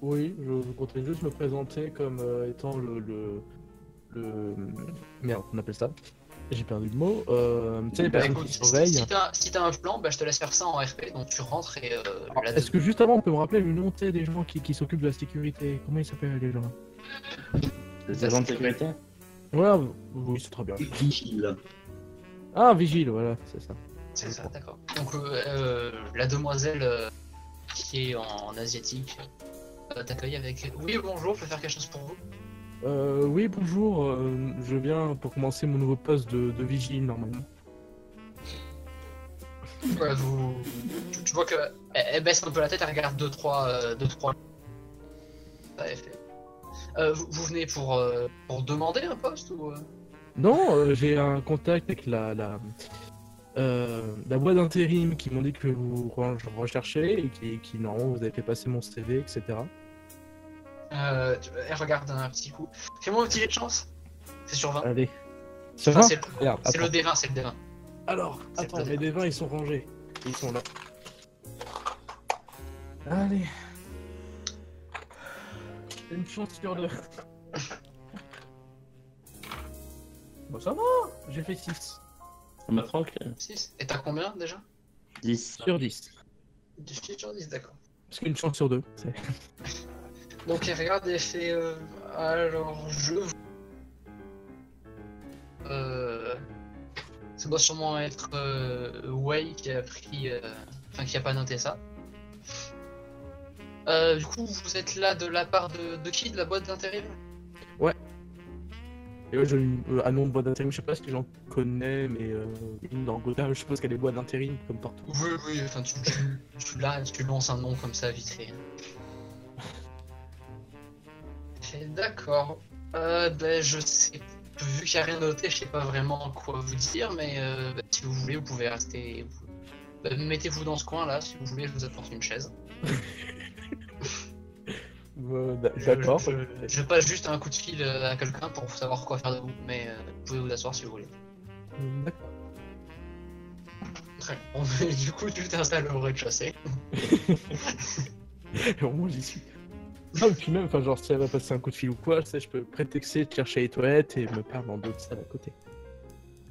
Oui, je, je comptais juste me présenter comme euh, étant le, le, le. Merde, on appelle ça J'ai perdu le mot. Euh, tu sais, les Bah, personnes écoute, qui si, surveillent. si t'as si un plan, bah, je te laisse faire ça en RP, donc tu rentres et euh, Est-ce que juste avant, on peut me rappeler le nom des gens qui, qui s'occupent de la sécurité? Comment ils s'appellent les gens? Des agents de sécurité? Ouais, oui, c'est très bien. Vigile. Ah, vigile, voilà, c'est ça. C'est ça, d'accord. Donc euh, la demoiselle euh, qui est en, en asiatique t'accueille avec Oui, bonjour, je peux faire quelque chose pour vous. Euh, oui, bonjour, euh, je viens pour commencer mon nouveau poste de, de vigile normalement. Ouais, vous... tu, tu vois que elle, elle baisse un peu la tête, elle regarde 2-3 deux, trois, euh, deux, trois... Euh, vous, vous venez pour, euh, pour demander un poste ou euh? Non, euh, j'ai un contact avec la, la, euh, la boîte d'intérim qui m'ont dit que vous re- recherchez et qui, qui normalement vous avez fait passer mon CV, etc. Euh, Elle regarde un petit coup. Fais-moi un petit jet de chance. C'est sur 20. Allez. Enfin, va c'est le, Regarde, c'est le attends. D20, c'est le D20. Alors, attends, mes bien. dévins ils sont rangés. Ils sont là. Allez. Une chance sur deux. Bon, ça va, j'ai fait 6 Ça m'a tranquille. 6. Et t'as combien déjà 10. sur 10. 18 sur 10, d'accord. Parce qu'une chance sur deux. c'est- Donc elle regarde et fait euh, alors je euh, ça doit sûrement être euh, Wei qui a pris euh, enfin qui a pas noté ça. Euh, du coup vous êtes là de la part de, de qui de la boîte d'intérim? Et ouais, j'ai une euh, un nom de boîte d'intérim, je sais pas si les gens connaissent, mais euh, dans Gotham, je suppose qu'il y a des boîtes d'intérim comme partout. Oui oui enfin tu, tu, tu, là, tu lances un nom comme ça vite fait. D'accord. Euh, ben je sais vu qu'il n'y a rien noté, je sais pas vraiment quoi vous dire, mais euh, bah, si vous voulez, vous pouvez rester. vous- bah, Mettez-vous dans ce coin là, si vous voulez, je vous apporte une chaise. Euh, Je- D'accord. Je, je passe juste un coup de fil euh, à quelqu'un pour savoir quoi faire de vous, mais euh, vous pouvez vous asseoir si vous voulez. D'accord. Très bien. Bon, mais du coup, tu t'installes au rez-de-chaussée. Au moins j'y suis. Ah, et puis même, enfin, genre, si elle va passer un coup de fil ou quoi, tu sais, je peux prétexter de chercher les toilettes et me perdre dans d'autres salles à côté.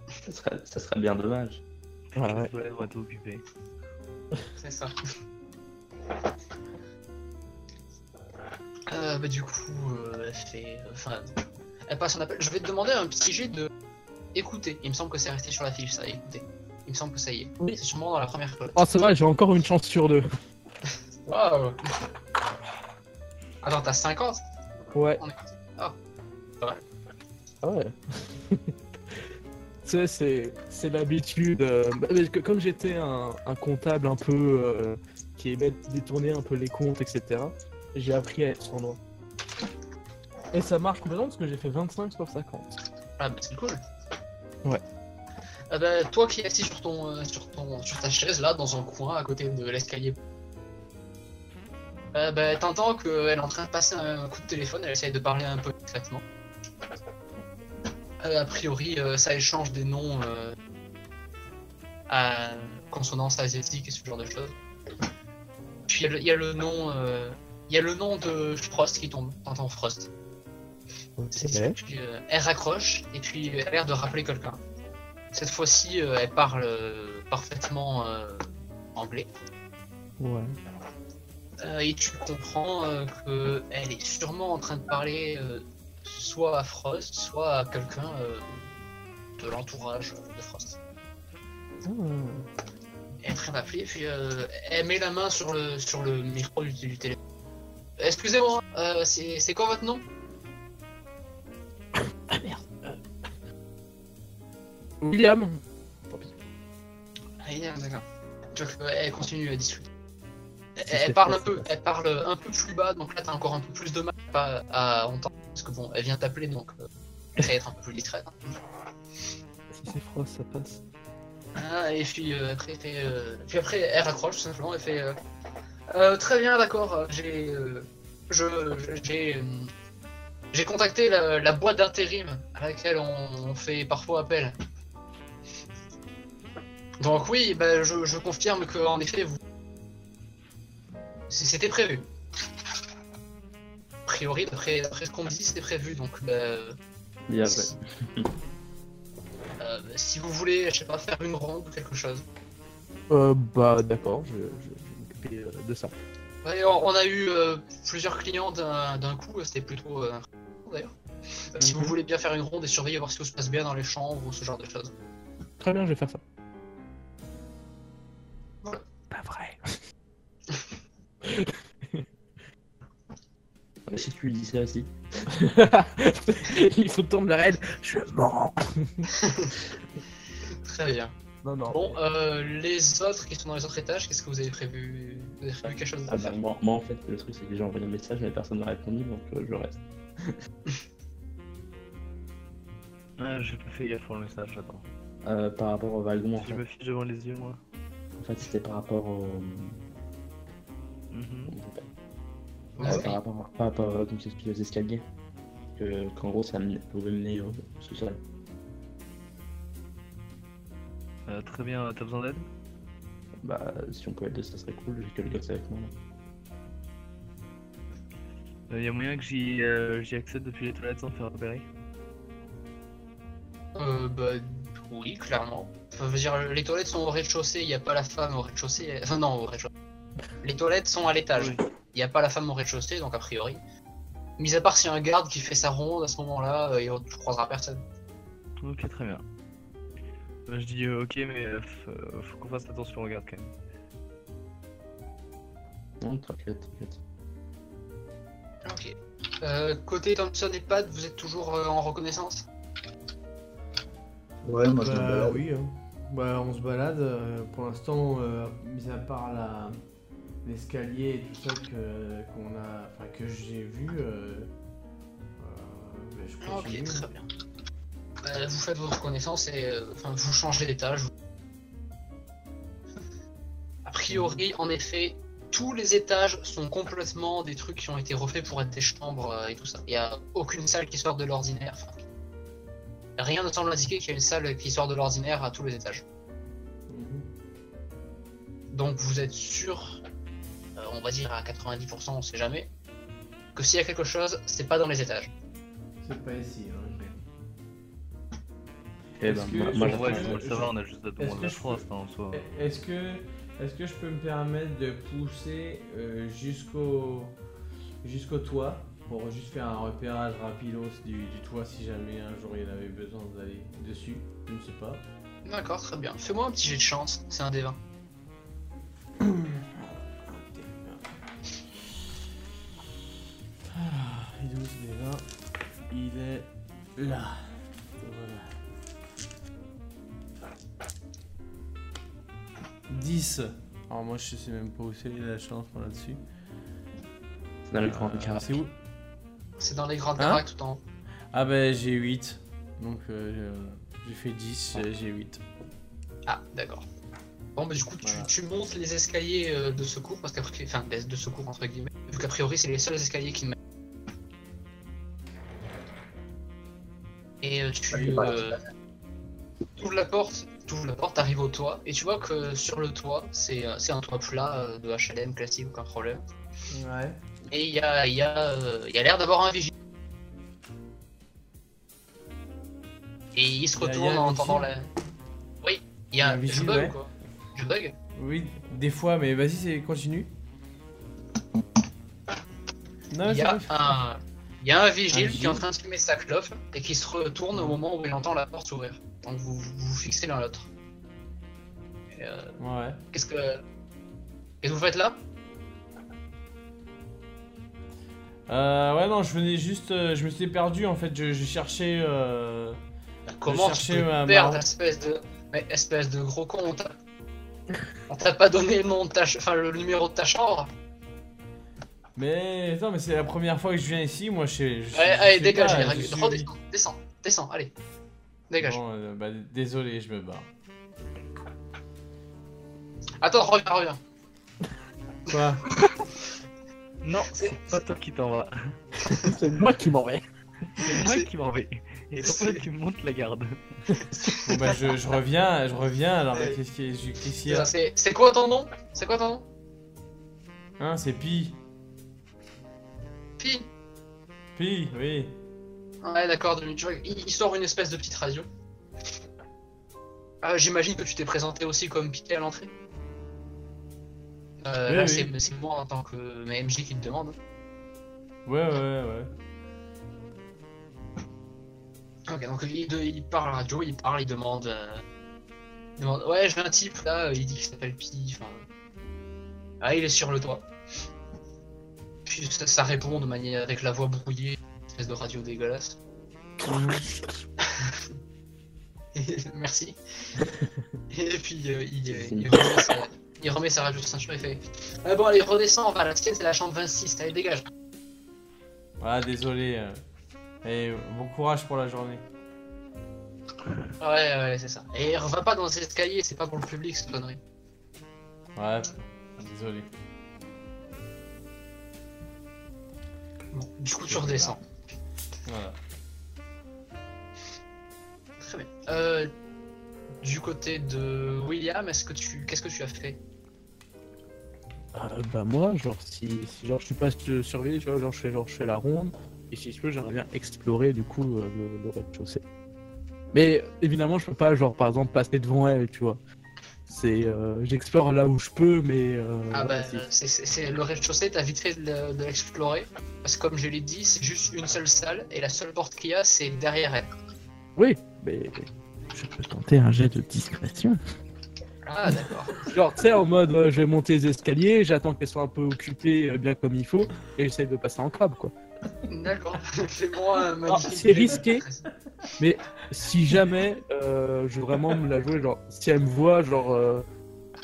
Ça serait, ça serait bien dommage. Voilà, ouais. Ouais, on va t'occuper. C'est ça. Euh, bah, du coup, euh, elle fait. Enfin, elle passe son appel. Je vais te demander un petit jet de. Écouter. Il me semble que c'est resté sur la fiche, ça, écouter. Il me semble que ça y est. Oui. C'est sûrement dans la première colonne. Oh, c'est vrai, j'ai encore une chance sur deux. Waouh Attends, t'as 50 Ouais. en écoute Ah ouais. tu sais, c'est, c'est l'habitude. euh, bah, comme j'étais un, un comptable un peu euh, qui aimait détourner un peu les comptes, etc., j'ai appris à être sournois. Et ça marche complètement parce que j'ai fait 25 sur 50. Ah bah c'est cool. Ouais. Ah bah, toi qui es assis sur ton, euh, sur ton, sur ta chaise là, dans un coin à côté de l'escalier. Euh, bah, t'entends qu'elle est en train de passer un coup de téléphone, elle essaye de parler un peu discrètement. Euh, a priori, ça échange des noms à consonance asiatique et ce genre de choses. Puis il y a le- il y, a le nom, il y a le nom de Frost qui tombe. T'entends Frost. C'est ça. Puis, euh, elle raccroche et puis elle a l'air de rappeler quelqu'un. Cette fois-ci, euh, elle parle euh, parfaitement anglais. Ouais. Et tu comprends qu'elle est sûrement en train de parler soit à Frost, soit à quelqu'un de l'entourage de Frost. Ah. Elle est en train d'appeler, puis euh, elle met la main sur le, sur le micro du, du téléphone. Excusez-moi, euh, c'est c'est quoi votre nom? Ah merde. euh. William. Ah, il est- d'accord. Donc, elle continue à discuter. Elle, parle un peu, elle parle un peu plus bas, donc là t'as encore un peu plus de mal à pas à entendre parce que bon, elle vient t'appeler donc euh, elle va être un peu plus discrète. Si c'est froid, ça passe. Ah, et puis, euh, après, elle fait, euh, puis après, elle raccroche tout simplement. Elle fait euh, Euh, Très bien, d'accord. euh, J'ai. euh, je. J'ai. euh, J'ai contacté la, la boîte d'intérim à laquelle on, on fait parfois appel. Donc, oui, bah, je, je confirme que en effet, vous. C'était prévu. A priori, d'après ce qu'on me dit, c'était prévu. Donc, bah, Bien joué. euh, si vous voulez, je sais pas, faire une ronde ou quelque chose. Euh, bah d'accord, je, je- euh, de ça. Ouais, on, on a eu euh, plusieurs clients d'un coup, c'était plutôt euh, d'ailleurs. Euh, Si vous Mhm. voulez bien faire une ronde et surveiller voir si tout se passe bien dans les chambres ou ce genre de choses. Très bien, je vais faire ça. Voilà. Pas vrai. Mais si tu lui dis ça aussi. Il faut tourner la raide. Je mens. Très bien. Non, non. Bon, euh, les autres qui sont dans les autres étages, qu'est-ce que vous avez prévu? Vous avez prévu quelque chose Ah bah, moi, moi, en fait, le truc c'est que j'ai envoyé un message mais personne n'a répondu donc euh, je reste. Ah, j'ai pas fait gaffe pour le message, attends. Euh, par rapport au wagon, en Je fait, me fiche devant les yeux, moi. en fait c'était par rapport au. Avez- par rapport, par rapport euh, comme je t'expliquais, aux escaliers. Que, qu'en gros ça pouvait mener au sous-sol. Euh, très bien, t'as besoin d'aide? Bah si on pouvait le deux ça serait cool, j'ai que le gosse avec moi. Il y a moyen que j'y euh, j'y accède depuis les toilettes sans faire repérer Euh, bah, oui, clairement. Enfin, je veux dire, les toilettes sont au rez-de-chaussée, il n'y a pas la femme au rez-de-chaussée. Enfin, non, au rez-de-chaussée. Les toilettes sont à l'étage. Oui. Il n'y a pas la femme au rez-de-chaussée, donc a priori. Mis à part s'il y a un garde qui fait sa ronde à ce moment-là, euh, il- tu croiseras personne. Ok, très bien. Bah, je dis euh, ok, mais euh, euh, faut qu'on fasse attention au garde quand même. Non, t'inquiète, t'inquiète. Ok. Euh, côté Thompson et Pad, vous êtes toujours euh, en reconnaissance? Ouais, moi je me Bah balade. oui, hein. bah, on se balade. euh, pour l'instant, euh, mis à part la l'escalier et tout ça que qu'on a, enfin que j'ai vu, euh, euh, bah, je Ok, continue. très bien. Euh, vous faites votre reconnaissance et euh, enfin, vous changez d'étage. A priori, en effet, tous les étages sont complètement des trucs qui ont été refaits pour être des chambres euh, et tout ça. Il n'y a aucune salle qui sort de l'ordinaire. Enfin, rien ne semble indiquer qu'il y a une salle qui sort de l'ordinaire à tous les étages. Mhm. Donc vous êtes sûr, euh, on va dire à 90%, on sait jamais, que s'il y a quelque chose, c'est pas dans les étages. C'est pas ici. Hein. Eh Est-ce ben, que moi, je moi, je- faut le savoir, on a juste je frost hein, en soi. Est-ce que, est-ce que je peux me permettre de pousser euh, jusqu'au jusqu'au toit pour juste faire un repérage rapidos du, du toit si jamais un jour il avait besoin d'aller dessus? Je ne sais pas. D'accord, très bien. Fais-moi un petit jet de chance, c'est un D20. Ah, il est où ce déjà Il est là. 10. Alors moi je sais même pas où c'est la chance moi là-dessus. C'est dans le grand Euh, carré. c'est où? C'est dans les grandes Hein? baraques tout en haut. Ah bah j'ai 8. Donc euh, j'ai fait 10, j'ai- j'ai 8. Ah, d'accord. Bon, bah du coup, tu, Voilà. tu montes les escaliers euh, de secours, parce qu'après, enfin, de de secours entre guillemets, vu qu'a priori, c'est les seuls escaliers qui mènent. Et euh, tu euh, ouvres la porte, tu ouvres la porte, t'arrives au toit, et tu vois que sur le toit, c'est euh, un toit plat euh, de HLM classique, aucun problème. Ouais. Et il y a, y a, euh, y a l'air d'avoir un vigile. Et il se retourne en entendant la. vigile Oui, il y a Un un. Je vigile, bug ouais. quoi Je bug Oui, des fois, mais vas-y, c'est continue. Non, Il y a un. Il y a un vigile Un qui est en vigile. train de fumer sa clope et qui se retourne au moment où il entend la porte s'ouvrir. Donc vous vous, vous fixez l'un l'autre. Euh, Ouais. Qu'est-ce que. Qu'est-ce que vous faites là? Euh, ouais, non, je venais juste. euh, je me suis perdu en fait. Je, je cherchais. Euh... Comment cherchais peux ma- te perdre, ma- espèce de. Mais espèce de gros con, on t'a- pas donné le nom de ta enfin le numéro de ta chambre Mais non, mais c'est la première fois que je viens ici. Moi, je je- Allez, je allez dégage, pas, je suis- Redescends, descends, descends, allez. Dégage. Bon, euh, bah, désolé, je me barre. Attends, reviens, reviens. Quoi Non, c'est pas toi qui t'en vas. C'est moi qui m'en vais. C'est moi qui m'en vais. Et c'est toi qui me montes la garde. Bon, bah, je, je reviens, je reviens. Alors, Ouais. qu'est-ce qu'il y a- c'est quoi ton nom? C'est quoi ton nom? Hein, c'est Pi. Pi. Pi, oui. Ouais, d'accord, il, sort une espèce de petite radio. Ah, J'imagine que tu t'es présenté aussi comme Pi à l'entrée. Euh, Oui, là, oui. c'est moi en tant que mais MJ qui te demande. Ouais, ouais, ouais. Ok, donc il, il parle à la radio, il parle, il demande, euh, il demande Ouais, j'ai un type là, il dit qu'il s'appelle Pi. Enfin, ah, il est sur le toit. Puis ça, ça répond de manière avec la voix brouillée, espèce de radio dégueulasse. Merci. Et puis euh, il, il remet sa, il remet sa radio sur ceinture et fait Ah Bon, allez, redescends, on va la tienne, c'est la chambre 26, allez, dégage. Ah, désolé. euh. Et bon courage pour la journée. Ouais, ouais, c'est ça. Et va pas dans les escaliers, c'est pas pour le public cette connerie. Ouais, désolé. Bon, du coup, tu redescends. Voilà. Très bien. Euh, du côté de William, est-ce que tu, qu'est-ce que tu as fait? Euh, bah moi, genre si, si genre je suis pas su- surveillé, tu vois, genre je fais genre je fais la ronde et si je peux j'aimerais bien explorer du coup euh, le, le rez-de-chaussée. Mais évidemment je peux pas genre par exemple passer devant elle, tu vois. C'est euh, j'explore là où je peux, mais euh, Ah bah, c'est, le rez-de-chaussée, t'as vite fait de, le- de l'explorer. Parce que comme je l'ai dit, c'est juste une seule salle et la seule porte qu'il y a, c'est derrière elle. oui, mais je peux tenter un jet de discrétion. Ah d'accord. Genre tu sais en mode euh, je vais monter les escaliers, j'attends qu'elle soit un peu occupée euh, bien comme il faut et j'essaie de passer en crabe quoi. D'accord. Fais-moi un Ah, magnifique. c'est risqué. Mais si jamais euh, je veux vraiment me la jouer, genre, si elle me voit, genre, euh,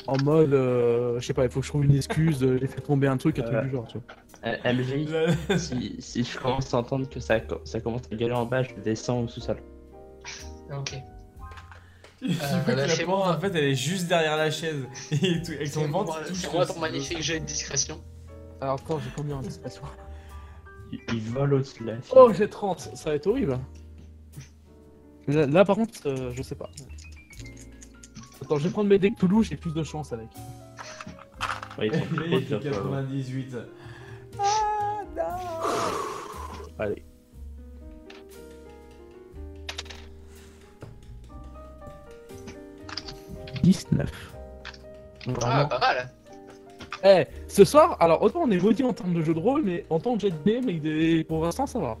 en mode, euh, je sais pas, il faut que je trouve une excuse, euh, j'ai fait tomber un truc, un truc Euh. du genre, tu vois. Euh, MJ, si, si je commence à entendre que ça, co- ça commence à gueuler en bas, je descends au sous-sol. Ok. Bah, la porte, en fait, elle est juste derrière la chaise. Et tout- avec son ventre. fais-moi le- ton magnifique jet de discrétion. Alors, attends, j'ai combien en discrétion? Il, il vole au-dessus de la fille. Oh, j'ai 30, ça va être horrible. hein. Là, là, par contre, euh, je sais pas. Attends, je vais prendre mes decks Toulouse, j'ai plus de chance avec. Ouais, ils sont Il plus est proches de toi. 98. Allez. « 19. Ah, pas mal. Eh, ce soir, alors autant on est maudit en termes de jeu de rôle, mais en tant que jet de mais pour l'instant ça va.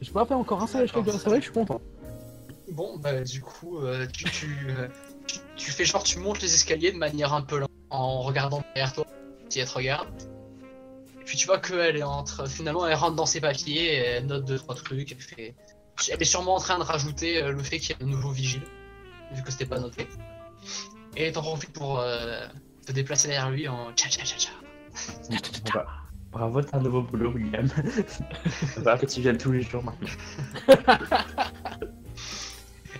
J'ai pas fait encore un seul échec de la soirée, je suis content. Bon, bah du coup, euh, tu, tu, tu, tu fais genre, tu montes les escaliers de manière un peu lente, en regardant derrière toi, si elle te regarde. Et puis tu vois qu'elle est entre, finalement, elle rentre dans ses papiers, elle note deux trois trucs, elle fait, elle est sûrement en train de rajouter euh, le fait qu'il y a un nouveau vigile, vu que c'était pas noté. Et t'en profites pour euh, te déplacer derrière lui en tcha tcha tcha tcha. Bra- Bravo, t'as un nouveau boulot, William. Ça va que tu viennes tous les jours maintenant.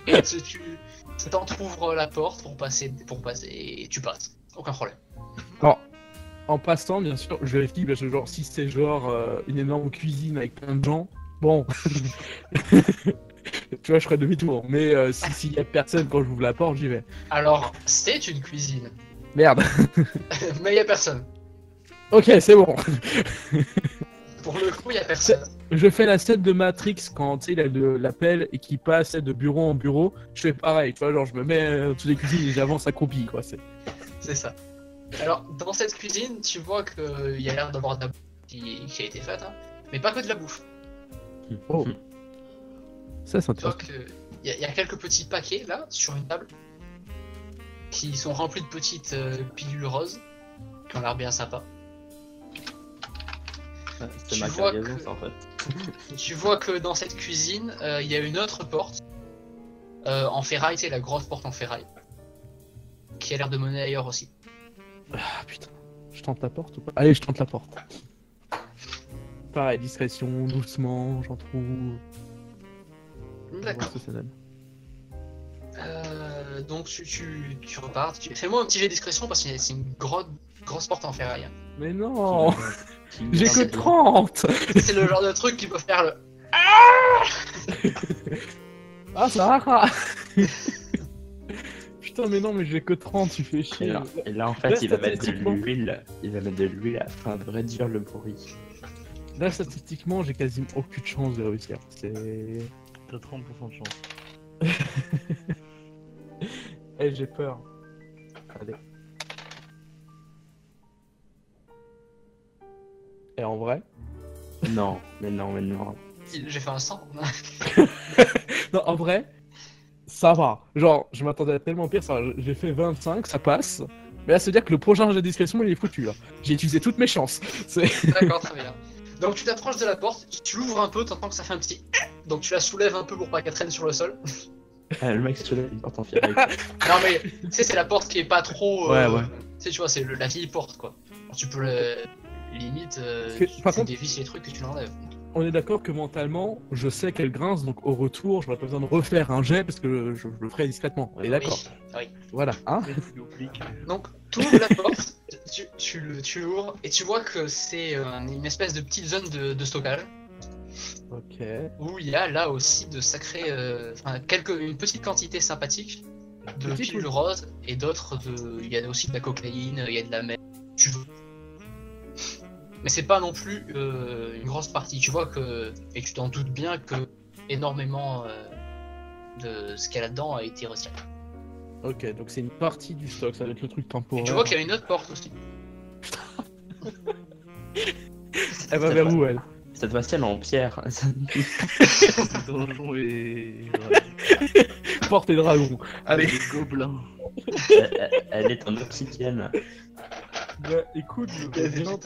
Et tu, t'entrouvres la porte pour passer, pour passer, et tu passes, aucun problème. En passant, bien sûr, je vérifie, parce que genre, si c'est genre euh, une énorme cuisine avec plein de gens, bon. tu vois, je ferai demi-tour. Mais euh, si- s'il y a personne quand j'ouvre la porte, j'y vais. Alors, c'est une cuisine, Merde. mais il y a personne. ok, c'est bon. Pour le coup, il y a personne. Je fais la scène de Matrix quand tu sais, il a de l'appel et qui passe de bureau en bureau. Je fais pareil, tu vois, genre je me mets euh, sous les cuisines et j'avance accroupi, quoi. C'est... C'est ça. Alors, dans cette cuisine, tu vois qu'il y a l'air d'avoir de la bouffe qui, qui a été faite, hein. mais pas que de la bouffe. Oh. Ça, c'est intéressant. y, il y a quelques petits paquets là, sur une table, qui sont remplis de petites euh, pilules roses, qui ont l'air bien sympas. C'était Tu ma vois que- ça, en fait. Tu vois que dans cette cuisine, euh, il y a une autre porte euh, en ferraille, tu sais, la grosse porte en ferraille, qui a l'air de mener ailleurs aussi. Ah putain. Je tente la porte ou pas? Allez, je tente la porte. pareil, discrétion, doucement, j'en trouve. D'accord. ce que ça donne. Euh, donc tu, tu, tu repars. Tu... Fais-moi un petit jet de discrétion parce que c'est une grosse, grosse porte en ferraille. Mais non J'ai que 30 C'est le genre de truc qui peut faire le. Ah, ça va Putain, mais non, mais j'ai que 30, tu fais Et chier. là, et là, en fait, Là, il va mettre de l'huile. Il va mettre de l'huile afin de réduire le bruit. Là, statistiquement, j'ai quasiment aucune chance de réussir. C'est. T'as 30% de chance. Eh, j'ai peur. Allez. Et en vrai Non, mais non, mais non. J'ai fait un 100. Non, en vrai, ça va. Genre, je m'attendais à tellement pire. Ça, j'ai fait 25, ça passe. Mais là, c'est dire que le prochain jeu de discrétion, il est foutu. là. J'ai utilisé toutes mes chances. D'accord, très bien. Donc tu t'approches de la porte, tu l'ouvres un peu, t'entends que ça fait un petit. Donc tu la soulèves un peu pour pas qu'elle traîne sur le sol. Ah, le mec se lève, il porte en ferraille. Non mais tu sais c'est la porte qui est pas trop. Ouais, euh, ouais. Tu sais tu vois c'est le- la vieille porte quoi. Alors, tu peux le limite euh, que, tu, par tu contre- dévisses les trucs et tu l'enlèves. On est d'accord que mentalement, je sais qu'elle grince, donc au retour, j'aurais pas besoin de refaire un jet parce que je, je le ferai discrètement. On est d'accord Oui. Voilà, hein. Donc tu ouvres la porte, tu, tu, l'ouvres et tu vois que c'est euh, une espèce de petite zone de, de stockage Ok. où il y a là aussi de sacrés, euh, enfin quelques une petite quantité sympathique de Petite pilules roses et d'autres de, il y a aussi de la cocaïne, il y a de la mer, tu veux. Mais c'est pas non plus euh, une grosse partie. Tu vois que et tu t'en doutes bien que énormément euh, de ce qu'il y a là-dedans a été retiré. Ok, donc c'est une partie du stock, ça va être le truc Et temporaire. tu vois qu'il y a une autre porte aussi. Elle va vers où elle? Cette fois-ci, elle est en pierre. Donjon et. Porte et dragon. Allez. Les gobelins. elle, est en obsidienne. Bah, écoute, je veux bien- Euh,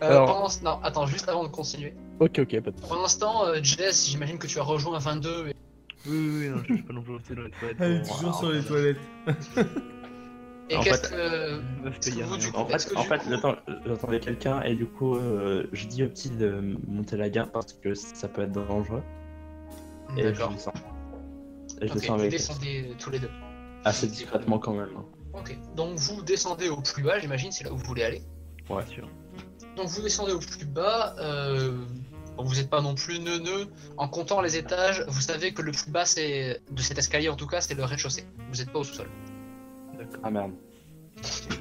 Alors- pendant ce- Non, attends, juste avant de continuer. Ok, ok, pas de. Pour l'instant, euh, Jess, j'imagine que tu as rejoint 22 et Oui, oui, oui, non, je suis pas non plus les toilettes. Elle est toujours sur les toilettes. Et En qu'est-ce fait- que. Vous, En fait, en fait j'entendais quelqu'un et du coup, euh, je dis au petit de monter la garde parce que ça peut être dangereux. Et je descends. Et je Ok, descends vous avec descendez tous les deux. assez discrètement quand même. hein. Ok, donc vous descendez au plus bas, j'imagine, c'est là où vous voulez aller. Ouais. Sûr. Donc vous descendez au plus bas, euh, vous n'êtes pas non plus neuneux. En comptant les étages, vous savez que le plus bas c'est de cet escalier en tout cas, c'est le rez-de-chaussée. Vous n'êtes pas au sous-sol. Ah merde.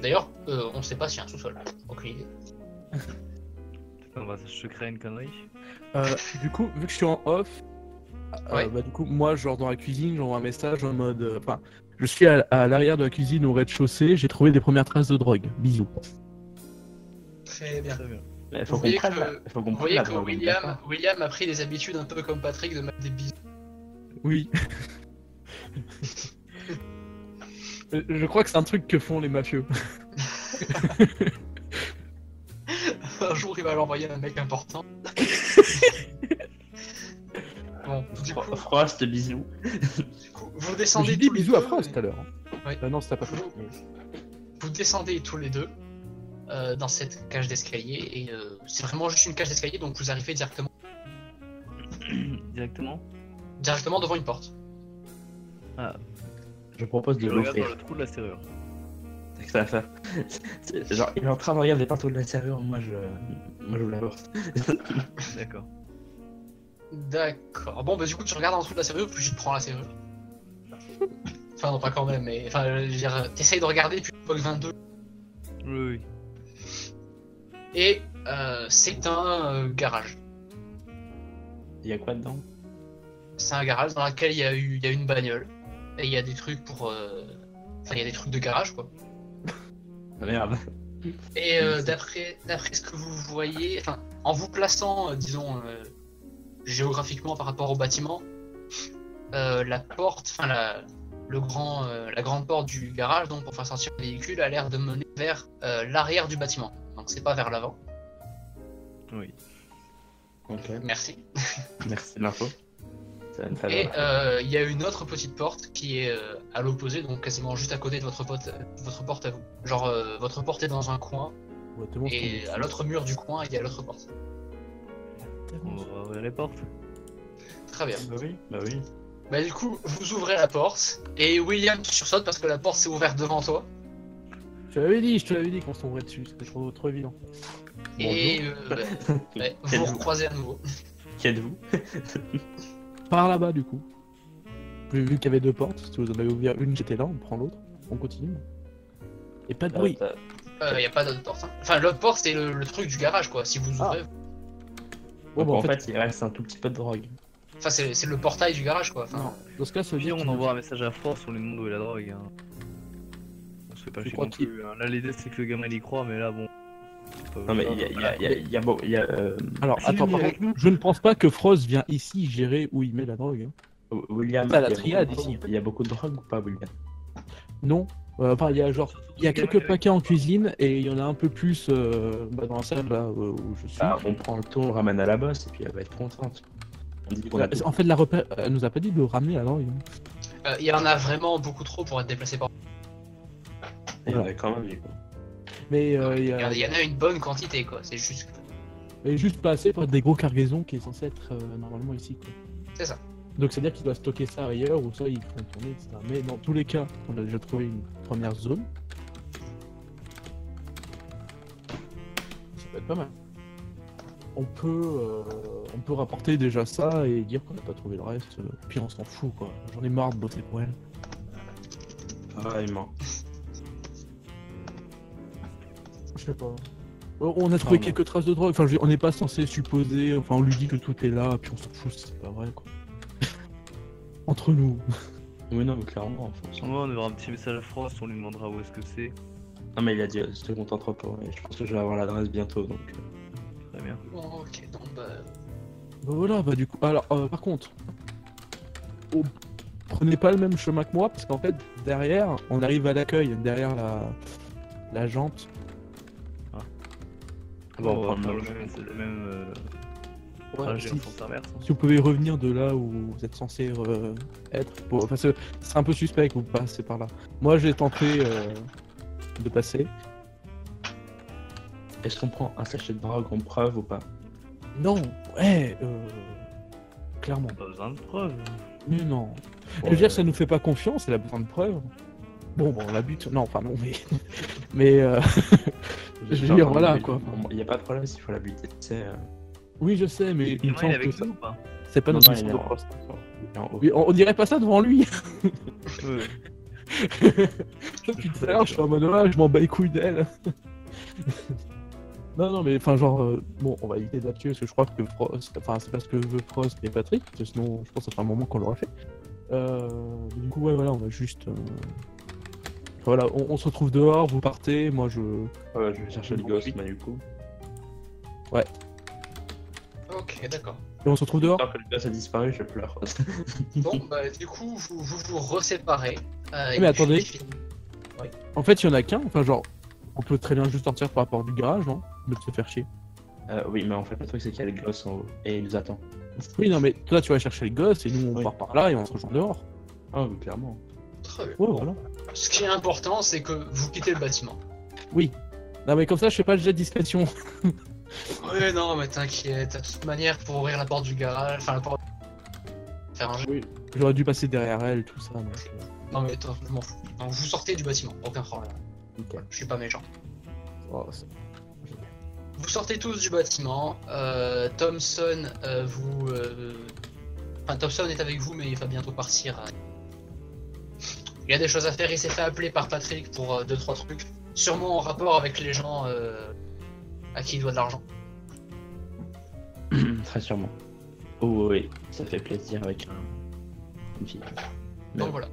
D'ailleurs, euh, on ne sait pas s'il y a un sous-sol. Aucune idée. On va se créer une connerie. Euh, du coup, vu que je suis en off, euh, bah, du coup, moi, genre dans la cuisine, j'envoie un message en mode. euh, Enfin, je suis à, à l'arrière de la cuisine au rez-de-chaussée, j'ai trouvé des premières traces de drogue. Bisous. Très bien. Très bien. Mais faut Vous qu'on voyez prenne que- la- faut qu'on Vous prenne voyez la que drogue, William, William a pris des habitudes un peu comme Patrick de mettre des bisous. Oui. Je crois que c'est un truc que font les mafieux. un jour, il va l'envoyer à un mec important. bon, du coup, Fro- Frost, bisous. du coup, vous descendez J'ai dit tous les bisous à. Frost tout à l'heure. Oui. Non, c'était pas. Vous, vous descendez tous les deux euh, dans cette cage d'escalier et euh, c'est vraiment juste une cage d'escalier donc vous arrivez directement, Directement directement devant une porte. Je propose de Je regarde dans l'ouvrir. le trou de la serrure. C'est que ça va faire. C'est- Genre, il est en train de regarder partout de la serrure, moi je. Moi je vous la porte. D'accord. D'accord. Bon bah du coup tu regardes en dessous de la serrure puis tu te prends la serrure. Enfin non pas quand même mais enfin je veux dire t'essayes de regarder puis tu vois le 22 Oui, oui. et euh, c'est un euh, garage. Il y a quoi dedans? C'est un garage dans lequel il y a eu il y a une bagnole et il y a des trucs pour euh, enfin il y a des trucs de garage quoi. Ah, Merde. Et euh, d'après d'après ce que vous voyez, enfin, en vous plaçant, euh, disons, euh, géographiquement par rapport au bâtiment, euh, la porte, enfin la, le grand, euh, la grande porte du garage, donc pour faire sortir le véhicule, a l'air de mener vers euh, l'arrière du bâtiment. Donc c'est pas vers l'avant. Oui. Ok. Merci. Merci de l'info. Et euh, il y a une autre petite porte qui est euh, à l'opposé, donc quasiment juste à côté de votre porte, votre porte à vous. Genre euh, votre porte est dans un coin Ouais, et à l'autre mur du coin il y a l'autre porte. On va ouvrir les portes. Très bien. Bah oui, bah oui. Bah du coup, vous ouvrez la porte et William tu sursautes parce que la porte s'est ouverte devant toi. Je te l'avais dit, je te l'avais dit qu'on se tomberait dessus, c'était trop, trop évident. Et euh, bah, ouais, vous vous recroisez à nouveau. Qui êtes-vous? Par là-bas, du coup. Vu qu'il y avait deux portes, si vous en avez ouvert une, j'étais là, on prend l'autre, on continue. Et pas de Euh, bruit. Il y a pas d'autre porte. hein. Enfin, l'autre porte c'est le, le truc du garage quoi. Si vous Ah. ouvrez, Bon, Donc, bah, en fait, il reste un tout petit peu de drogue. enfin c'est c'est le portail du garage quoi. Enfin, non. Dans ce cas, ça veut Pire, dire on qu'il envoie un message à Force, on lui demande où est la drogue. Hein. On se fait pas Je chier crois non qu'il- plus. hein. Là, l'idée c'est que le gamin il y croit, mais là, bon. Euh, Non, mais il y a, y a, il y a, il y a, beau- il y a, euh, Alors, attends, par contre, je ne pense pas que Frost vient ici gérer où il met la drogue. hein. William. La il y a triade beaucoup- ici. Il y a beaucoup de drogue ou pas, William Non. Euh, Enfin, il y a genre, il y a quelques paquets en cuisine et il y en a un peu plus euh, bah, dans la salle là euh, où je suis. Bah, On prend le tour, on le ramène à la bosse et puis elle va être contente. On a Euh, en fait, la repère, elle nous a pas dit de ramener la drogue. hein. euh, il y en a vraiment beaucoup trop pour être déplacé par. Il y en a quand même, du coup. Mais euh, il y Il y, a- il y en a une bonne quantité quoi. C'est juste. que- mais juste pas assez pour être des gros cargaisons qui est censé être euh, normalement ici. quoi. C'est ça. Donc c'est-à-dire qu'il doit stocker ça ailleurs ou ça ils font tourner, etc. Mais dans tous les cas, on a déjà trouvé une première zone. Ça peut être pas mal. On peut, euh, on peut rapporter déjà ça et dire qu'on n'a pas trouvé le reste. euh, puis on s'en fout quoi. J'en ai marre de bosser pour elle. Vraiment. Je sais pas. Oh, On a trouvé quelques traces de drogue. Enfin, on n'est pas censé supposer. Enfin, on lui dit que tout est là, puis on s'en fout, c'est pas vrai quoi. Entre nous. Oui, non, mais clairement, en fonction. En vrai, on aura un petit message à Frost, on lui demandera où est-ce que c'est. Non, mais il a dit euh, second entrepôt. Et je pense que je vais avoir l'adresse bientôt, donc. euh, Très bien. Bon, ok, donc bah. Bah voilà, bah du coup. Alors, euh, par contre, oh, prenez pas le même chemin que moi, parce qu'en fait, derrière, on arrive à l'accueil, derrière la, la jante. Bon, on va prendre le même, c'est le même euh, Ouais, trajet si, en hein. si vous pouvez revenir de là où vous êtes censé euh, être. Bon, enfin, c'est un peu suspect que vous passez par là. Moi, j'ai tenté euh, de passer. Est-ce qu'on prend un sachet de drogue en preuve ou pas? Non, ouais, euh, clairement. Pas besoin de preuves. Mais non. Je veux dire, euh, ça nous fait pas confiance, elle a besoin de preuves. Bon, bon, on la bute. Non, enfin, non, mais. mais. je veux dire, voilà, quoi. Il n'y a pas de problème s'il faut la buter, tu sais. euh, Oui, je sais, mais il me semble que avec ça. nous ou pas C'est pas notre mission de on, dirait pas ça devant lui. Depuis tout à l'heure, je suis en mode ouais, je m'en bats les couilles d'elle. non, non, mais enfin, genre, euh, bon, on va éviter de la tuer parce que je crois que Frost, enfin, c'est parce que veut Frost et Patrick, parce que sinon, je pense que ça fait un moment qu'on l'aurait fait. Euh, du coup, ouais, voilà, on va juste. euh, Voilà, on, on se retrouve dehors, vous partez, moi je. Ouais, je vais chercher le gosse, mais du coup. Ok, d'accord. Et on se retrouve dehors que le gosse a disparu, je pleure. Bon, bah, du coup, vous vous, vous reséparez. euh, et mais puis- attendez. En fait, il y en a qu'un, enfin, genre, on peut très bien juste sortir par la porte du garage, non? De se faire chier. Euh, oui, mais en fait, le truc, c'est qu'il y a le gosse en haut et il nous attend. Oui, non, mais toi, tu vas chercher le gosse et nous, on Oui. part par là et on se rejoint dehors. Ah, oui, clairement. Très bien. Ouais, voilà. Ce qui est important, c'est que vous quittez le bâtiment. Oui. Non, mais comme ça, je fais pas le jet de discrétion. Ouais, non, mais t'inquiète. De toute manière, pour ouvrir la porte du garage, enfin la porte. Faire un jeu. Oui. J'aurais dû passer derrière elle, tout ça. Donc, euh, Non, mais toi, je m'en fous. Donc, vous sortez du bâtiment, aucun problème. nickel. Je suis pas méchant. Oh, c'est- Vous sortez tous du bâtiment. euh, Thompson, euh, vous. euh, Enfin, Thompson est avec vous, mais il va bientôt partir. Il y a des choses à faire. Il s'est fait appeler par Patrick pour 2-3 trucs. Sûrement en rapport avec les gens euh, à qui il doit de l'argent. Très sûrement. Oh, oui, ça fait plaisir avec un... une fille. Mais Donc voilà.